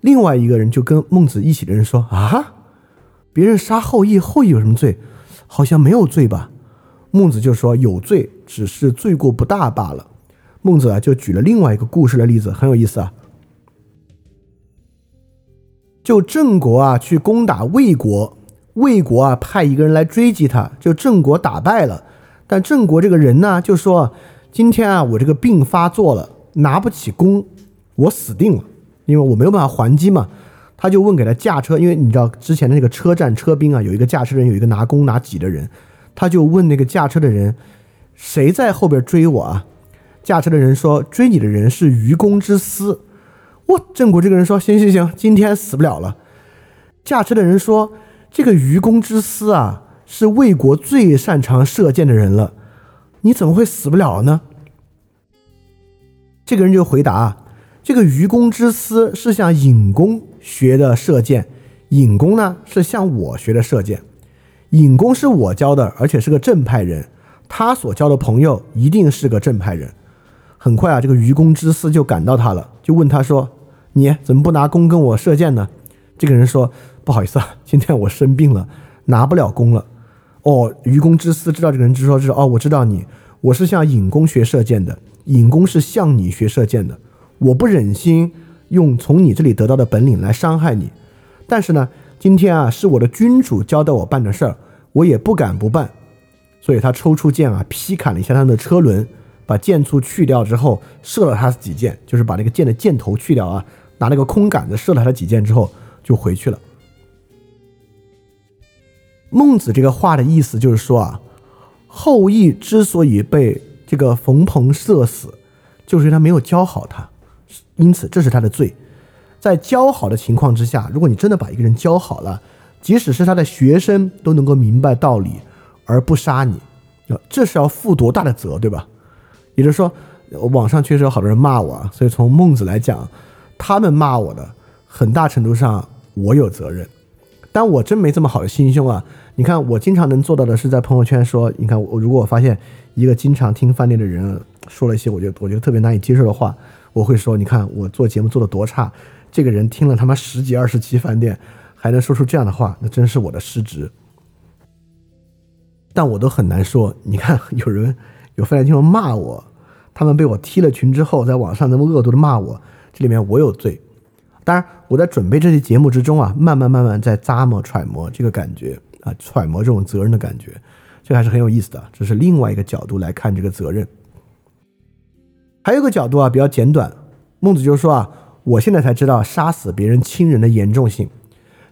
另外一个人就跟孟子一起的人说啊。别人杀后羿，后羿有什么罪？好像没有罪吧？孟子就说有罪，只是罪过不大罢了。孟子啊，就举了另外一个故事的例子，很有意思啊。就郑国啊去攻打魏国，魏国啊派一个人来追击他，就郑国打败了。但郑国这个人呢，就说今天啊我这个病发作了，拿不起弓，我死定了，因为我没有办法还击嘛。他就问给他驾车，因为你知道之前的那个车站车兵啊，有一个驾车人，有一个拿弓拿戟的人，他就问那个驾车的人，谁在后边追我啊？驾车的人说，追你的人是愚公之私。哇，郑国这个人说，行行行，今天死不了了。驾车的人说，这个愚公之私啊，是魏国最擅长射箭的人了，你怎么会死不了呢？这个人就回答。这个愚公之私是向尹公学的射箭，尹公呢是向我学的射箭。尹公是我教的，而且是个正派人，他所交的朋友一定是个正派人。很快啊，这个愚公之私就赶到他了，就问他说：“你怎么不拿弓跟我射箭呢？”这个人说：“不好意思啊，今天我生病了，拿不了弓了。”哦，愚公之私知道这个人，就说：“知道哦，我知道你，我是向尹公学射箭的，尹公是向你学射箭的。”我不忍心用从你这里得到的本领来伤害你，但是呢，今天啊是我的君主交代我办的事儿，我也不敢不办。所以他抽出剑啊，劈砍了一下他的车轮，把箭簇去掉之后，射了他几箭，就是把那个箭的箭头去掉啊，拿那个空杆子射了他几箭之后就回去了。孟子这个话的意思就是说啊，后羿之所以被这个冯鹏射死，就是因为他没有教好他。因此，这是他的罪。在教好的情况之下，如果你真的把一个人教好了，即使是他的学生都能够明白道理而不杀你，啊，这是要负多大的责，对吧？也就是说，网上确实有好多人骂我啊，所以从孟子来讲，他们骂我的很大程度上我有责任，但我真没这么好的心胸啊。你看，我经常能做到的是在朋友圈说，你看我如果我发现一个经常听饭店的人说了一些我觉得我觉得特别难以接受的话。我会说，你看我做节目做的多差，这个人听了他妈十几二十期饭店，还能说出这样的话，那真是我的失职。但我都很难说，你看有人有饭店听众骂我，他们被我踢了群之后，在网上那么恶毒的骂我，这里面我有罪。当然，我在准备这期节目之中啊，慢慢慢慢在咂摸揣摩这个感觉啊，揣摩这种责任的感觉，这还是很有意思的。这是另外一个角度来看这个责任。还有个角度啊，比较简短。孟子就说啊，我现在才知道杀死别人亲人的严重性。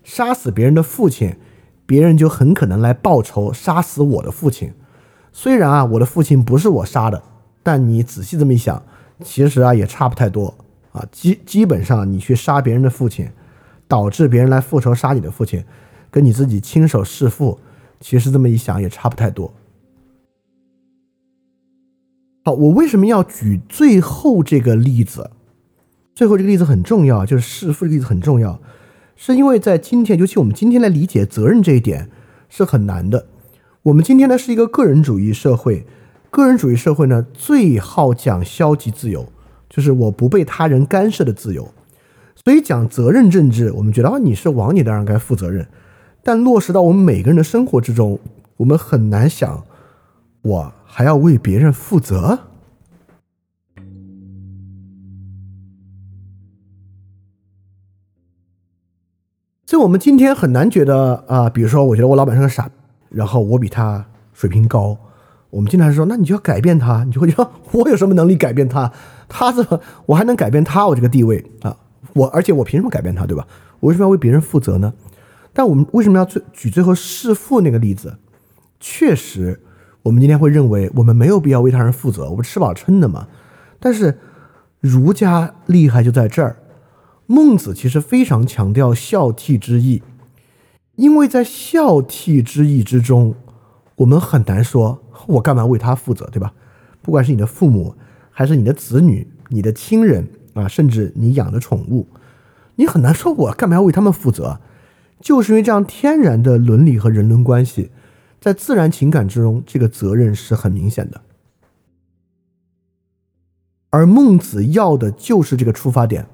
杀死别人的父亲，别人就很可能来报仇，杀死我的父亲。虽然啊，我的父亲不是我杀的，但你仔细这么一想，其实啊也差不太多啊。基基本上，你去杀别人的父亲，导致别人来复仇杀你的父亲，跟你自己亲手弑父，其实这么一想也差不太多。好，我为什么要举最后这个例子？最后这个例子很重要，就是弑父的例子很重要，是因为在今天，尤其我们今天来理解责任这一点是很难的。我们今天呢是一个个人主义社会，个人主义社会呢最好讲消极自由，就是我不被他人干涉的自由。所以讲责任政治，我们觉得啊你是王，你当然该负责任。但落实到我们每个人的生活之中，我们很难想我。还要为别人负责？《所以我们今天很难觉得啊，比如说，我觉得我老板是个傻，然后我比他水平高，我们经常说，那你就要改变他，你就会觉得我有什么能力改变他？他怎么我还能改变他？我这个地位啊，我而且我凭什么改变他，对吧？我为什么要为别人负责呢？但我们为什么要最举最后弑父那个例子？确实，我们今天会认为我们没有必要为他人负责，我们吃饱撑的嘛。但是儒家厉害就在这儿。孟子其实非常强调孝悌之义，因为在孝悌之义之中，我们很难说我干嘛为他负责，对吧？不管是你的父母，还是你的子女、你的亲人啊，甚至你养的宠物，你很难说我干嘛要为他们负责，就是因为这样天然的伦理和人伦关系，在自然情感之中，这个责任是很明显的。而孟子要的就是这个出发点。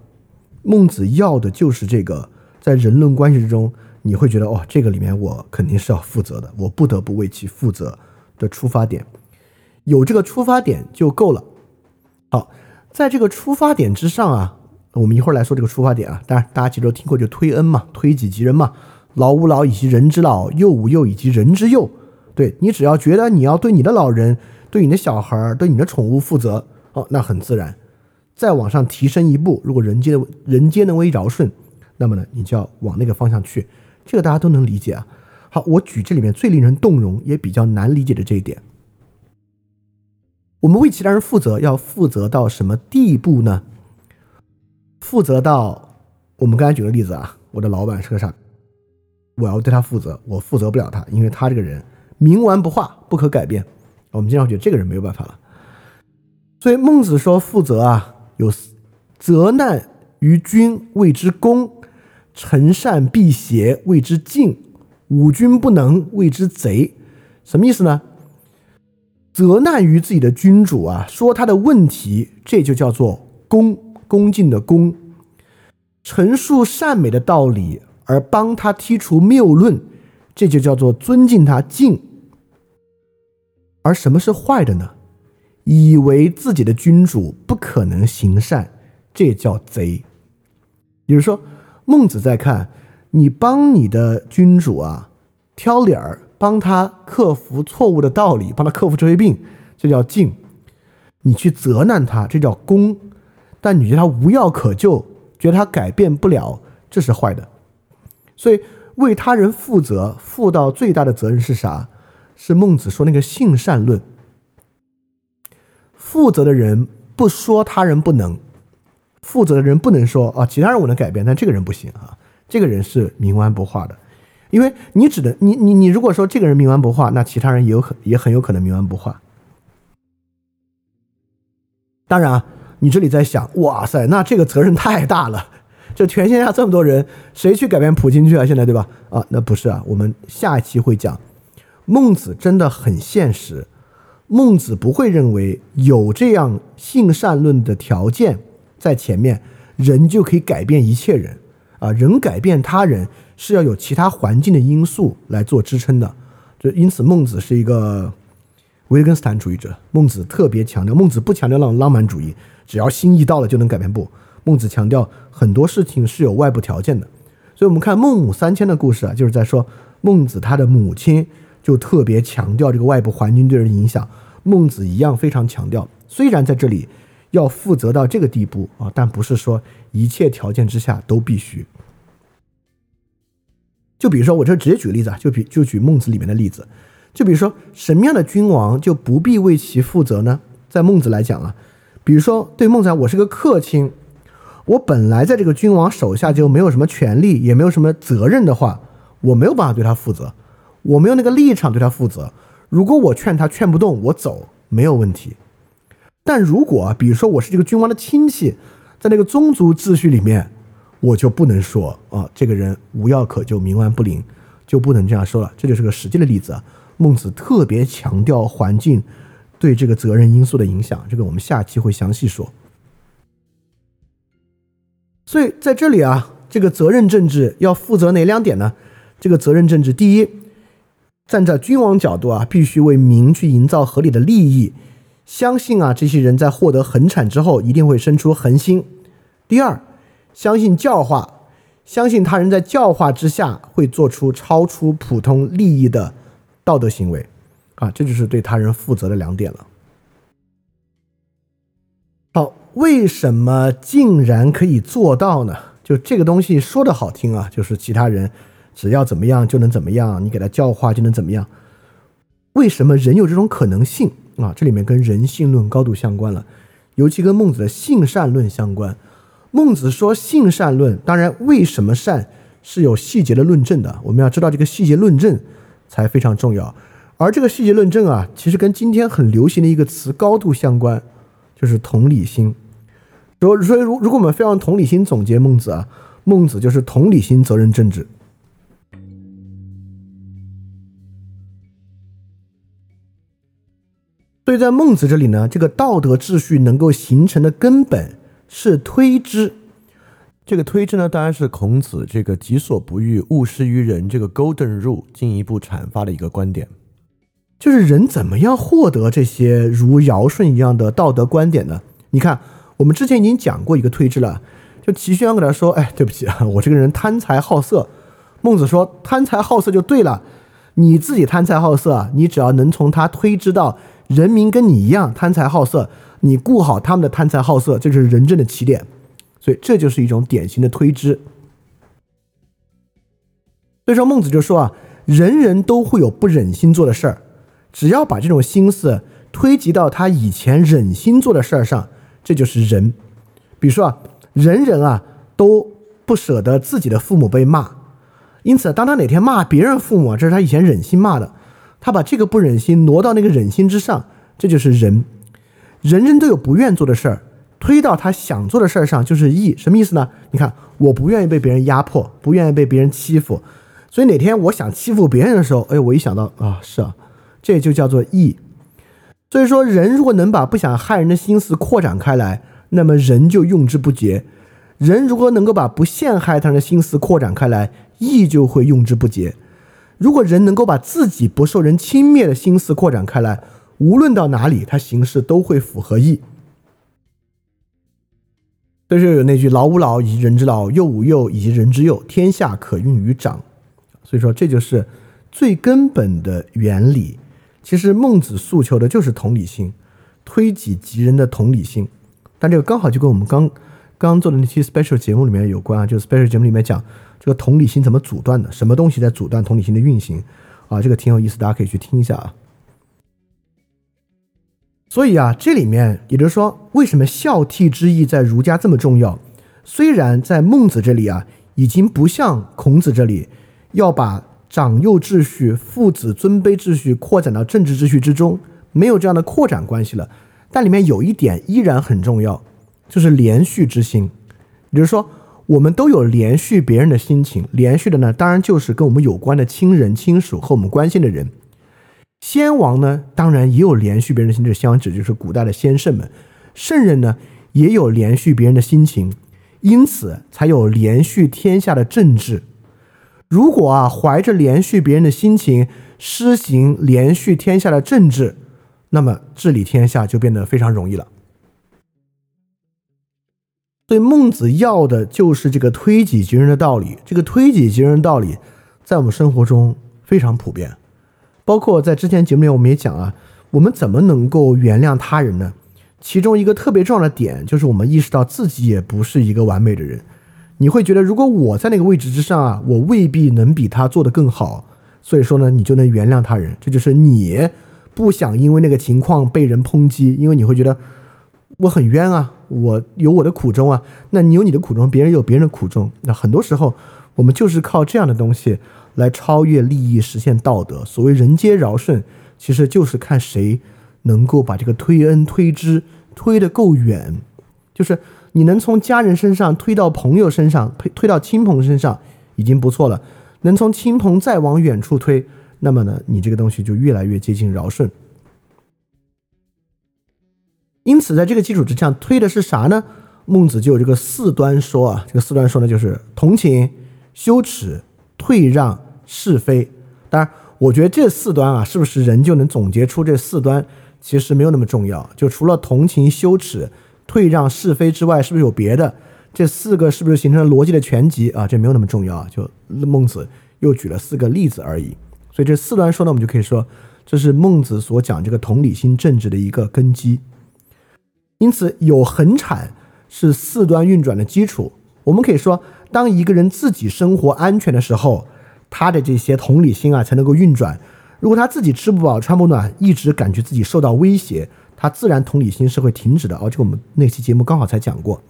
孟子要的就是这个，在人伦关系之中，你会觉得哦，这个里面我肯定是要负责的，我不得不为其负责的出发点，有这个出发点就够了。好，在这个出发点之上啊，我们一会儿来说这个出发点啊。当然，大家其实都听过，就推恩嘛，推己及人嘛，老吾老以及人之老，幼吾幼以及人之幼。对你只要觉得你要对你的老人、对你的小孩、对你的宠物负责，哦，那很自然。再往上提升一步，如果人间的人间能为尧舜，那么呢，你就要往那个方向去。这个大家都能理解啊。好，我举这里面最令人动容也比较难理解的这一点：我们为其他人负责，要负责到什么地步呢？负责到我们刚才举个例子啊，我的老板是个啥？我要对他负责，我负责不了他，因为他这个人冥顽不化，不可改变。我们经常觉得这个人没有办法了。所以孟子说负责啊。有责难于君，谓之公；臣善避邪，谓之敬；五君不能，谓之贼。什么意思呢？责难于自己的君主啊，说他的问题，这就叫做恭，恭敬的恭；陈述善美的道理，而帮他剔除谬论，这就叫做尊敬他敬。而什么是坏的呢？以为自己的君主不可能行善，这叫贼。比如说，孟子在看你帮你的君主啊挑理儿，帮他克服错误的道理，帮他克服这些病，这叫敬；你去责难他，这叫功。但你觉得他无药可救，觉得他改变不了，这是坏的。所以，为他人负责，负到最大的责任是啥？是孟子说那个性善论。负责的人不说他人不能，负责的人不能说啊，其他人我能改变，但这个人不行啊，这个人是冥顽不化的，因为你只能你你你如果说这个人冥顽不化，那其他人也有可也很有可能冥顽不化。当然啊，你这里在想，哇塞，那这个责任太大了，这全天下这么多人，谁去改变普京去啊？现在对吧？啊，那不是啊，我们下一期会讲，孟子真的很现实。孟子不会认为有这样性善论的条件在前面，人就可以改变一切人啊！人改变他人是要有其他环境的因素来做支撑的。就因此，孟子是一个维根斯坦主义者。孟子特别强调，孟子不强调浪浪漫主义，只要心意到了就能改变不？孟子强调很多事情是有外部条件的。所以，我们看孟母三迁的故事啊，就是在说孟子他的母亲。就特别强调这个外部环境对人影响，孟子一样非常强调。虽然在这里要负责到这个地步啊，但不是说一切条件之下都必须。就比如说，我这直接举个例子啊，就比就举孟子里面的例子，就比如说什么样的君王就不必为其负责呢？在孟子来讲啊，比如说对孟子来讲，我是个客卿，我本来在这个君王手下就没有什么权利，也没有什么责任的话，我没有办法对他负责。我没有那个立场对他负责。如果我劝他劝不动，我走没有问题。但如果比如说我是这个君王的亲戚，在那个宗族秩序里面，我就不能说啊，这个人无药可救，冥顽不灵，就不能这样说了。这就是个实际的例子啊。孟子特别强调环境对这个责任因素的影响，这个我们下期会详细说。所以在这里啊，这个责任政治要负责哪两点呢？这个责任政治，第一。站在君王角度啊，必须为民去营造合理的利益，相信啊，这些人在获得恒产之后，一定会生出恒心。第二，相信教化，相信他人在教化之下会做出超出普通利益的道德行为，啊，这就是对他人负责的两点了。好，为什么竟然可以做到呢？就这个东西说的好听啊，就是其他人只要怎么样就能怎么样，你给他教化就能怎么样。为什么人有这种可能性啊？这里面跟人性论高度相关了，尤其跟孟子的性善论相关。孟子说性善论，当然为什么善是有细节的论证的。我们要知道这个细节论证才非常重要。而这个细节论证啊，其实跟今天很流行的一个词高度相关，就是同理心。所所以，如如果我们非常同理心总结孟子啊，孟子就是同理心责任政治。所以在孟子这里呢，这个道德秩序能够形成的根本是推知。这个推知呢，当然是孔子这个“己所不欲，勿施于人”这个 Golden Rule 进一步阐发的一个观点，就是人怎么样获得这些如尧舜一样的道德观点呢？你看。我们之前已经讲过一个推知了，就齐宣王给他说：“哎，对不起啊，我这个人贪财好色。”孟子说：“贪财好色就对了，你自己贪财好色，你只要能从他推知到人民跟你一样贪财好色，你顾好他们的贪财好色，这就是仁政的起点。所以这就是一种典型的推知。所以说孟子就说啊，人人都会有不忍心做的事儿，只要把这种心思推及到他以前忍心做的事儿上。”这就是人，比如说啊，人人啊都不舍得自己的父母被骂，因此当他哪天骂别人父母，这是他以前忍心骂的，他把这个不忍心挪到那个忍心之上，这就是人。人人都有不愿做的事儿，推到他想做的事儿上就是义，什么意思呢？你看，我不愿意被别人压迫，不愿意被别人欺负，所以哪天我想欺负别人的时候，哎，我一想到啊，是啊，这就叫做义。所以说，人如果能把不想害人的心思扩展开来，那么人就用之不竭；人如果能够把不陷害他人的心思扩展开来，义就会用之不竭。如果人能够把自己不受人轻蔑的心思扩展开来，无论到哪里，他行事都会符合义。所以说有那句“老吾老以及人之老，幼吾幼以及人之幼，天下可用于长”。所以说，这就是最根本的原理。其实孟子诉求的就是同理心，推己及人的同理心。但这个刚好就跟我们刚刚做的那期 special 节目里面有关啊，就 special 节目里面讲这个同理心怎么阻断的，什么东西在阻断同理心的运行啊？这个挺有意思，大家可以去听一下啊。所以啊，这里面也就是说，为什么孝悌之义在儒家这么重要？虽然在孟子这里啊，已经不像孔子这里要把。长幼秩序、父子尊卑秩序扩展到政治秩序之中，没有这样的扩展关系了。但里面有一点依然很重要，就是连续之心。也就是说，我们都有连续别人的心情，连续的呢，当然就是跟我们有关的亲人、亲属和我们关心的人。先王呢，当然也有连续别人的心，智先王指就是古代的先圣们。圣人呢，也有连续别人的心情，因此才有连续天下的政治。如果啊，怀着连续别人的心情，施行连续天下的政治，那么治理天下就变得非常容易了。所以孟子要的就是这个推己及人的道理。这个推己及人的道理，在我们生活中非常普遍。包括在之前节目里，我们也讲啊，我们怎么能够原谅他人呢？其中一个特别重要的点，就是我们意识到自己也不是一个完美的人。你会觉得，如果我在那个位置之上啊，我未必能比他做得更好。所以说呢，你就能原谅他人，这就是你不想因为那个情况被人抨击，因为你会觉得我很冤啊，我有我的苦衷啊。那你有你的苦衷，别人有别人的苦衷。那很多时候，我们就是靠这样的东西来超越利益，实现道德。所谓人皆尧舜，其实就是看谁能够把这个推恩推之推得够远，就是。你能从家人身上推到朋友身上，推推到亲朋身上，已经不错了。能从亲朋再往远处推，那么呢，你这个东西就越来越接近尧舜。因此，在这个基础之上，推的是啥呢？孟子就有这个四端说啊，这个四端说呢，就是同情、羞耻、退让、是非。当然，我觉得这四端啊，是不是人就能总结出这四端？其实没有那么重要。就除了同情、羞耻。退让是非之外，是不是有别的？这四个是不是形成了逻辑的全集啊？这没有那么重要，就孟子又举了四个例子而已。所以这四端说呢，我们就可以说，这是孟子所讲这个同理心政治的一个根基。因此，有恒产是四端运转的基础。我们可以说，当一个人自己生活安全的时候，他的这些同理心啊才能够运转。如果他自己吃不饱穿不暖，一直感觉自己受到威胁，他自然同理心是会停止的。而且我们那期节目刚好才讲过。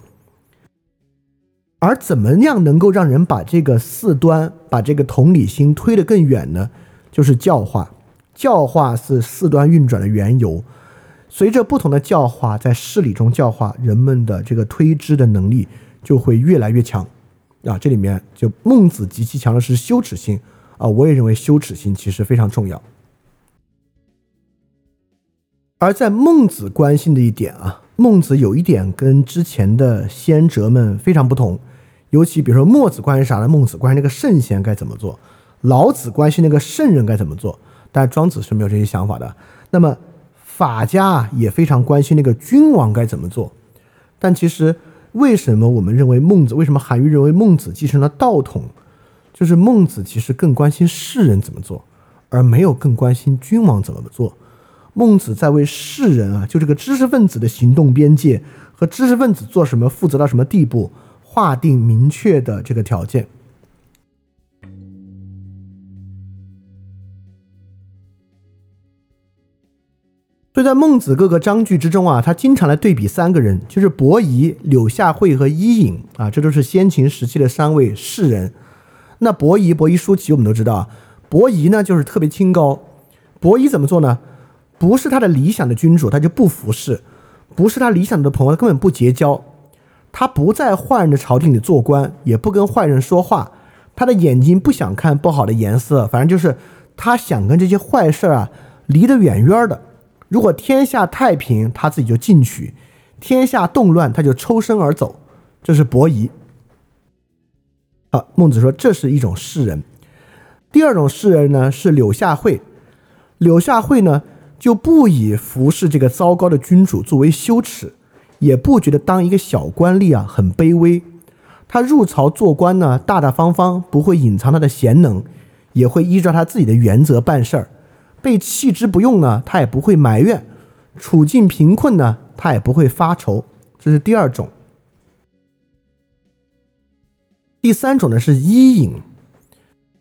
而怎么样能够让人把这个四端、把这个同理心推得更远呢？就是教化。教化是四端运转的缘由。随着不同的教化，在事理中教化人们的这个推知的能力就会越来越强。啊，这里面就孟子极其强的是羞耻心。啊，我也认为羞耻心其实非常重要。而在孟子关心的一点啊，孟子有一点跟之前的先哲们非常不同，尤其比如说墨子关心啥呢？孟子关心那个圣贤该怎么做，老子关心那个圣人该怎么做，但庄子是没有这些想法的。那么法家也非常关心那个君王该怎么做，但其实为什么我们认为孟子？为什么韩愈认为孟子继承了道统？就是孟子其实更关心世人怎么做，而没有更关心君王怎么做。孟子在为世人啊，就这个知识分子的行动边界和知识分子做什么、负责到什么地步，划定明确的这个条件。所以在孟子各个章句之中啊，他经常来对比三个人，就是伯夷、柳下惠和伊尹啊，这都是先秦时期的三位士人。那伯夷，伯夷叔齐，我们都知道。伯夷呢，就是特别清高。伯夷怎么做呢？不是他的理想的君主，他就不服侍；不是他理想的朋友，他根本不结交。他不在坏人的朝廷里做官，也不跟坏人说话。他的眼睛不想看不好的颜色，反正就是他想跟这些坏事啊离得远远的。如果天下太平，他自己就进取；天下动乱，他就抽身而走。这是伯夷。啊，孟子说这是一种士人。第二种士人呢是柳下惠。柳下惠呢就不以服侍这个糟糕的君主作为羞耻，也不觉得当一个小官吏啊很卑微。他入朝做官呢大大方方，不会隐藏他的贤能，也会依照他自己的原则办事儿。被弃之不用呢，他也不会埋怨；处境贫困呢，他也不会发愁。这是第二种。第三种呢是伊尹，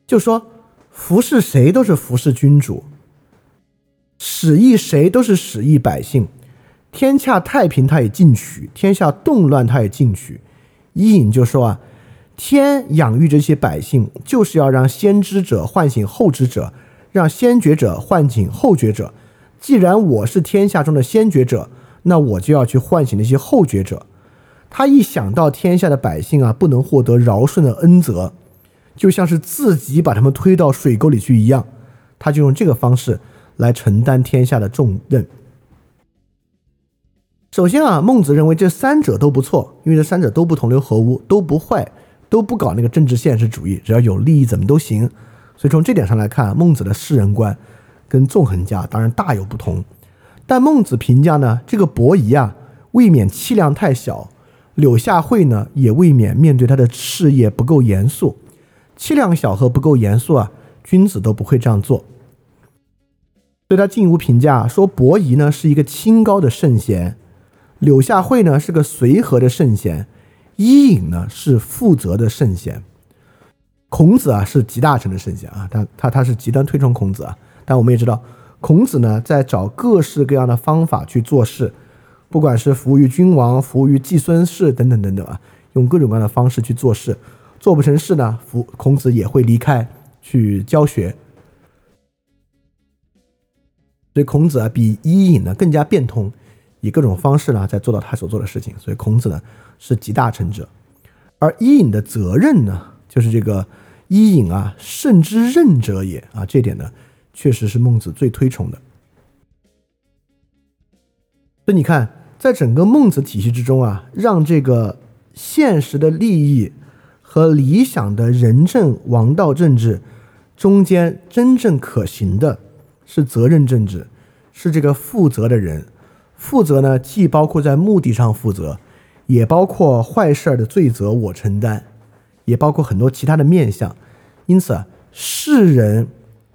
就说服侍谁都是服侍君主，使役谁都是使役百姓，天下太平他也进取，天下动乱他也进取。伊尹就说啊，天养育这些百姓，就是要让先知者唤醒后知者，让先觉者唤醒后觉者。既然我是天下中的先觉者，那我就要去唤醒那些后觉者。他一想到天下的百姓啊，不能获得尧舜的恩泽，就像是自己把他们推到水沟里去一样，他就用这个方式来承担天下的重任。首先啊，孟子认为这三者都不错，因为这三者都不同流合污，都不坏，都不搞那个政治现实主义，只要有利益怎么都行。所以从这点上来看，孟子的世人观跟纵横家当然大有不同。但孟子评价呢，这个伯夷啊，未免气量太小。柳下惠呢，也未免面对他的事业不够严肃，气量小和不够严肃啊，君子都不会这样做。对他进一步评价说，伯夷呢是一个清高的圣贤，柳下惠呢是个随和的圣贤，伊尹呢是负责的圣贤。孔子啊是集大成的圣贤啊，他他他是极端推崇孔子啊，但我们也知道，孔子呢在找各式各样的方法去做事。不管是服务于君王、服务于季孙氏等等等等啊，用各种各样的方式去做事，做不成事呢，服孔子也会离开去教学。所以孔子啊，比伊尹呢更加变通，以各种方式呢在做到他所做的事情。所以孔子呢是集大成者，而伊尹的责任呢，就是这个伊尹啊，圣之任者也啊，这点呢确实是孟子最推崇的。所以你看。在整个孟子体系之中啊，让这个现实的利益和理想的仁政王道政治中间真正可行的，是责任政治，是这个负责的人。负责呢，既包括在目的上负责，也包括坏事儿的罪责我承担，也包括很多其他的面相。因此，世人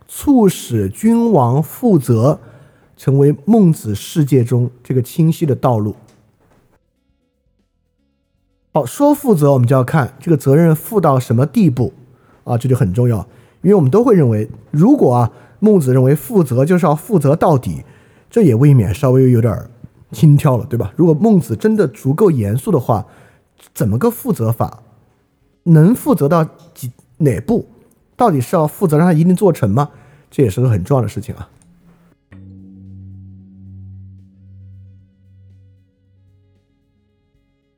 促使君王负责，成为孟子世界中这个清晰的道路。好，说负责，我们就要看这个责任负到什么地步啊，这就很重要。因为我们都会认为，如果啊，孟子认为负责就是要负责到底，这也未免稍微有点轻佻了，对吧？如果孟子真的足够严肃的话，怎么个负责法？能负责到几哪步？到底是要负责让他一定做成吗？这也是个很重要的事情啊。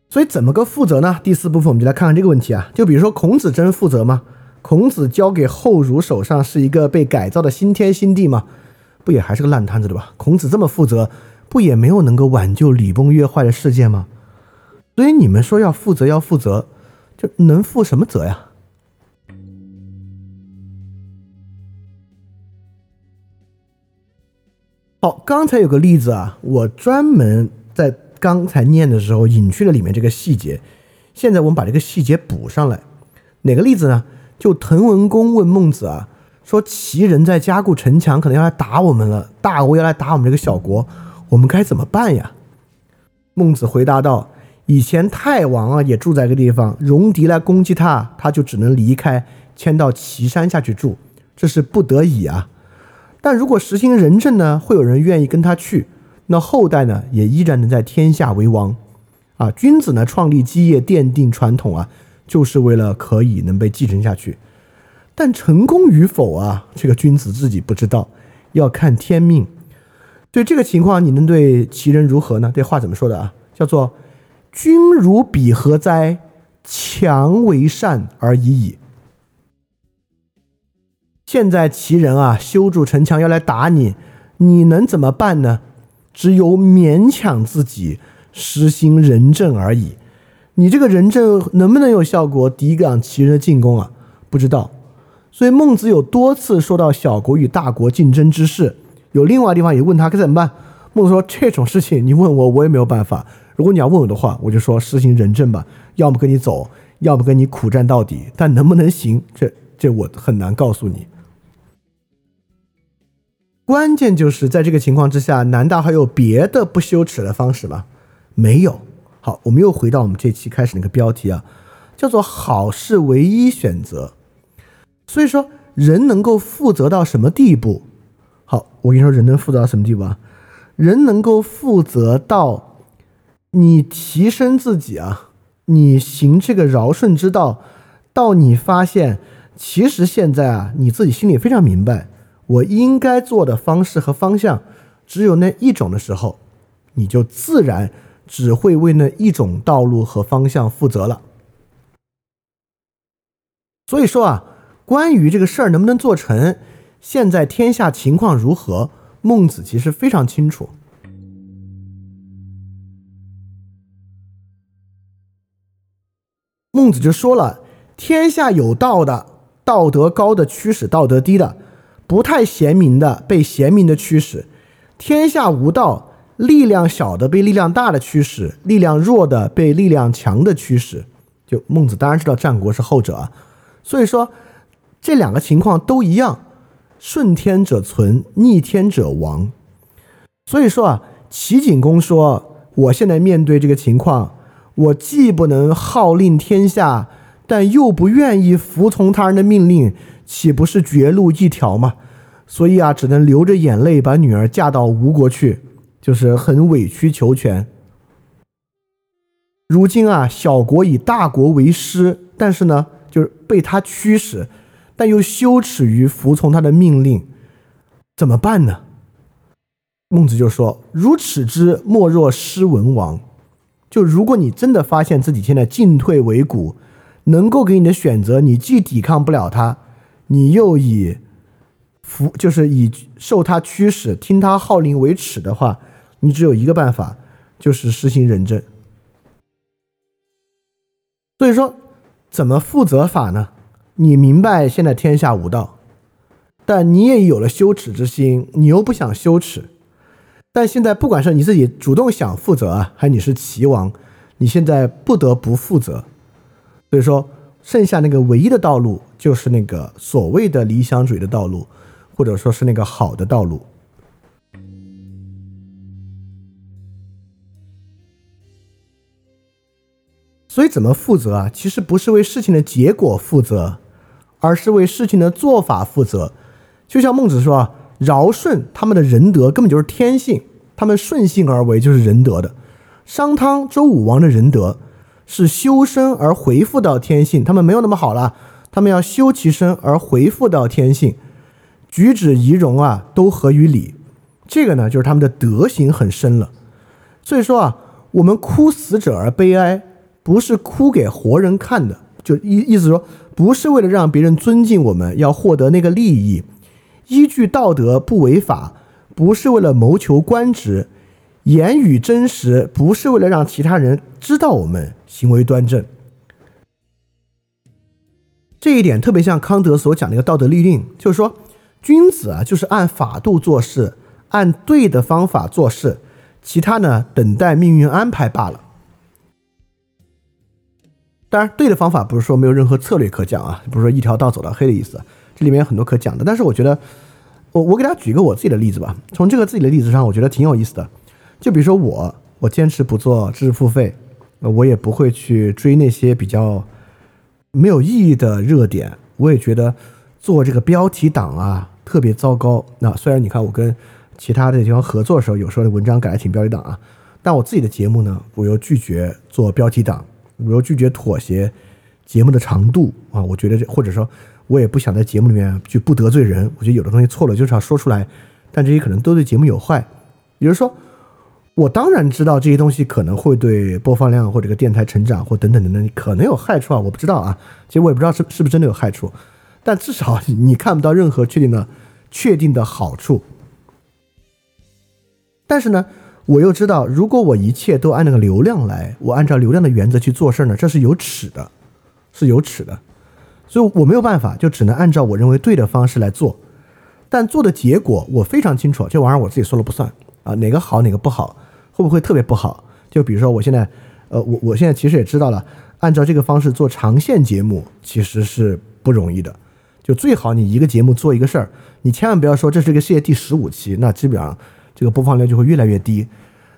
所以怎么个负责呢？第四部分我们就来看看这个问题啊。就比如说孔子真负责吗？孔子交给后儒手上是一个被改造的新天新地吗？不也还是个烂摊子对吧？孔子这么负责，不也没有能够挽救礼崩乐坏的世界吗？所以你们说要负责要负责，就能负什么责呀？好，刚才有个例子啊，我专门在。刚才念的时候隐去了里面这个细节，现在我们把这个细节补上来。哪个例子呢？就滕文公问孟子啊，说齐人在加固城墙，可能要来打我们了，大国要来打我们这个小国，我们该怎么办呀？孟子回答道：以前太王啊也住在一个地方，戎狄来攻击他，他就只能离开，迁到岐山下去住，这是不得已啊。但如果实行仁政呢，会有人愿意跟他去。那后代呢，也依然能在天下为王，啊，君子呢创立基业，奠定传统啊，就是为了可以能被继承下去。但成功与否啊，这个君子自己不知道，要看天命。对这个情况，你能对其人如何呢？这话怎么说的啊？叫做“君如彼何哉？强为善而已矣。”现在齐人啊修筑城墙要来打你，你能怎么办呢？只有勉强自己实行仁政而已。你这个仁政能不能有效果，抵挡齐人的进攻啊？不知道。所以孟子有多次说到小国与大国竞争之事，有另外地方也问他该怎么办。孟子说：“这种事情你问我，我也没有办法。如果你要问我的话，我就说实行仁政吧，要么跟你走，要么跟你苦战到底。但能不能行，这这我很难告诉你。”关键就是在这个情况之下，难道还有别的不羞耻的方式吗？没有。好，我们又回到我们这期开始那个标题啊，叫做“好是唯一选择”。所以说，人能够负责到什么地步？好，我跟你说，人能负责到什么地步啊？人能够负责到你提升自己啊，你行这个尧舜之道，到你发现其实现在啊，你自己心里非常明白。我应该做的方式和方向只有那一种的时候，你就自然只会为那一种道路和方向负责了。所以说啊，关于这个事儿能不能做成，现在天下情况如何，孟子其实非常清楚。孟子就说了：天下有道的，道德高的驱使道德低的。不太贤明的被贤明的驱使，天下无道，力量小的被力量大的驱使，力量弱的被力量强的驱使。就孟子当然知道战国是后者啊，所以说这两个情况都一样，顺天者存，逆天者亡。所以说啊，齐景公说，我现在面对这个情况，我既不能号令天下，但又不愿意服从他人的命令。岂不是绝路一条吗？所以啊，只能流着眼泪把女儿嫁到吴国去，就是很委曲求全。如今啊，小国以大国为师，但是呢，就是被他驱使，但又羞耻于服从他的命令，怎么办呢？孟子就说：“如耻之，莫若失文王。”就如果你真的发现自己现在进退维谷，能够给你的选择，你既抵抗不了他。你又以服，就是以受他驱使、听他号令为耻的话，你只有一个办法，就是实行仁政。所以说，怎么负责法呢？你明白现在天下无道，但你也有了羞耻之心，你又不想羞耻。但现在不管是你自己主动想负责啊，还是你是齐王，你现在不得不负责。所以说，剩下那个唯一的道路就是那个所谓的理想主义的道路，或者说是那个好的道路。所以怎么负责啊？其实不是为事情的结果负责，而是为事情的做法负责。就像孟子说啊，尧舜他们的仁德根本就是天性，他们顺性而为就是仁德的。商汤、周武王的仁德是修身而回复到天性，他们没有那么好了，他们要修其身而回复到天性，举止仪容啊都合于理。这个呢，就是他们的德行很深了。所以说啊，我们哭死者而悲哀。不是哭给活人看的，就意意思说，不是为了让别人尊敬我们，要获得那个利益，依据道德不违法，不是为了谋求官职，言语真实，不是为了让其他人知道我们行为端正。这一点特别像康德所讲的一个道德律令，就是说，君子啊，就是按法度做事，按对的方法做事，其他呢，等待命运安排罢了。当然，对的方法不是说没有任何策略可讲啊，不是说一条道走到黑的意思。这里面有很多可讲的，但是我觉得，我我给大家举一个我自己的例子吧。从这个自己的例子上，我觉得挺有意思的。就比如说我，我坚持不做知识付费，我也不会去追那些比较没有意义的热点。我也觉得做这个标题党啊特别糟糕。那虽然你看我跟其他的地方合作的时候，有时候的文章改的挺标题党啊，但我自己的节目呢，我又拒绝做标题党。我又拒绝妥协节目的长度啊，我觉得这或者说，我也不想在节目里面去不得罪人。我觉得有的东西错了就是要说出来，但这些可能都对节目有害。比如说，我当然知道这些东西可能会对播放量或者个电台成长或等等等等可能有害处啊，我不知道啊，其实我也不知道是是不是真的有害处，但至少你看不到任何确定的确定的好处。但是呢？我又知道，如果我一切都按那个流量来，我按照流量的原则去做事儿呢，这是有耻的，是有耻的，所以我没有办法，就只能按照我认为对的方式来做。但做的结果我非常清楚，这玩意儿我自己说了不算啊，哪个好哪个不好，会不会特别不好？就比如说我现在，呃，我我现在其实也知道了，按照这个方式做长线节目其实是不容易的，就最好你一个节目做一个事儿，你千万不要说这是个世界第十五期，那基本上。这个播放量就会越来越低，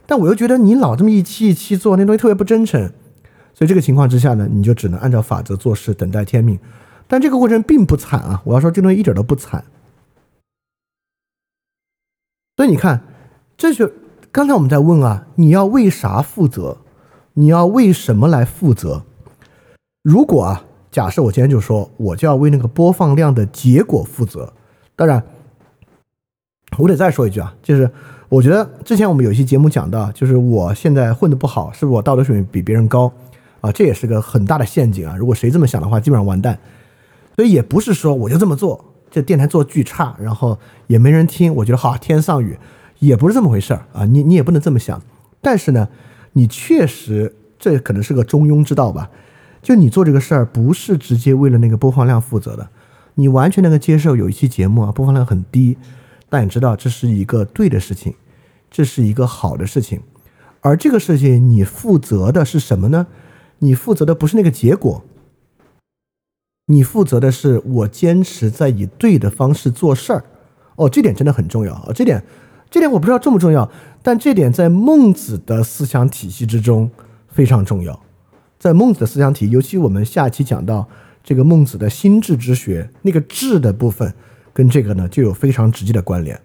但我又觉得你老这么一期一期做那东西特别不真诚，所以这个情况之下呢，你就只能按照法则做事，等待天命。但这个过程并不惨啊，我要说这东西一点都不惨。所以你看，这就刚才我们在问啊，你要为啥负责？你要为什么来负责？如果啊，假设我今天就说，我就要为那个播放量的结果负责，当然。我得再说一句啊，就是我觉得之前我们有一期节目讲到，就是我现在混得不好，是不是我道德水平比别人高啊？这也是个很大的陷阱啊！如果谁这么想的话，基本上完蛋。所以也不是说我就这么做，这电台做巨差，然后也没人听，我觉得好天上雨，也不是这么回事儿啊！你你也不能这么想。但是呢，你确实这可能是个中庸之道吧？就你做这个事儿，不是直接为了那个播放量负责的，你完全能够接受有一期节目啊，播放量很低。但你知道这是一个对的事情，这是一个好的事情，而这个事情你负责的是什么呢？你负责的不是那个结果，你负责的是我坚持在以对的方式做事儿。哦，这点真的很重要啊！这点，这点我不知道重不重要，但这点在孟子的思想体系之中非常重要。在孟子的思想体，尤其我们下期讲到这个孟子的心智之学那个智的部分。跟这个呢就有非常直接的关联，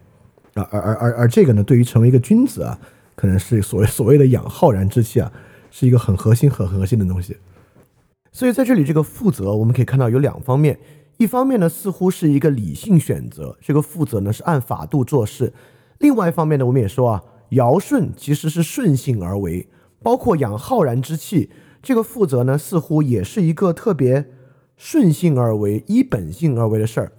啊，而而而而这个呢，对于成为一个君子啊，可能是所谓所谓的养浩然之气啊，是一个很核心、很核心的东西。所以在这里，这个负责我们可以看到有两方面，一方面呢似乎是一个理性选择，这个负责呢是按法度做事；另外一方面呢，我们也说啊，尧舜其实是顺性而为，包括养浩然之气，这个负责呢似乎也是一个特别顺性而为、依本性而为的事儿。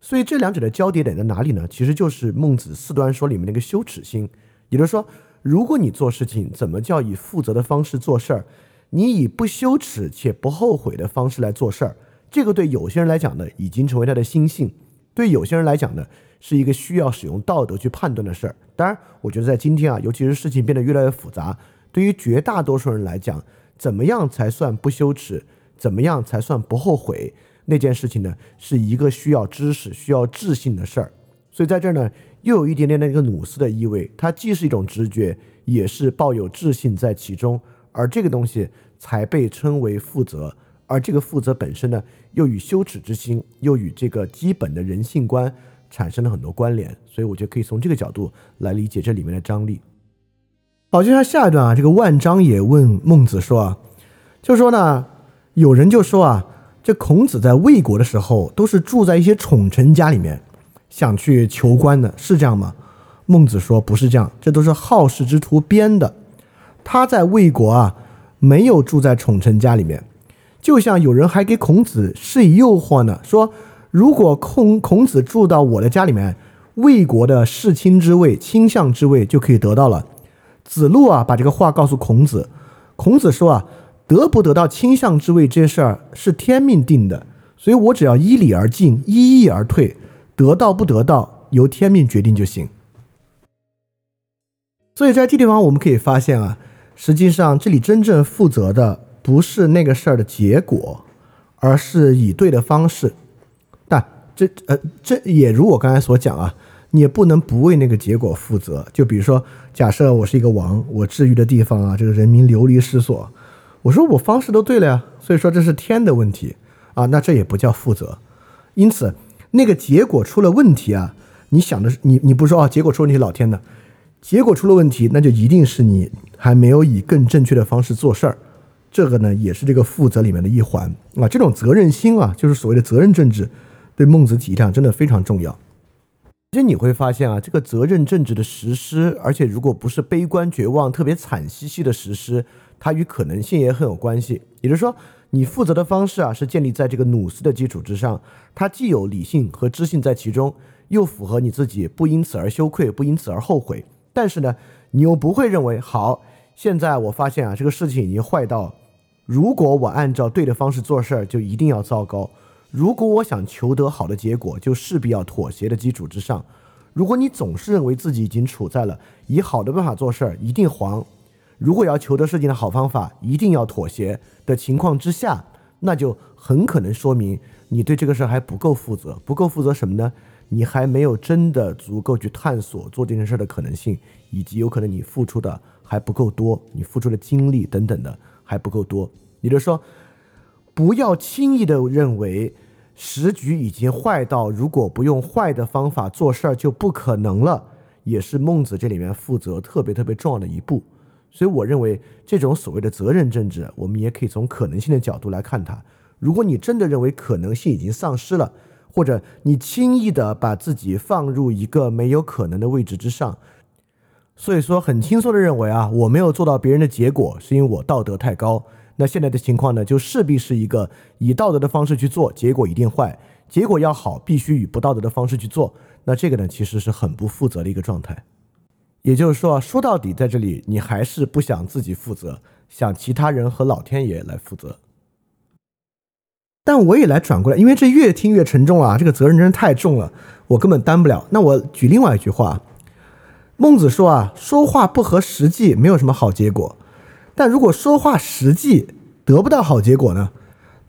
所以这两者的交叠点在哪里呢？其实就是孟子四端说里面那个羞耻心，也就是说，如果你做事情怎么叫以负责的方式做事儿，你以不羞耻且不后悔的方式来做事儿，这个对有些人来讲呢，已经成为他的心性；对有些人来讲呢，是一个需要使用道德去判断的事儿。当然，我觉得在今天啊，尤其是事情变得越来越复杂，对于绝大多数人来讲，怎么样才算不羞耻？怎么样才算不后悔？那件事情呢，是一个需要知识、需要智性的事儿。所以在这儿呢，又有一点点的一个努斯的意味。它既是一种直觉，也是抱有智性在其中。而这个东西才被称为负责。而这个负责本身呢，又与羞耻之心，又与这个基本的人性观产生了很多关联。所以我觉得可以从这个角度来理解这里面的张力。好，接下来下一段啊，这个万章也问孟子说啊，就说呢，有人就说啊，这孔子在魏国的时候都是住在一些宠臣家里面，想去求官的，是这样吗？孟子说不是这样，这都是好事之徒编的。他在魏国啊，没有住在宠臣家里面，就像有人还给孔子施以诱惑呢，说如果孔孔子住到我的家里面，魏国的世卿之位、卿相之位就可以得到了。子路啊，把这个话告诉孔子。孔子说啊，得不得到卿相之位这事儿是天命定的，所以我只要依礼而进，依义而退，得到不得到由天命决定就行。所以在这地方我们可以发现啊，实际上这里真正负责的不是那个事儿的结果，而是以对的方式。但这呃，这也如我刚才所讲啊。你也不能不为那个结果负责。就比如说，假设我是一个王，我治愈的地方啊，这个人民流离失所，我说我方式都对了呀，所以说这是天的问题啊，那这也不叫负责。因此，那个结果出了问题啊，你想的是你你不说啊，结果出问题老天的，结果出了问题，那就一定是你还没有以更正确的方式做事儿。这个呢，也是这个负责里面的一环啊。这种责任心啊，就是所谓的责任政治，对孟子体上真的非常重要。其实你会发现啊，这个责任政治的实施，而且如果不是悲观绝望、特别惨兮兮的实施，它与可能性也很有关系。也就是说，你负责的方式啊，是建立在这个努斯的基础之上，它既有理性和知性在其中，又符合你自己不因此而羞愧、不因此而后悔。但是呢，你又不会认为，好，现在我发现啊，这个事情已经坏到，如果我按照对的方式做事儿，就一定要糟糕。如果我想求得好的结果，就势必要妥协的基础之上。如果你总是认为自己已经处在了以好的办法做事儿一定黄，如果要求得事情的好方法一定要妥协的情况之下，那就很可能说明你对这个事儿还不够负责。不够负责什么呢？你还没有真的足够去探索做这件事儿的可能性，以及有可能你付出的还不够多，你付出的精力等等的还不够多。也就是说。不要轻易的认为时局已经坏到如果不用坏的方法做事儿就不可能了，也是孟子这里面负责特别特别重要的一步。所以我认为这种所谓的责任政治，我们也可以从可能性的角度来看它。如果你真的认为可能性已经丧失了，或者你轻易的把自己放入一个没有可能的位置之上，所以说很轻松的认为啊，我没有做到别人的结果，是因为我道德太高。那现在的情况呢，就势必是一个以道德的方式去做，结果一定坏；结果要好，必须以不道德的方式去做。那这个呢，其实是很不负责的一个状态。也就是说，说到底，在这里你还是不想自己负责，想其他人和老天爷来负责。但我也来转过来，因为这越听越沉重啊，这个责任真是太重了，我根本担不了。那我举另外一句话，孟子说啊，说话不合实际，没有什么好结果。但如果说话实际得不到好结果呢？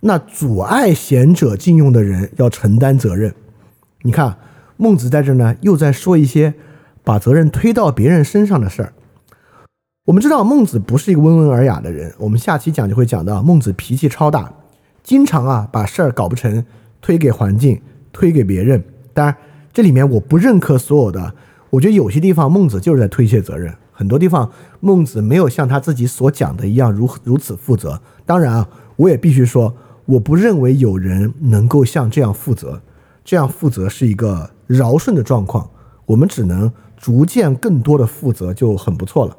那阻碍贤者禁用的人要承担责任。你看，孟子在这呢，又在说一些把责任推到别人身上的事儿。我们知道孟子不是一个温文尔雅的人，我们下期讲就会讲到孟子脾气超大，经常啊把事儿搞不成推给环境，推给别人。当然，这里面我不认可所有的，我觉得有些地方孟子就是在推卸责任。很多地方，孟子没有像他自己所讲的一样如如此负责。当然啊，我也必须说，我不认为有人能够像这样负责。这样负责是一个尧舜的状况，我们只能逐渐更多的负责就很不错了。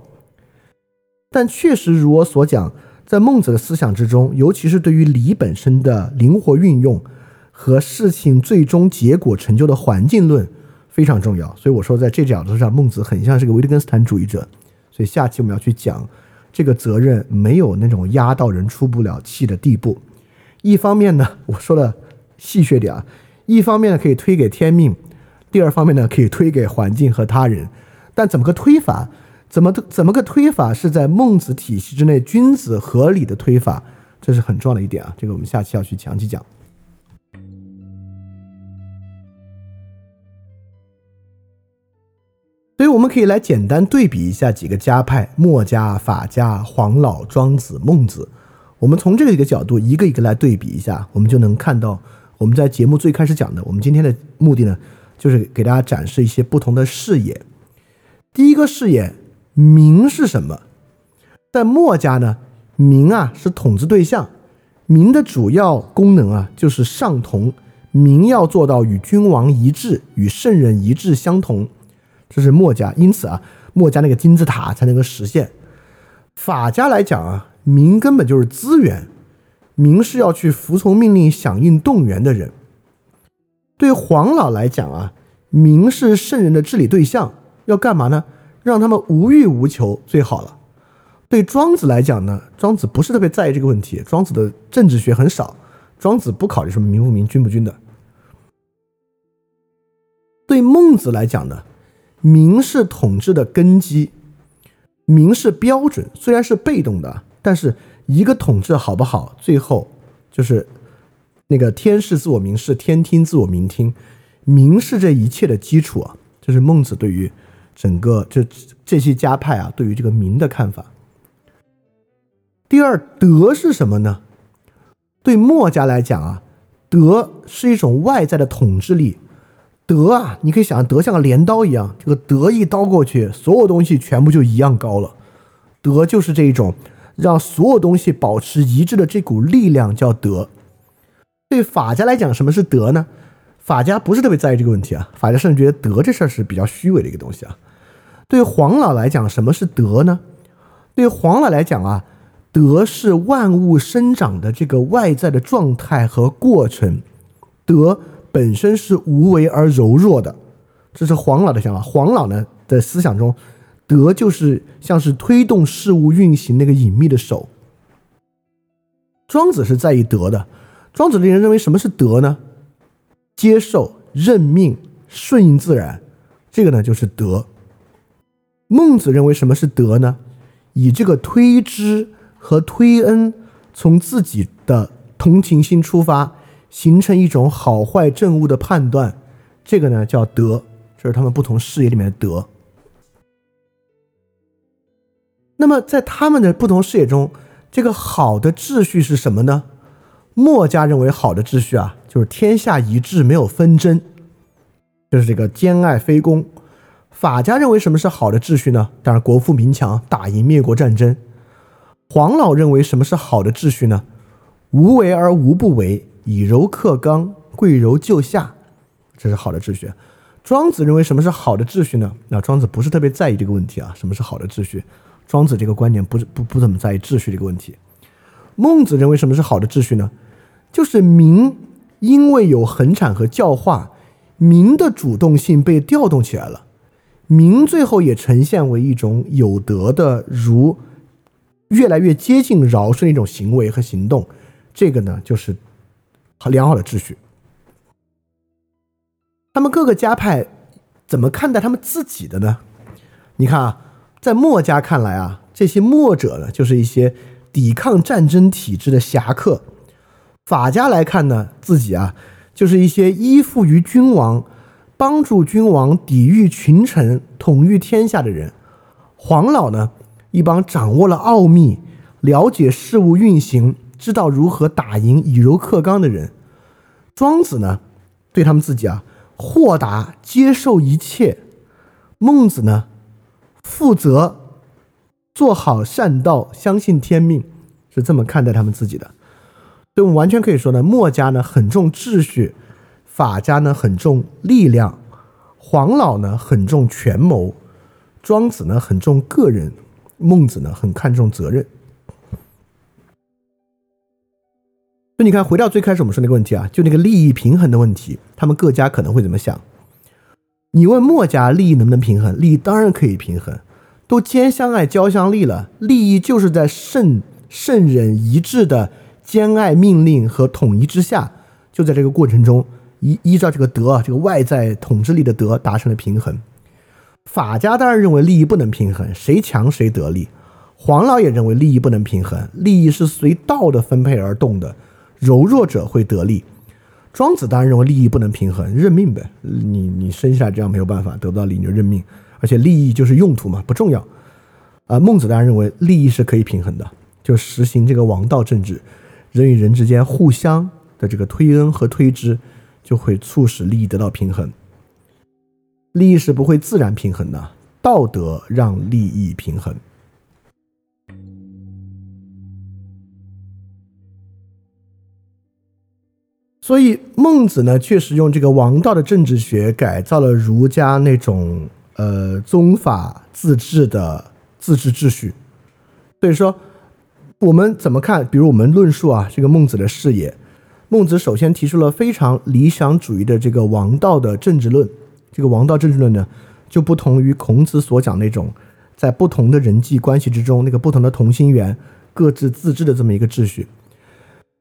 但确实如我所讲，在孟子的思想之中，尤其是对于理本身的灵活运用和事情最终结果成就的环境论。非常重要，所以我说，在这角度上，孟子很像是个维特根斯坦主义者。所以下期我们要去讲，这个责任没有那种压到人出不了气的地步。一方面呢，我说的戏谑点啊，一方面呢可以推给天命，第二方面呢可以推给环境和他人。但怎么个推法？怎么怎么个推法是在孟子体系之内君子合理的推法，这是很重要的一点啊。这个我们下期要去详细讲。所以我们可以来简单对比一下几个家派：墨家、法家、黄老、庄子、孟子。我们从这个一个角度一个一个来对比一下，我们就能看到我们在节目最开始讲的。我们今天的目的呢，就是给大家展示一些不同的视野。第一个视野，名是什么？在墨家呢，名啊是统治对象，名的主要功能啊就是上同，名要做到与君王一致，与圣人一致相同。这是墨家，因此啊，墨家那个金字塔才能够实现。法家来讲啊，民根本就是资源，民是要去服从命令、响应动员的人。对黄老来讲啊，民是圣人的治理对象，要干嘛呢？让他们无欲无求最好了。对庄子来讲呢，庄子不是特别在意这个问题，庄子的政治学很少，庄子不考虑什么民不民、君不君的。对孟子来讲呢？民是统治的根基，民是标准，虽然是被动的，但是一个统治好不好，最后就是那个天视自我明视，天听自我明听，明是这一切的基础啊。这是孟子对于整个这这些家派啊，对于这个民的看法。第二，德是什么呢？对墨家来讲啊，德是一种外在的统治力。德啊，你可以想，德像个镰刀一样，这个德一刀过去，所有东西全部就一样高了。德就是这一种让所有东西保持一致的这股力量，叫德。对法家来讲，什么是德呢？法家不是特别在意这个问题啊，法家甚至觉得德这事儿是比较虚伪的一个东西啊。对黄老来讲，什么是德呢？对黄老来讲啊，德是万物生长的这个外在的状态和过程，德。本身是无为而柔弱的，这是黄老的想法。黄老呢的思想中，德就是像是推动事物运行那个隐秘的手。庄子是在意德的，庄子的人认为什么是德呢？接受、认命、顺应自然，这个呢就是德。孟子认为什么是德呢？以这个推知和推恩，从自己的同情心出发。形成一种好坏正物的判断，这个呢叫德，这是他们不同视野里面的德。那么在他们的不同视野中，这个好的秩序是什么呢？墨家认为好的秩序啊，就是天下一致，没有纷争，就是这个兼爱非攻。法家认为什么是好的秩序呢？当然国富民强，打赢灭国战争。黄老认为什么是好的秩序呢？无为而无不为。以柔克刚，贵柔就下，这是好的秩序。庄子认为什么是好的秩序呢？那庄子不是特别在意这个问题啊。什么是好的秩序？庄子这个观点不不不怎么在意秩序这个问题。孟子认为什么是好的秩序呢？就是民因为有恒产和教化，民的主动性被调动起来了，民最后也呈现为一种有德的如，越来越接近尧舜一种行为和行动。这个呢，就是。良好的秩序，他们各个家派怎么看待他们自己的呢？你看啊，在墨家看来啊，这些墨者呢，就是一些抵抗战争体制的侠客；法家来看呢，自己啊，就是一些依附于君王、帮助君王抵御群臣、统御天下的人。黄老呢，一帮掌握了奥秘、了解事物运行。知道如何打赢以柔克刚的人，庄子呢，对他们自己啊，豁达接受一切；孟子呢，负责做好善道，相信天命，是这么看待他们自己的。所以我们完全可以说呢，墨家呢很重秩序，法家呢很重力量，黄老呢很重权谋，庄子呢很重个人，孟子呢很看重责任。所以你看，回到最开始我们说那个问题啊，就那个利益平衡的问题，他们各家可能会怎么想？你问墨家利益能不能平衡？利益当然可以平衡，都兼相爱、交相利了，利益就是在圣圣人一致的兼爱、命令和统一之下，就在这个过程中依依照这个德，这个外在统治力的德达成了平衡。法家当然认为利益不能平衡，谁强谁得利。黄老也认为利益不能平衡，利益是随道的分配而动的，柔弱者会得利。庄子当然认为利益不能平衡，认命呗。你你生下来这样没有办法得不到利，你就认命。而且利益就是用途嘛，不重要。啊，孟子当然认为利益是可以平衡的，就实行这个王道政治，人与人之间互相的这个推恩和推之，就会促使利益得到平衡。利益是不会自然平衡的，道德让利益平衡。所以孟子呢，确实用这个王道的政治学改造了儒家那种呃宗法自治的自治秩序。所以说，我们怎么看？比如我们论述啊，这个孟子的视野，孟子首先提出了非常理想主义的这个王道的政治论。这个王道政治论呢，就不同于孔子所讲那种在不同的人际关系之中，那个不同的同心圆各自自治的这么一个秩序。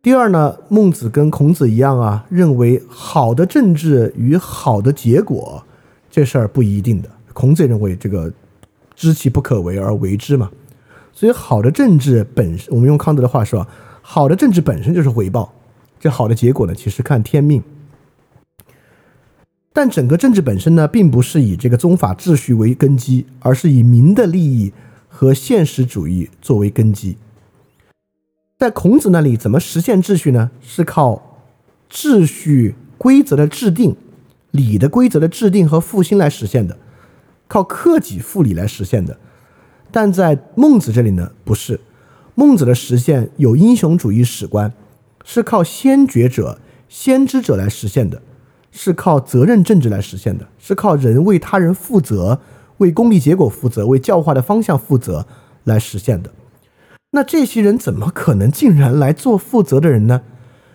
第二呢，孟子跟孔子一样啊，认为好的政治与好的结果这事儿不一定的。孔子也认为这个知其不可为而为之嘛，所以好的政治本身，我们用康德的话说，好的政治本身就是回报，这好的结果呢，其实看天命。但整个政治本身呢，并不是以这个宗法秩序为根基，而是以民的利益和现实主义作为根基。在孔子那里，怎么实现秩序呢？是靠秩序规则的制定、礼的规则的制定和复兴来实现的，靠克己复礼来实现的。但在孟子这里呢，不是。孟子的实现有英雄主义史观，是靠先觉者、先知者来实现的，是靠责任政治来实现的，是靠人为他人负责、为功利结果负责、为教化的方向负责来实现的。那这些人怎么可能竟然来做负责的人呢？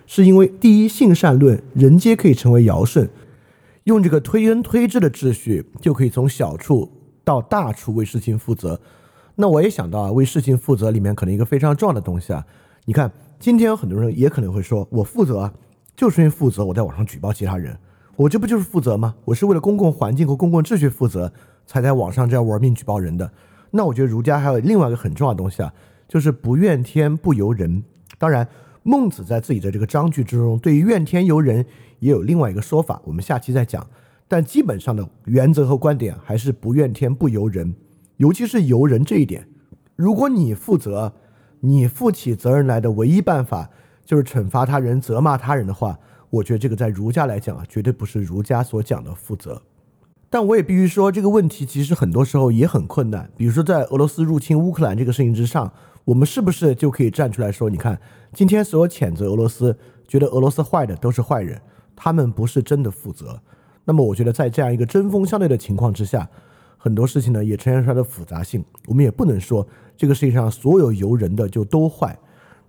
是因为第一，性善论，人皆可以成为尧舜，用这个推恩推智的秩序，就可以从小处到大处为事情负责。那我也想到啊，为事情负责里面可能一个非常重要的东西啊，你看今天有很多人也可能会说，我负责啊就是因为负责，我在网上举报其他人，我这不就是负责吗？我是为了公共环境和公共秩序负责，才在网上这样玩命举报人的。那我觉得儒家还有另外一个很重要的东西啊。就是不怨天不尤人。当然，孟子在自己的这个章句之中，对于怨天尤人也有另外一个说法，我们下期再讲。但基本上的原则和观点还是不怨天不由人，尤其是尤人这一点。如果你负责，你负起责任来的唯一办法就是惩罚他人、责骂他人的话，我觉得这个在儒家来讲啊，绝对不是儒家所讲的负责。但我也必须说，这个问题其实很多时候也很困难。比如说，在俄罗斯入侵乌克兰这个事情之上。我们是不是就可以站出来说，你看，今天所有谴责俄罗斯、觉得俄罗斯坏的都是坏人，他们不是真的负责。那么，我觉得在这样一个针锋相对的情况之下，很多事情呢也呈现出来的复杂性。我们也不能说这个世界上所有由人的就都坏。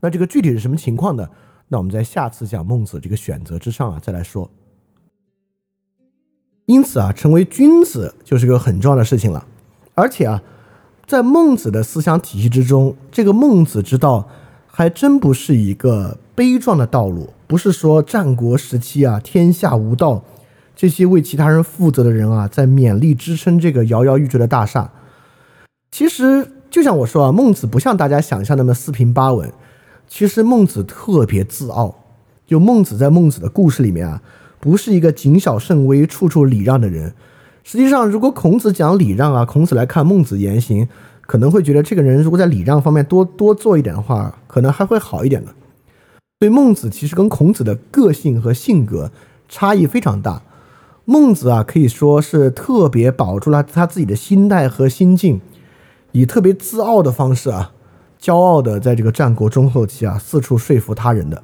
那这个具体是什么情况呢？那我们在下次讲孟子这个选择之上啊再来说。因此啊，成为君子就是个很重要的事情了，而且啊。在孟子的思想体系之中，这个孟子之道还真不是一个悲壮的道路，不是说战国时期啊天下无道，这些为其他人负责的人啊在勉力支撑这个摇摇欲坠的大厦。其实就像我说啊，孟子不像大家想象那么四平八稳，其实孟子特别自傲。就孟子在孟子的故事里面啊，不是一个谨小慎微、处处礼让的人。实际上，如果孔子讲礼让啊，孔子来看孟子言行，可能会觉得这个人如果在礼让方面多多做一点的话，可能还会好一点的。所以孟子其实跟孔子的个性和性格差异非常大。孟子啊，可以说是特别保住了他自己的心态和心境，以特别自傲的方式啊，骄傲的在这个战国中后期啊，四处说服他人的。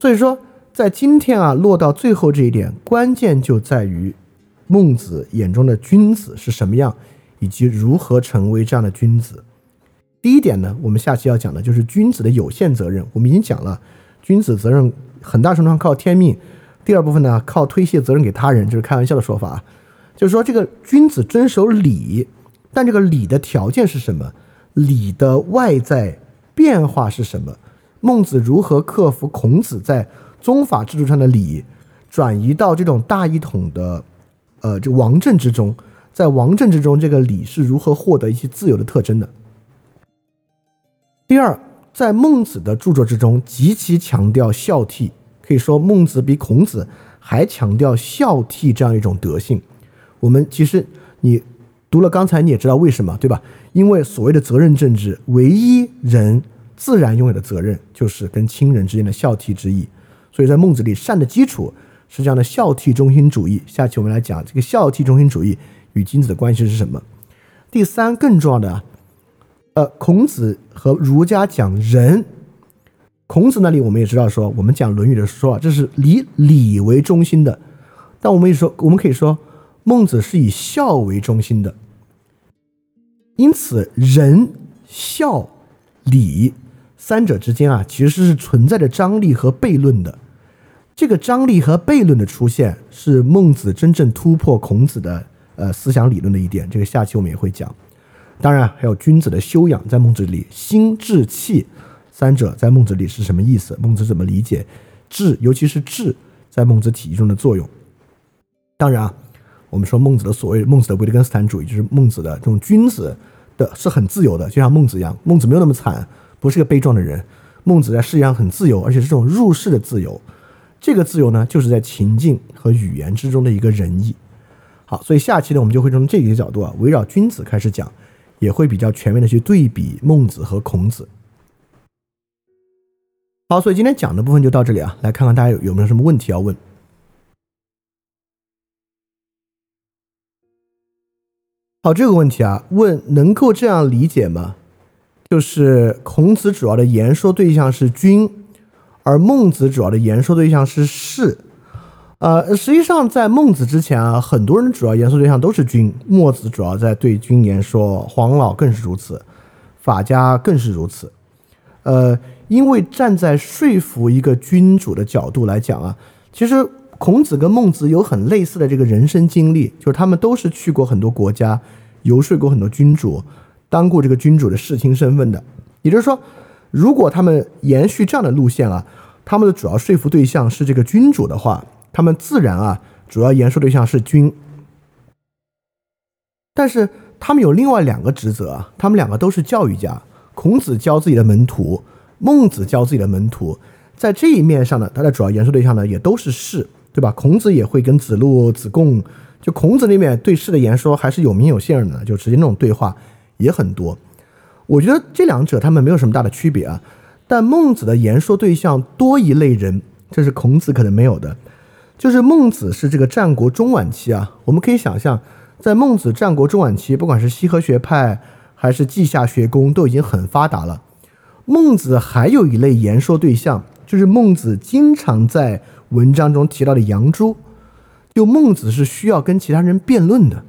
所以说，在今天啊，落到最后这一点，关键就在于。孟子眼中的君子是什么样，以及如何成为这样的君子？第一点呢，我们下期要讲的就是君子的有限责任。我们已经讲了，君子责任很大程度上靠天命。第二部分呢，靠推卸责任给他人，就是开玩笑的说法，就是说这个君子遵守礼，但这个礼的条件是什么？礼的外在变化是什么？孟子如何克服孔子在宗法制度上的礼，转移到这种大一统的？呃，这王政之中，在王政之中，这个礼是如何获得一些自由的特征的。第二，在孟子的著作之中，极其强调孝悌，可以说孟子比孔子还强调孝悌这样一种德性。我们其实你读了刚才你也知道为什么，对吧？因为所谓的责任政治，唯一人自然拥有的责任就是跟亲人之间的孝悌之义。所以在孟子里，善的基础是这样的孝悌中心主义。下期我们来讲这个孝悌中心主义与君子的关系是什么。第三，更重要的，呃，孔子和儒家讲仁。孔子那里我们也知道说，我们讲《论语》的时候啊，这是以礼为中心的。但我们也说，我们可以说，孟子是以孝为中心的。因此，仁、孝、礼三者之间啊，其实是存在着张力和悖论的。这个张力和悖论的出现，是孟子真正突破孔子的呃思想理论的一点。这个下期我们也会讲。当然，还有君子的修养，在孟子里，心、志、气三者在孟子里是什么意思？孟子怎么理解志，尤其是志在孟子体系中的作用？当然啊，我们说孟子的所谓孟子的维特根斯坦主义，就是孟子的这种君子的是很自由的，就像孟子一样。孟子没有那么惨，不是个悲壮的人。孟子在世界上很自由，而且是这种入世的自由。这个自由呢，就是在情境和语言之中的一个仁义。好，所以下期呢，我们就会从这几个角度啊，围绕君子开始讲，也会比较全面的去对比孟子和孔子。好，所以今天讲的部分就到这里啊，来看看大家有有没有什么问题要问。好，这个问题啊，问能够这样理解吗？就是孔子主要的言说对象是君。而孟子主要的言说对象是士，呃，实际上在孟子之前啊，很多人主要言说对象都是君。墨子主要在对君言说，黄老更是如此，法家更是如此。呃，因为站在说服一个君主的角度来讲啊，其实孔子跟孟子有很类似的这个人生经历，就是他们都是去过很多国家，游说过很多君主，当过这个君主的世卿身份的，也就是说。如果他们延续这样的路线啊，他们的主要说服对象是这个君主的话，他们自然啊，主要言说对象是君。但是他们有另外两个职责啊，他们两个都是教育家。孔子教自己的门徒，孟子教自己的门徒，在这一面上呢，他的主要言说对象呢也都是士，对吧？孔子也会跟子路、子贡，就孔子那面对士的言说还是有名有姓的，就直接那种对话也很多。我觉得这两者他们没有什么大的区别啊，但孟子的言说对象多一类人，这是孔子可能没有的，就是孟子是这个战国中晚期啊，我们可以想象，在孟子战国中晚期，不管是西河学派还是稷下学宫都已经很发达了。孟子还有一类言说对象，就是孟子经常在文章中提到的杨朱，就孟子是需要跟其他人辩论的，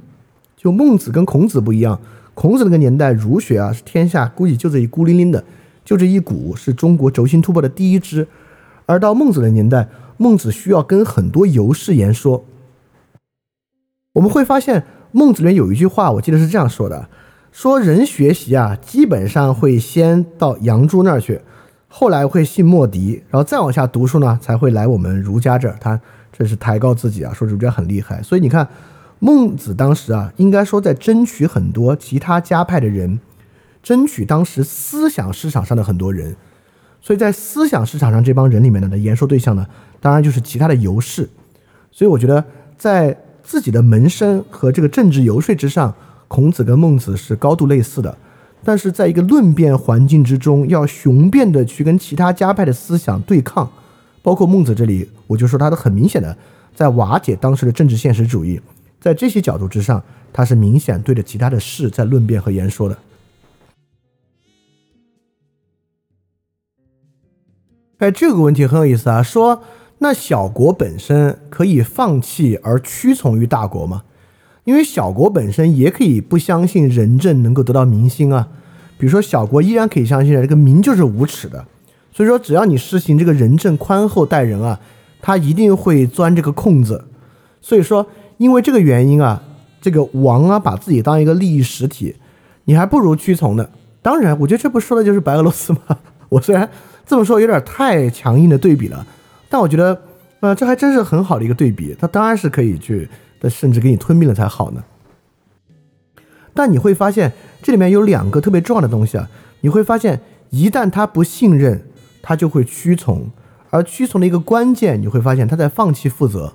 就孟子跟孔子不一样。孔子那个年代，儒学啊是天下估计就这一孤零零的，就这一股是中国轴心突破的第一支。而到孟子的年代，孟子需要跟很多游士言说。我们会发现，孟子里面有一句话，我记得是这样说的：说人学习啊，基本上会先到杨朱那儿去，后来会信莫迪，然后再往下读书呢，才会来我们儒家这儿。他这是抬高自己啊，说儒家很厉害。所以你看。孟子当时啊，应该说在争取很多其他家派的人，争取当时思想市场上的很多人，所以在思想市场上这帮人里面的言说对象呢，当然就是其他的游士。所以我觉得在自己的门生和这个政治游说之上，孔子跟孟子是高度类似的。但是在一个论辩环境之中，要雄辩的去跟其他家派的思想对抗，包括孟子这里，我就说他的很明显的在瓦解当时的政治现实主义。在这些角度之上，他是明显对着其他的事在论辩和言说的。哎，这个问题很有意思啊！说那小国本身可以放弃而屈从于大国吗？因为小国本身也可以不相信仁政能够得到民心啊。比如说，小国依然可以相信这个民就是无耻的，所以说只要你实行这个仁政宽厚待人啊，他一定会钻这个空子。所以说。因为这个原因啊，这个王啊把自己当一个利益实体，你还不如屈从呢。当然，我觉得这不说的就是白俄罗斯吗？我虽然这么说有点太强硬的对比了，但我觉得，呃，这还真是很好的一个对比。他当然是可以去，甚至给你吞并了才好呢。但你会发现这里面有两个特别重要的东西啊，你会发现一旦他不信任，他就会屈从，而屈从的一个关键，你会发现他在放弃负责，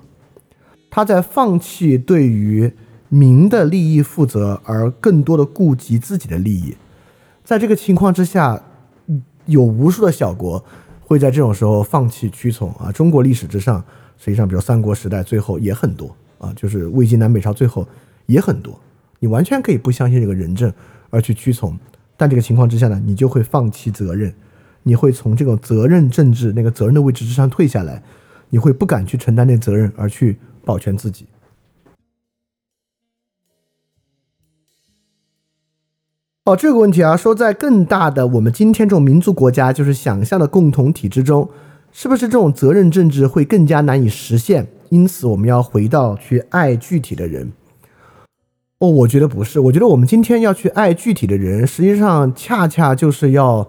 他在放弃对于民的利益负责，而更多的顾及自己的利益。在这个情况之下，有无数的小国会在这种时候放弃屈从啊。中国历史之上，实际上比如三国时代最后也很多啊，就是魏晋南北朝最后也很多。你完全可以不相信这个人证而去屈从，但这个情况之下呢，你就会放弃责任，你会从这种责任政治那个责任的位置之上退下来，你会不敢去承担那责任而去保全自己。哦，这个问题啊，说在更大的我们今天这种民族国家，就是想象的共同体之中，是不是这种责任政治会更加难以实现？因此，我们要回到去爱具体的人。哦，我觉得不是。我觉得我们今天要去爱具体的人，实际上恰恰就是要，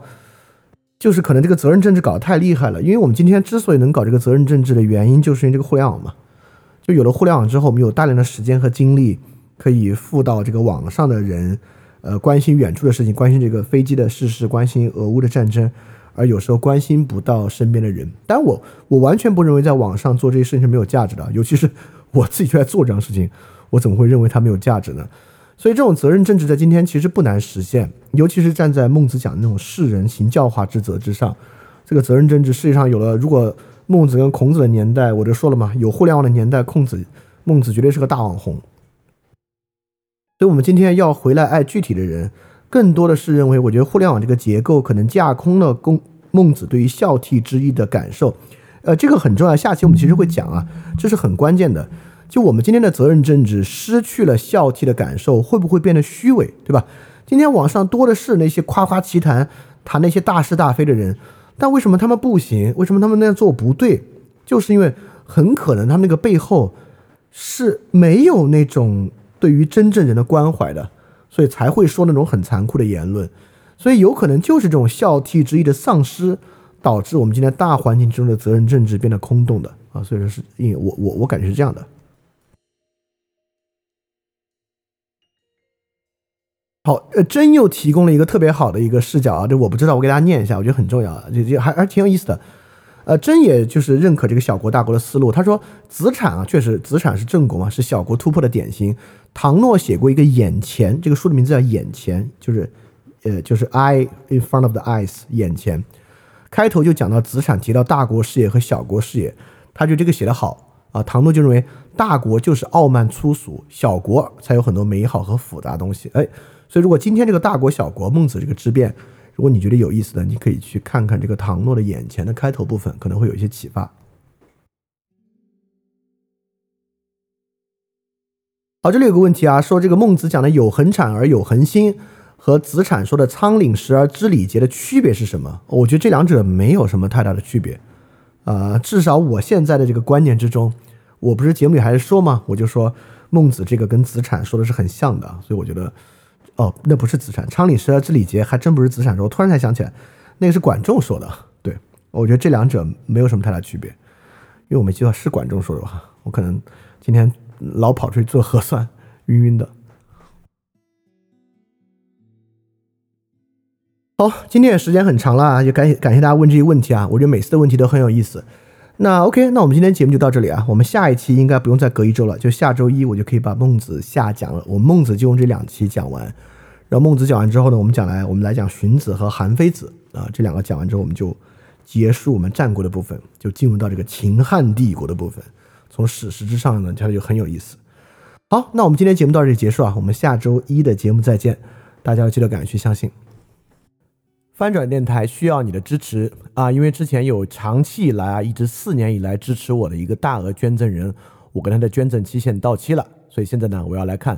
就是可能这个责任政治搞得太厉害了。因为我们今天之所以能搞这个责任政治的原因，就是因为这个互联网嘛。就有了互联网之后，我们有大量的时间和精力可以付到这个网上的人，呃，关心远处的事情，关心这个飞机的事实，关心俄乌的战争，而有时候关心不到身边的人。但我我完全不认为在网上做这些事情是没有价值的，尤其是 我自己就在做这样事情。我怎么会认为它没有价值呢？所以这种责任政治在今天其实不难实现，尤其是站在孟子讲的那种世人行教化之责之上，这个责任政治世界上有了。如果孟子跟孔子的年代，我就说了嘛，有互联网的年代，孔子、孟子绝对是个大网红。所以，我们今天要回来爱具体的人，更多的是认为，我觉得互联网这个结构可能架空了公孟子对于孝悌之意的感受。呃，这个很重要，下期我们其实会讲啊，这是很关键的。就我们今天的责任政治失去了孝悌的感受，会不会变得虚伪，对吧？今天网上多的是那些夸夸其谈、谈那些大是大非的人，但为什么他们不行？为什么他们那样做不对？就是因为很可能他们那个背后是没有那种对于真正人的关怀的，所以才会说那种很残酷的言论。所以有可能就是这种孝悌之意的丧失，导致我们今天大环境中的责任政治变得空洞的啊。所以说是因为我我我感觉是这样的。好，呃，真又提供了一个特别好的一个视角啊，这我不知道，我给大家念一下，我觉得很重要啊，就就还还挺有意思的。呃，真也就是认可这个小国大国的思路，他说子产啊，确实子产是正国嘛，是小国突破的典型。唐诺写过一个《眼前》，这个书的名字叫《眼前》，就是呃，就是 I in front of the eyes，眼前。开头就讲到子产提到大国视野和小国视野，他觉得这个写得好啊。唐诺就认为大国就是傲慢粗俗，小国才有很多美好和复杂东西。哎。所以，如果今天这个大国小国孟子这个之辩，如果你觉得有意思的，你可以去看看这个唐诺的眼前的开头部分，可能会有一些启发。好，这里有个问题啊，说这个孟子讲的有恒产而有恒心，和子产说的仓廪实而知礼节的区别是什么？我觉得这两者没有什么太大的区别。呃，至少我现在的这个观念之中，我不是节目里还是说吗？我就说孟子这个跟子产说的是很像的，所以我觉得。哦，那不是子产，昌廪实而知礼节，还真不是子产说。我突然才想起来，那个是管仲说的。对，我觉得这两者没有什么太大区别，因为我没记错是管仲说的吧？我可能今天老跑出去做核酸，晕晕的。好，今天也时间很长了，也感感谢大家问这些问题啊，我觉得每次的问题都很有意思。那 OK，那我们今天节目就到这里啊。我们下一期应该不用再隔一周了，就下周一我就可以把孟子下讲了。我孟子就用这两期讲完，然后孟子讲完之后呢，我们讲来我们来讲荀子和韩非子啊，这两个讲完之后，我们就结束我们战国的部分，就进入到这个秦汉帝国的部分。从史实之上呢，它就很有意思。好，那我们今天节目到这里结束啊，我们下周一的节目再见，大家要记得敢去相信。翻转电台需要你的支持啊！因为之前有长期以来啊，一直四年以来支持我的一个大额捐赠人，我跟他的捐赠期限到期了，所以现在呢，我要来看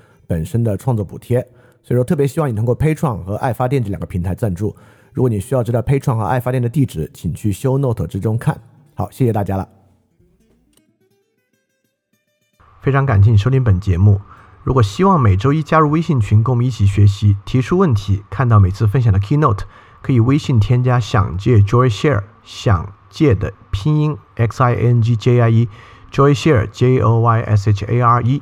本身的创作补贴。所以说特别希望你通过 Patreon 和爱发电这两个平台赞助。如果你需要知道 Patreon 和爱发电的地址，请去 Show Note 之中看。好，谢谢大家了。非常感谢你收听本节目。如果希望每周一加入微信群，跟我们一起学习，提出问题，看到每次分享的 Keynote，可以微信添加“想借 Joy Share”，想借的拼音 X I N G J I E，Joy Share J O Y S H A R E，